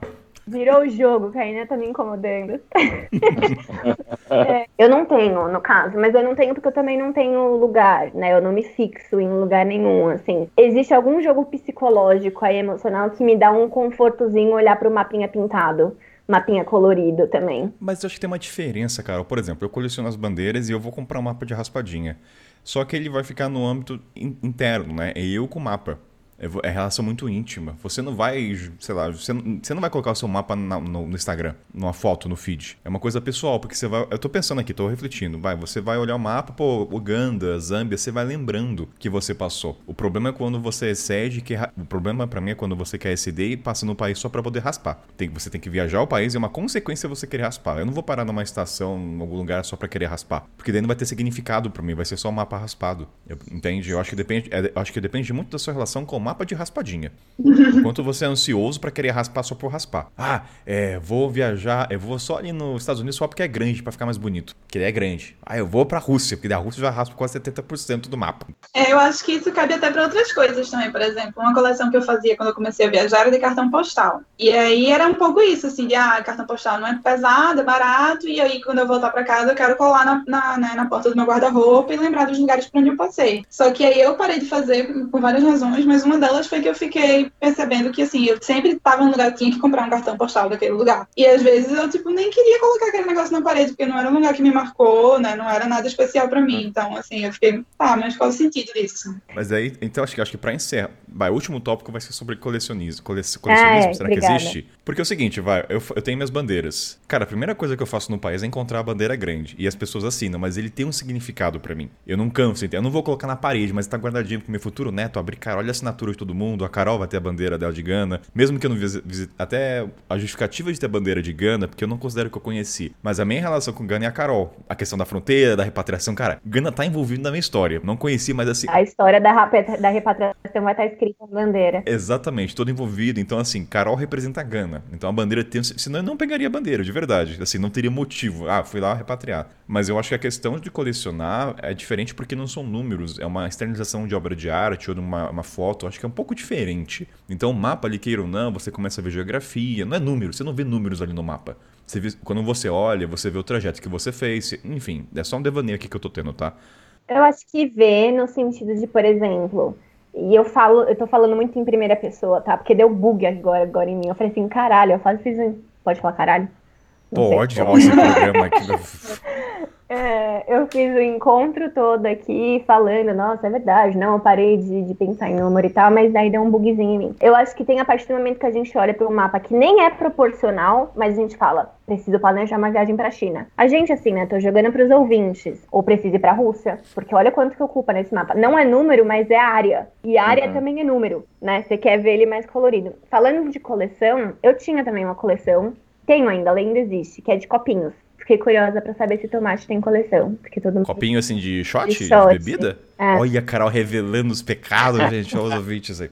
Virou o jogo, Kainé tá me incomodando. é, eu não tenho, no caso, mas eu não tenho porque eu também não tenho lugar, né? Eu não me fixo em lugar nenhum, assim. Existe algum jogo psicológico aí, emocional, que me dá um confortozinho olhar pro mapinha pintado mapinha colorido também. Mas eu acho que tem uma diferença, cara. Por exemplo, eu coleciono as bandeiras e eu vou comprar um mapa de raspadinha. Só que ele vai ficar no âmbito interno, né? É eu com o mapa. É, é relação muito íntima. Você não vai, sei lá, você não, vai colocar o seu mapa no, Instagram, numa foto, no feed. É uma coisa pessoal, porque você vai. Eu tô pensando aqui, tô refletindo. Vai, você vai olhar o mapa, pô, Uganda, Zâmbia, você vai lembrando que você passou. O problema é quando você excede, que o problema para mim é quando você quer exceder e passa no país só para poder raspar. Tem, você tem que viajar ao país e é uma consequência você querer raspar. Eu não vou parar numa estação, em algum lugar só para querer raspar, porque daí não vai ter significado para mim, vai ser só um mapa raspado. Eu, entende? Eu acho que depende, é, acho que depende muito da sua relação com o mapa mapa de raspadinha. Enquanto você é ansioso para querer raspar só por raspar. Ah, é, vou viajar, eu vou só ali nos Estados Unidos só porque é grande, para ficar mais bonito. Porque ele é grande. Ah, eu vou pra Rússia, porque da Rússia já raspa quase 70% do mapa. É, eu acho que isso cabe até para outras coisas também. Por exemplo, uma coleção que eu fazia quando eu comecei a viajar era de cartão postal. E aí era um pouco isso, assim, de ah, cartão postal não é pesado, é barato, e aí quando eu voltar para casa eu quero colar na, na, né, na porta do meu guarda-roupa e lembrar dos lugares por onde eu passei. Só que aí eu parei de fazer por várias razões, mas uma delas foi que eu fiquei percebendo que, assim, eu sempre estava num lugar que tinha que comprar um cartão postal daquele lugar. E às vezes eu, tipo, nem queria colocar aquele negócio na parede, porque não era um lugar que me marcou, né, não era nada especial para mim. Então, assim, eu fiquei, tá, mas qual o sentido disso? Mas aí, então acho que, acho que pra encerrar, vai, o último tópico vai ser sobre colecionismo. Cole, colecionismo, ah, é, será obrigada. que existe? Porque é o seguinte, vai, eu, eu tenho minhas bandeiras. Cara, a primeira coisa que eu faço no país é encontrar a bandeira grande. E as pessoas assinam, mas ele tem um significado para mim. Eu não canso, entendeu? Eu não vou colocar na parede, mas tá guardadinho pro meu futuro neto abrir, cara, olha a assinatura de todo mundo, a Carol vai ter a bandeira dela de Gana. Mesmo que eu não visite, até a justificativa de ter a bandeira de Gana, porque eu não considero que eu conheci. Mas a minha relação com Gana é a Carol. A questão da fronteira, da repatriação, cara, Gana tá envolvido na minha história. Não conheci, mas assim. A história da, da repatriação vai estar escrita na bandeira. Exatamente, todo envolvido. Então, assim, Carol representa a Gana. Então a bandeira tem. Senão eu não pegaria a bandeira, de verdade. Assim, não teria motivo. Ah, fui lá repatriar. Mas eu acho que a questão de colecionar é diferente porque não são números. É uma externalização de obra de arte ou de uma, uma foto. Acho que é um pouco diferente. Então, o mapa ali, queira ou não, você começa a ver geografia. Não é número, você não vê números ali no mapa. Você vê, quando você olha, você vê o trajeto que você fez. Enfim, é só um devaneio aqui que eu tô tendo, tá? Eu acho que vê no sentido de, por exemplo, e eu falo, eu tô falando muito em primeira pessoa, tá? Porque deu bug agora, agora em mim. Eu falei assim, caralho, eu quase fiz um. Pode falar caralho? Pode, olha esse programa aqui. É, eu fiz o encontro todo aqui falando, nossa, é verdade, não, eu parei de, de pensar em número e tal, mas daí deu um bugzinho em mim. Eu acho que tem a partir do momento que a gente olha para um mapa que nem é proporcional, mas a gente fala, preciso planejar uma viagem para a China. A gente, assim, né, tô jogando para os ouvintes, ou preciso ir para a Rússia, porque olha quanto que ocupa nesse mapa. Não é número, mas é área. E área uhum. também é número, né? Você quer ver ele mais colorido. Falando de coleção, eu tinha também uma coleção, tenho ainda, ainda existe, que é de copinhos. Fiquei curiosa pra saber se tomate tem coleção. Porque todo mundo... Copinho assim de shot? De, shot. de bebida? É. Olha a Carol revelando os pecados, gente. Olha os ouvintes aí.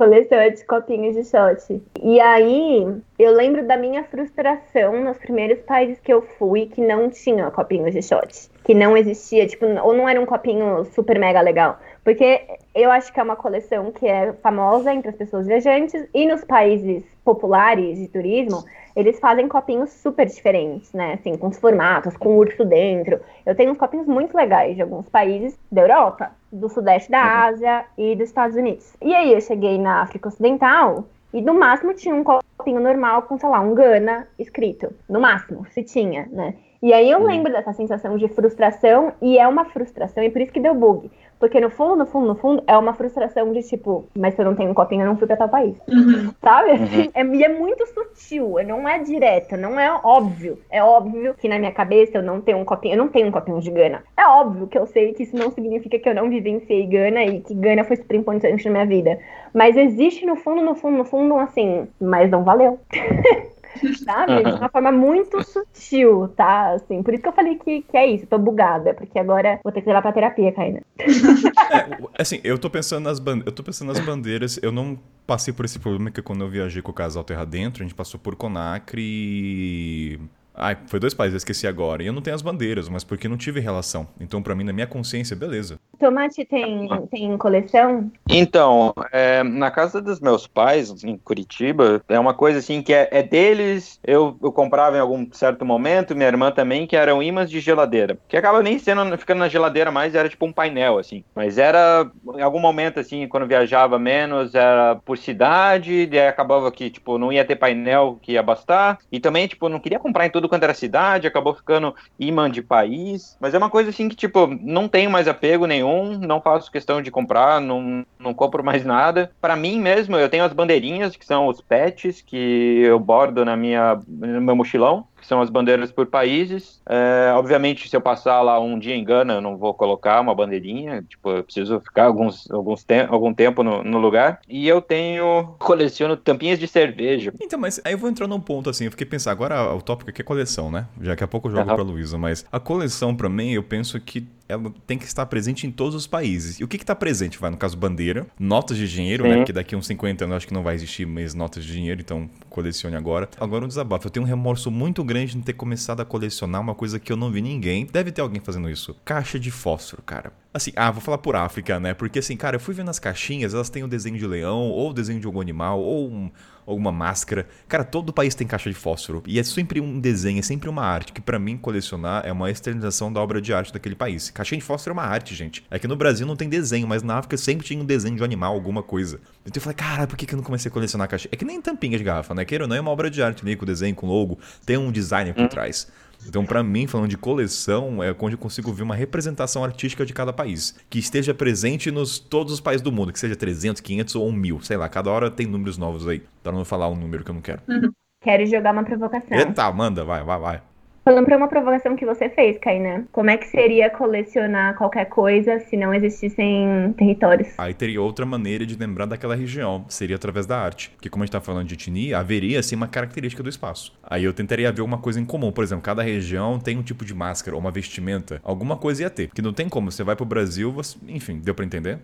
Coleção é de copinhos de shot. E aí, eu lembro da minha frustração nos primeiros países que eu fui que não tinha copinhos de shot. Que não existia, tipo, ou não era um copinho super mega legal. Porque eu acho que é uma coleção que é famosa entre as pessoas viajantes e nos países populares de turismo, eles fazem copinhos super diferentes, né? Assim, com os formatos, com urso dentro. Eu tenho uns copinhos muito legais de alguns países da Europa, do Sudeste da uhum. Ásia e dos Estados Unidos. E aí eu cheguei na África Ocidental e no máximo tinha um copinho normal com, sei lá, um Gana escrito. No máximo, se tinha, né? E aí eu uhum. lembro dessa sensação de frustração, e é uma frustração, e por isso que deu bug. Porque no fundo, no fundo, no fundo, é uma frustração de tipo, mas se eu não tenho um copinho, eu não fui pra tal país. Uhum. Sabe? Uhum. É, e é muito sutil, não é direto, não é óbvio. É óbvio que na minha cabeça eu não tenho um copinho, eu não tenho um copinho de Gana. É óbvio que eu sei que isso não significa que eu não vivenciei Gana e que Gana foi super importante na minha vida. Mas existe no fundo, no fundo, no fundo, assim, mas não valeu. sabe? De uma forma muito sutil, tá? Assim, por isso que eu falei que, que é isso, tô bugada, porque agora vou ter que levar pra terapia, Caína. É, assim, eu tô pensando nas bandeiras, eu tô pensando nas bandeiras, eu não passei por esse problema que quando eu viajei com o casal Terra Dentro, a gente passou por Conacre e Ai, foi dois países, eu esqueci agora. E eu não tenho as bandeiras, mas porque não tive relação. Então, para mim, na minha consciência, beleza. Tomate tem, tem coleção? Então, é, na casa dos meus pais, em Curitiba, é uma coisa assim que é, é, deles. Eu, eu comprava em algum certo momento, minha irmã também, que eram imãs de geladeira. Que acaba nem sendo, ficando na geladeira mais, era tipo um painel, assim. Mas era, em algum momento, assim, quando viajava menos, era por cidade, e acabava que, tipo, não ia ter painel que ia bastar. E também, tipo, não queria comprar em todo quanto era cidade, acabou ficando imã de país. Mas é uma coisa assim que, tipo, não tenho mais apego nenhum, não faço questão de comprar, não, não compro mais nada. Para mim mesmo, eu tenho as bandeirinhas, que são os pets, que eu bordo na minha, no meu mochilão. Que são as bandeiras por países. É, obviamente, se eu passar lá um dia em Gana, eu não vou colocar uma bandeirinha, tipo, eu preciso ficar alguns, alguns te algum tempo no, no, lugar. E eu tenho, coleciono tampinhas de cerveja. Então, mas aí eu vou entrar num ponto assim, eu fiquei pensando, agora o tópico aqui é coleção, né? Já que a pouco eu jogo uhum. pra Luísa, mas a coleção para mim, eu penso que ela tem que estar presente em todos os países. E o que está presente? Vai, no caso, bandeira, notas de dinheiro, né? Sim. né? Porque daqui a uns 50 anos acho que não vai existir mais notas de dinheiro, então colecione agora. Agora um desabafo. Eu tenho um remorso muito grande de ter começado a colecionar uma coisa que eu não vi ninguém. Deve ter alguém fazendo isso. Caixa de fósforo, cara. Assim, ah, vou falar por África, né? Porque assim, cara, eu fui vendo as caixinhas, elas têm o desenho de leão, ou o desenho de algum animal, ou um, alguma máscara. Cara, todo país tem caixa de fósforo. E é sempre um desenho, é sempre uma arte, que para mim colecionar é uma externalização da obra de arte daquele país. Caixinha de fósforo é uma arte, gente. É que no Brasil não tem desenho, mas na África sempre tinha um desenho de um animal, alguma coisa. Então eu falei, cara, por que eu não comecei a colecionar caixinha? É que nem tampinha de garrafa, né? Queira ou não, é uma obra de arte ali, com desenho, com logo, tem um designer por hum. trás. Então, para mim, falando de coleção, é onde eu consigo ver uma representação artística de cada país, que esteja presente nos todos os países do mundo, que seja 300, 500 ou 1000, sei lá, cada hora tem números novos aí, para não falar um número que eu não quero. Uhum. Quero jogar uma provocação. Eita, manda, vai, vai, vai. Falando para uma provocação que você fez, Kainan, como é que seria colecionar qualquer coisa se não existissem territórios? Aí teria outra maneira de lembrar daquela região, seria através da arte. Porque como a gente tá falando de etnia, haveria assim uma característica do espaço. Aí eu tentaria ver uma coisa em comum, por exemplo, cada região tem um tipo de máscara ou uma vestimenta, alguma coisa ia ter. Porque não tem como, você vai pro Brasil, você... enfim, deu para entender?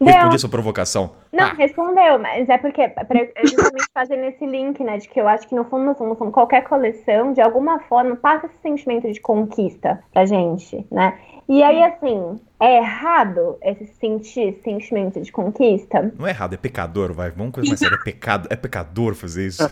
Respondi a sua provocação. Não, ah. respondeu, mas é porque é justamente fazendo esse link, né? De que eu acho que no fundo, no fundo, no fundo, qualquer coleção, de alguma forma, passa esse sentimento de conquista pra gente, né? E aí, assim, é errado esse sentir sentimento de conquista? Não é errado, é pecador, vai. Vamos começar, é pecado, é pecador fazer isso.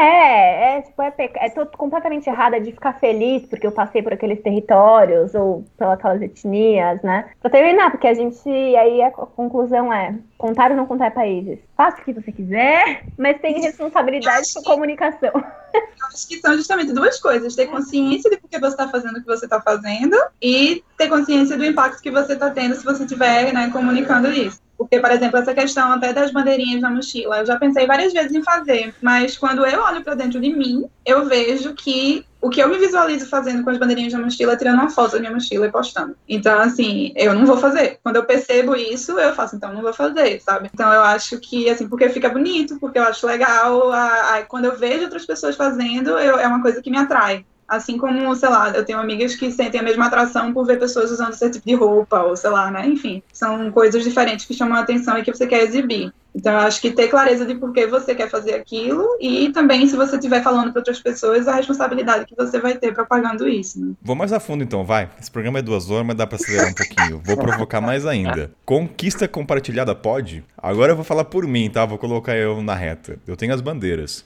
é, é, tipo, é, peca... é todo completamente errado é de ficar feliz porque eu passei por aqueles territórios ou pelas etnias, né? Pra terminar, porque a gente, aí a conclusão é, contar ou não contar países. Faça o que você quiser, mas tem responsabilidade com comunicação. Eu acho que são justamente duas coisas: ter consciência de por que você está fazendo o que você está fazendo e ter consciência do impacto que você está tendo se você estiver né, comunicando isso. Porque, por exemplo, essa questão até das bandeirinhas na mochila, eu já pensei várias vezes em fazer, mas quando eu olho para dentro de mim, eu vejo que o que eu me visualizo fazendo com as bandeirinhas na mochila é tirando uma foto da minha mochila e postando. Então, assim, eu não vou fazer. Quando eu percebo isso, eu faço, então não vou fazer, sabe? Então eu acho que, assim, porque fica bonito, porque eu acho legal, a, a, quando eu vejo outras pessoas fazendo, eu, é uma coisa que me atrai. Assim como, sei lá, eu tenho amigas que sentem a mesma atração por ver pessoas usando esse tipo de roupa, ou sei lá, né? Enfim, são coisas diferentes que chamam a atenção e que você quer exibir. Então, eu acho que ter clareza de por que você quer fazer aquilo e também, se você estiver falando para outras pessoas, a responsabilidade que você vai ter propagando isso. Né? Vou mais a fundo então, vai. Esse programa é duas horas, mas dá para acelerar um pouquinho. Vou provocar mais ainda. Conquista compartilhada pode? Agora eu vou falar por mim, tá? Vou colocar eu na reta. Eu tenho as bandeiras.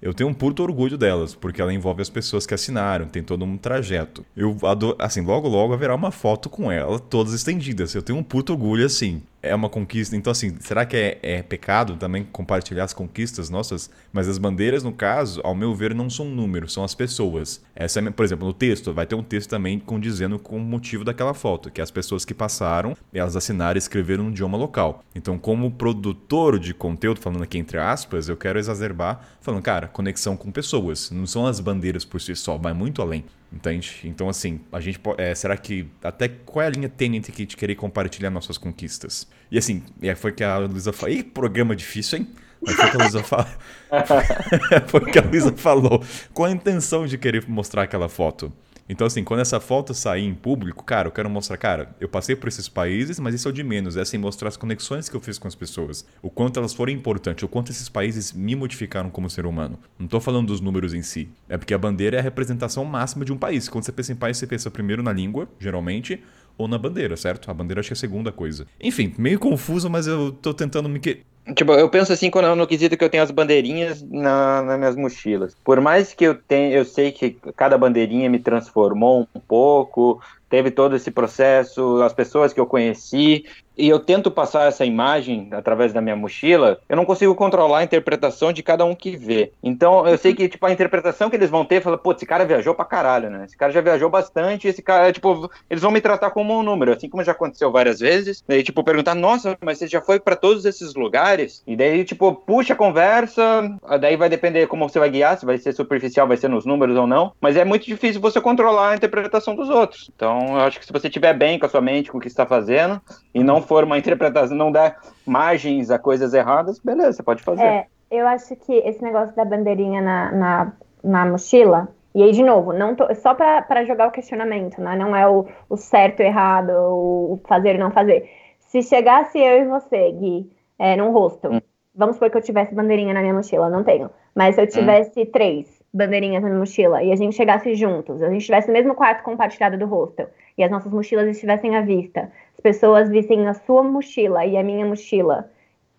Eu tenho um puto orgulho delas, porque ela envolve as pessoas que assinaram, tem todo um trajeto. Eu adoro, assim, logo logo haverá uma foto com ela, todas estendidas. Eu tenho um puto orgulho assim é uma conquista. Então, assim, será que é, é, pecado também compartilhar as conquistas nossas? Mas as bandeiras, no caso, ao meu ver, não são números, são as pessoas. Essa é, por exemplo, no texto, vai ter um texto também condizendo com o motivo daquela foto, que é as pessoas que passaram, elas assinaram e escreveram no idioma local. Então, como produtor de conteúdo, falando aqui entre aspas, eu quero exacerbar, falando, cara, conexão com pessoas. Não são as bandeiras por si só, vai muito além. Entende? Então, assim, a gente pode. É, será que. Até qual é a linha tênue entre de querer compartilhar nossas conquistas? E assim, é, foi que a Luísa falou. Ih, programa difícil, hein? Mas foi que a Luísa falou. foi que a Luísa falou. Com a intenção de querer mostrar aquela foto. Então, assim, quando essa foto sair em público, cara, eu quero mostrar, cara, eu passei por esses países, mas isso é o de menos. É assim, mostrar as conexões que eu fiz com as pessoas. O quanto elas foram importantes, o quanto esses países me modificaram como ser humano. Não estou falando dos números em si. É porque a bandeira é a representação máxima de um país. Quando você pensa em país, você pensa primeiro na língua, geralmente, ou na bandeira, certo? A bandeira acho que é a segunda coisa. Enfim, meio confuso, mas eu tô tentando me. Que... Tipo, eu penso assim quando, no quesito que eu tenho as bandeirinhas na, nas minhas mochilas. Por mais que eu tenha, eu sei que cada bandeirinha me transformou um pouco, teve todo esse processo, as pessoas que eu conheci, e eu tento passar essa imagem através da minha mochila, eu não consigo controlar a interpretação de cada um que vê. Então, eu sei que, tipo, a interpretação que eles vão ter, fala, pô, esse cara viajou pra caralho, né? Esse cara já viajou bastante, esse cara, tipo, eles vão me tratar como um número, assim como já aconteceu várias vezes, e, tipo, perguntar, nossa, mas você já foi para todos esses lugares? E daí, tipo, puxa a conversa, daí vai depender como você vai guiar, se vai ser superficial, vai ser nos números ou não. Mas é muito difícil você controlar a interpretação dos outros. Então, eu acho que se você estiver bem com a sua mente, com o que está fazendo, e não for uma interpretação, não der margens a coisas erradas, beleza, você pode fazer. É, eu acho que esse negócio da bandeirinha na, na, na mochila, e aí, de novo, não tô, só para jogar o questionamento, né? Não é o, o certo, errado, o fazer ou não fazer. Se chegasse eu e você, Gui, é, num hostel, hum. vamos supor que eu tivesse bandeirinha na minha mochila, não tenho. Mas se eu hum. tivesse hum. três bandeirinhas na mochila e a gente chegasse juntos, a gente estivesse no mesmo quarto compartilhado do hostel e as nossas mochilas estivessem à vista, as pessoas vissem a sua mochila e a minha mochila,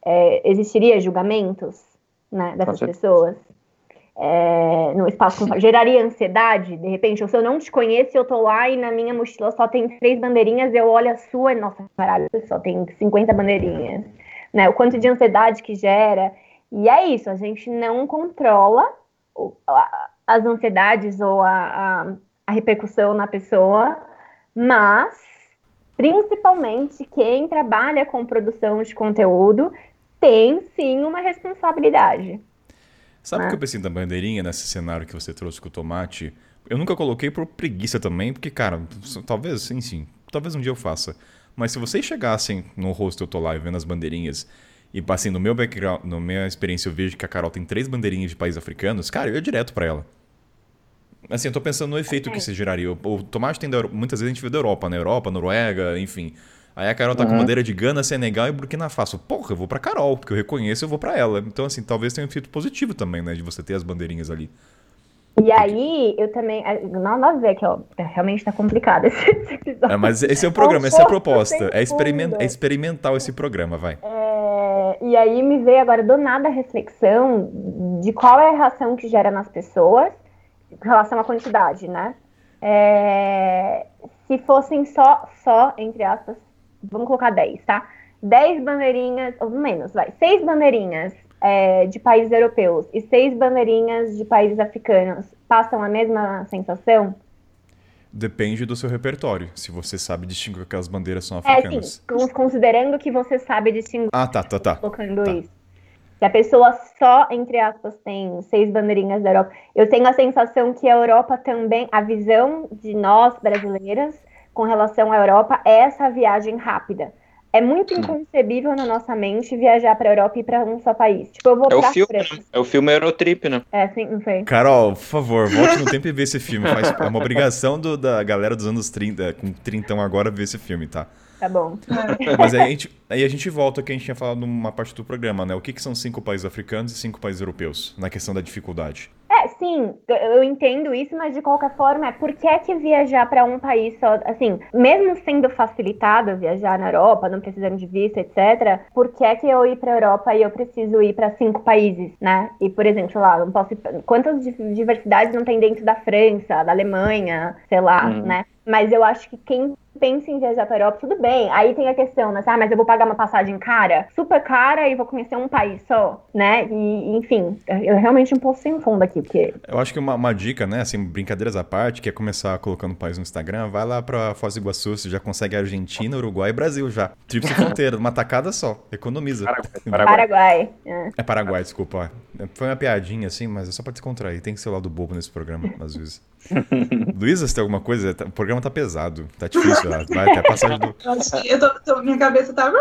é, existiria julgamentos né, dessas pessoas? É, no espaço geraria ansiedade, de repente, ou se eu não te conheço, eu tô lá e na minha mochila só tem três bandeirinhas, eu olho a sua e, nossa, caralho, só tem 50 bandeirinhas, né, o quanto de ansiedade que gera, e é isso, a gente não controla as ansiedades ou a, a, a repercussão na pessoa, mas principalmente quem trabalha com produção de conteúdo tem sim uma responsabilidade. Sabe o né? que eu pensei da bandeirinha nesse cenário que você trouxe com o tomate? Eu nunca coloquei por preguiça também, porque, cara, talvez, sim, sim, talvez um dia eu faça. Mas se vocês chegassem no rosto eu tô lá vendo as bandeirinhas e assim, no meu background, na minha experiência, eu vejo que a Carol tem três bandeirinhas de países africanos, cara, eu ia direto para ela. Assim, eu tô pensando no efeito que isso geraria. O, tomate tem da, muitas vezes a gente vê da Europa, né? Europa, Noruega, enfim. Aí a Carol tá uhum. com bandeira de Gana, Senegal e Burkina Faso. Porra, eu vou pra Carol, porque eu reconheço, eu vou para ela. Então, assim, talvez tenha um efeito positivo também, né? De você ter as bandeirinhas ali. E aí, eu também. É, não dá a ver que ó, realmente tá complicado esse episódio. É, mas esse é o programa, essa é a proposta. É, experiment, é experimental esse programa, vai. É, e aí me veio agora do nada a reflexão de qual é a reação que gera nas pessoas em relação à quantidade, né? É, se fossem só, só, entre aspas, vamos colocar 10, tá? 10 bandeirinhas, ou menos, vai, 6 bandeirinhas é, de países europeus e 6 bandeirinhas de países africanos passam a mesma sensação? Depende do seu repertório. Se você sabe distinguir que aquelas bandeiras são africanas. É, sim. Considerando que você sabe distinguir. Ah, tá, tá, tá. Colocando tá. isso. Se a pessoa só, entre aspas, tem seis bandeirinhas da Europa, eu tenho a sensação que a Europa também, a visão de nós brasileiras com relação à Europa é essa viagem rápida. É muito inconcebível na nossa mente viajar pra Europa e ir pra um só país. Tipo, eu vou é pra o filme, França. Né? É o filme Eurotrip, né? É, sim, não sei. Carol, por favor, volte no tempo e vê esse filme. Faz, é uma obrigação do, da galera dos anos 30, com 30 agora, ver esse filme, tá? Tá bom. Mas aí a, gente, aí a gente volta ao que a gente tinha falado numa parte do programa, né? O que, que são cinco países africanos e cinco países europeus na questão da dificuldade? É, sim, eu entendo isso, mas de qualquer forma, é por que é que viajar para um país só, assim, mesmo sendo facilitado viajar na Europa, não precisando de visto, etc., por que é que eu ir para a Europa e eu preciso ir para cinco países, né? E, por exemplo, sei lá, não posso ir, quantas diversidades não tem dentro da França, da Alemanha, sei lá, hum. né? Mas eu acho que quem pensa em viajar para a Europa, tudo bem. Aí tem a questão, né? Ah, mas eu vou pagar uma passagem cara, super cara, e vou conhecer um país só, né? E, enfim, eu realmente um pouco sem fundo aqui, porque... Eu acho que uma, uma dica, né, assim, brincadeiras à parte, que é começar colocando o país no Instagram, vai lá para Foz do Iguaçu, você já consegue Argentina, Uruguai e Brasil já. Tríplice fronteira, uma tacada só, economiza. Paraguai. Paraguai. É. é Paraguai, desculpa. Foi uma piadinha, assim, mas é só pra descontrair. Tem que ser o lado bobo nesse programa, às vezes. Luísa, você tem alguma coisa? O programa tá pesado, tá difícil. Vai até a passagem do. Eu tô, tô, minha cabeça tá.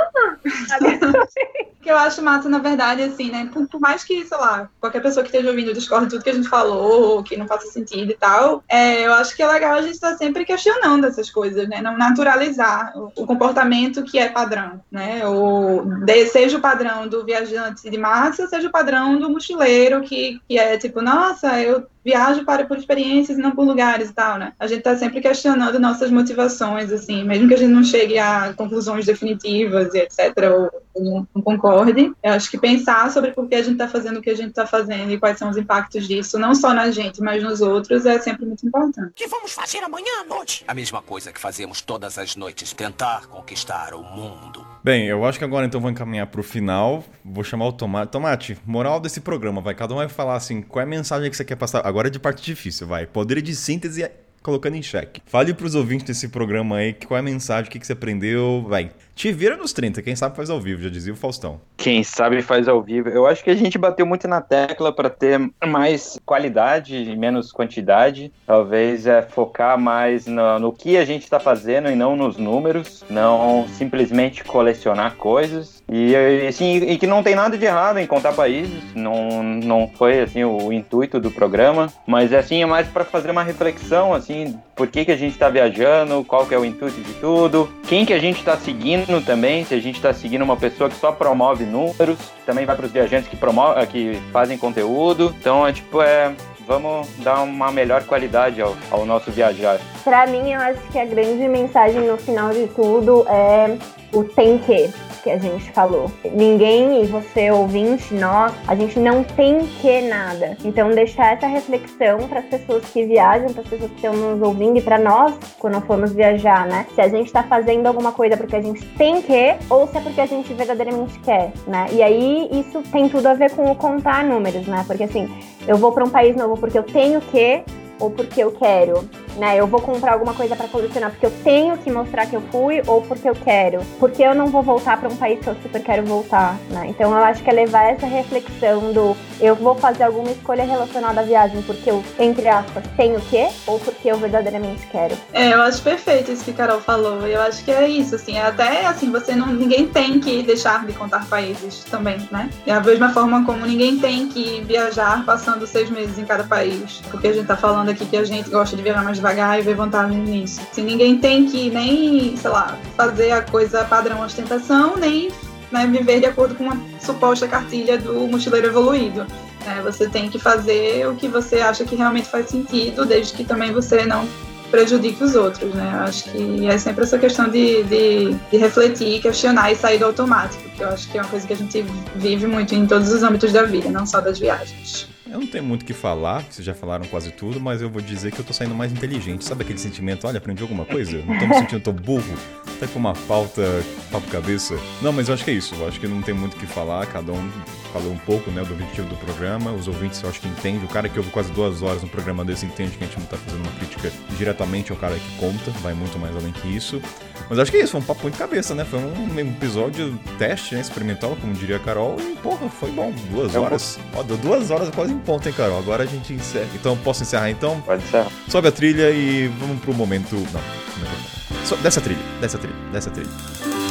Que eu acho massa, na verdade, assim, né? Por, por, mais que, sei lá, qualquer pessoa que esteja ouvindo discorde tudo que a gente falou, que não faça sentido e tal, é, eu acho que é legal a gente estar tá sempre questionando essas coisas, né? Não naturalizar o, o comportamento que é padrão, né? O, de, seja o padrão do viajante de massa, seja o padrão do mochileiro que, que é tipo, nossa, eu viajo para por experiências e não por lugares e tal, né? A gente está sempre questionando nossas motivações, assim, mesmo que a gente não chegue a conclusões definitivas e etc, ou, não, concorde, eu acho que pensar sobre por que a gente está fazendo o que a gente está fazendo e quais são os impactos disso, não só na gente, mas nos outros, é sempre muito importante. O que vamos fazer amanhã à noite? A mesma coisa que fazemos todas as noites, tentar conquistar o mundo. Bem, eu acho que agora então vou encaminhar para o final. Vou chamar o Tomate. Tomate, moral desse programa, vai. Cada um vai falar assim, qual é a mensagem que você quer passar. Agora é de parte difícil, vai. Poder de síntese colocando em xeque. Fale para os ouvintes desse programa aí qual é a mensagem, o que, que você aprendeu, vai. Te vira nos 30, quem sabe faz ao vivo, já dizia o Faustão. Quem sabe faz ao vivo. Eu acho que a gente bateu muito na tecla para ter mais qualidade e menos quantidade. Talvez é focar mais no, no que a gente está fazendo e não nos números. Não simplesmente colecionar coisas. E assim, e que não tem nada de errado em contar países. Não, não foi assim o intuito do programa, mas assim é mais para fazer uma reflexão assim, por que que a gente está viajando, qual que é o intuito de tudo, quem que a gente está seguindo também, se a gente está seguindo uma pessoa que só promove números, também vai para os viajantes que promovem, que fazem conteúdo. Então é tipo é vamos dar uma melhor qualidade ao, ao nosso viajar. Para mim, eu acho que a grande mensagem no final de tudo é o tem que que a gente falou. Ninguém, e você ouvinte, nós, a gente não tem que nada. Então, deixar essa reflexão para as pessoas que viajam, para as pessoas que estão nos ouvindo e para nós, quando formos viajar, né? Se a gente está fazendo alguma coisa porque a gente tem que ou se é porque a gente verdadeiramente quer, né? E aí, isso tem tudo a ver com o contar números, né? Porque assim, eu vou para um país novo porque eu tenho que ou porque eu quero, né? Eu vou comprar alguma coisa para colecionar porque eu tenho que mostrar que eu fui ou porque eu quero. Porque eu não vou voltar para um país que eu super quero voltar, né? Então eu acho que é levar essa reflexão do eu vou fazer alguma escolha relacionada à viagem porque eu, entre aspas, tenho que ou porque eu verdadeiramente quero. É, eu acho perfeito isso que Carol falou. Eu acho que é isso, assim, é até assim, você não ninguém tem que deixar de contar países também, né? É a mesma forma como ninguém tem que viajar passando seis meses em cada país, porque a gente tá falando aqui que a gente gosta de viajar mais devagar e ver vantagem nisso. Assim, ninguém tem que nem, sei lá, fazer a coisa padrão ostentação, nem né, viver de acordo com uma suposta cartilha do mochileiro evoluído. É, você tem que fazer o que você acha que realmente faz sentido, desde que também você não prejudique os outros, né? Acho que é sempre essa questão de, de, de, refletir, questionar e sair do automático, que eu acho que é uma coisa que a gente vive muito em todos os âmbitos da vida, não só das viagens. Eu não tenho muito o que falar, vocês já falaram quase tudo, mas eu vou dizer que eu tô saindo mais inteligente. Sabe aquele sentimento, olha, aprendi alguma coisa? Não tô me sentindo tão burro, até com uma falta, papo cabeça. Não, mas eu acho que é isso, eu acho que não tem muito o que falar, cada um falou um pouco, né, do objetivo do programa, os ouvintes eu acho que entendem, o cara que ouve quase duas horas no programa desse entende que a gente não tá fazendo uma crítica diretamente ao cara que conta, vai muito mais além que isso. Mas acho que é isso, foi um papo muito cabeça, né? Foi um episódio teste, né, experimental, como diria a Carol, e porra, foi bom, duas horas. Ó, deu duas horas quase em ponto, hein, Carol? Agora a gente encerra. Então, posso encerrar então? Pode encerrar. Sobe a trilha e vamos pro momento... Não, não, não. Dessa trilha, dessa trilha, dessa trilha.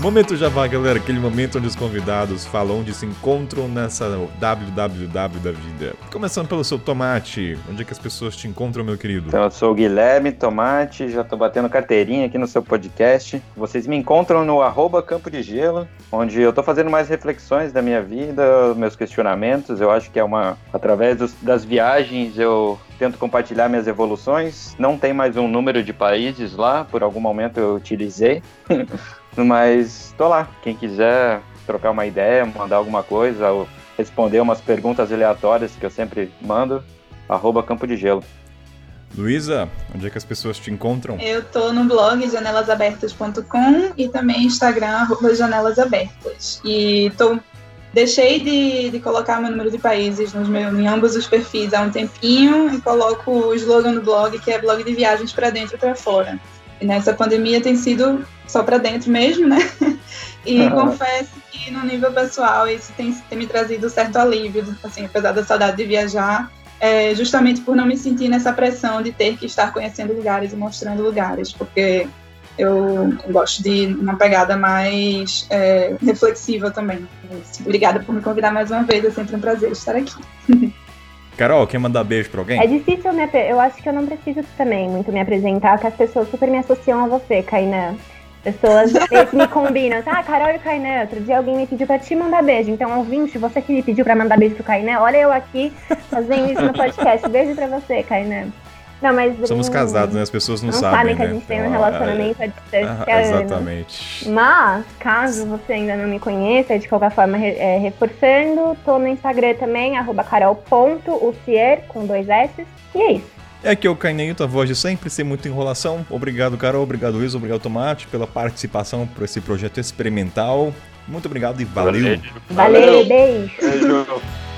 Momento Jabá, galera, aquele momento onde os convidados falam onde se encontram nessa www da vida. Começando pelo seu Tomate, onde é que as pessoas te encontram, meu querido? Então, eu sou o Guilherme Tomate, já tô batendo carteirinha aqui no seu podcast. Vocês me encontram no arroba Campo de Gelo, onde eu tô fazendo mais reflexões da minha vida, meus questionamentos. Eu acho que é uma. Através dos, das viagens, eu tento compartilhar minhas evoluções. Não tem mais um número de países lá, por algum momento eu utilizei. Mas tô lá. Quem quiser trocar uma ideia, mandar alguma coisa, ou responder umas perguntas aleatórias que eu sempre mando, arroba Campo de Gelo. Luísa, onde é que as pessoas te encontram? Eu tô no blog janelasabertas.com e também Instagram, arroba janelasabertas. E tô, deixei de, de colocar meu número de países nos meus, em ambos os perfis há um tempinho e coloco o slogan do blog, que é blog de viagens para dentro e para fora. Nessa pandemia tem sido só para dentro mesmo, né? E uhum. confesso que no nível pessoal isso tem, tem, me trazido certo alívio, assim, apesar da saudade de viajar, é, justamente por não me sentir nessa pressão de ter que estar conhecendo lugares e mostrando lugares, porque eu gosto de uma pegada mais é, reflexiva também. Obrigada por me convidar mais uma vez, é sempre um prazer estar aqui. Carol, quer mandar beijo pra alguém? É difícil me Eu acho que eu não preciso também muito me apresentar, que as pessoas super me associam a você, Kainan. Pessoas me combinam. Ah, Carol e o Kainan. Outro dia alguém me pediu pra te mandar beijo. Então, ouvinte, você que me pediu pra mandar beijo pro Kainan, olha eu aqui fazendo isso no podcast. Beijo pra você, Kainan. Não, mas. Somos casados, né? As pessoas não, não sabem. sabem que né? a gente tem um então, relacionamento é... à distância. Ah, exatamente. Mas, caso você ainda não me conheça, de qualquer forma, é, reforçando, tô no Instagram também, carol.ucier, com dois S. E é isso. É aqui é o Cainento, a voz de sempre, sem muita enrolação. Obrigado, Carol. Obrigado, Luiz. Obrigado, Tomate, pela participação por esse projeto experimental. Muito obrigado e valeu. Valeu, valeu. beijo. beijo.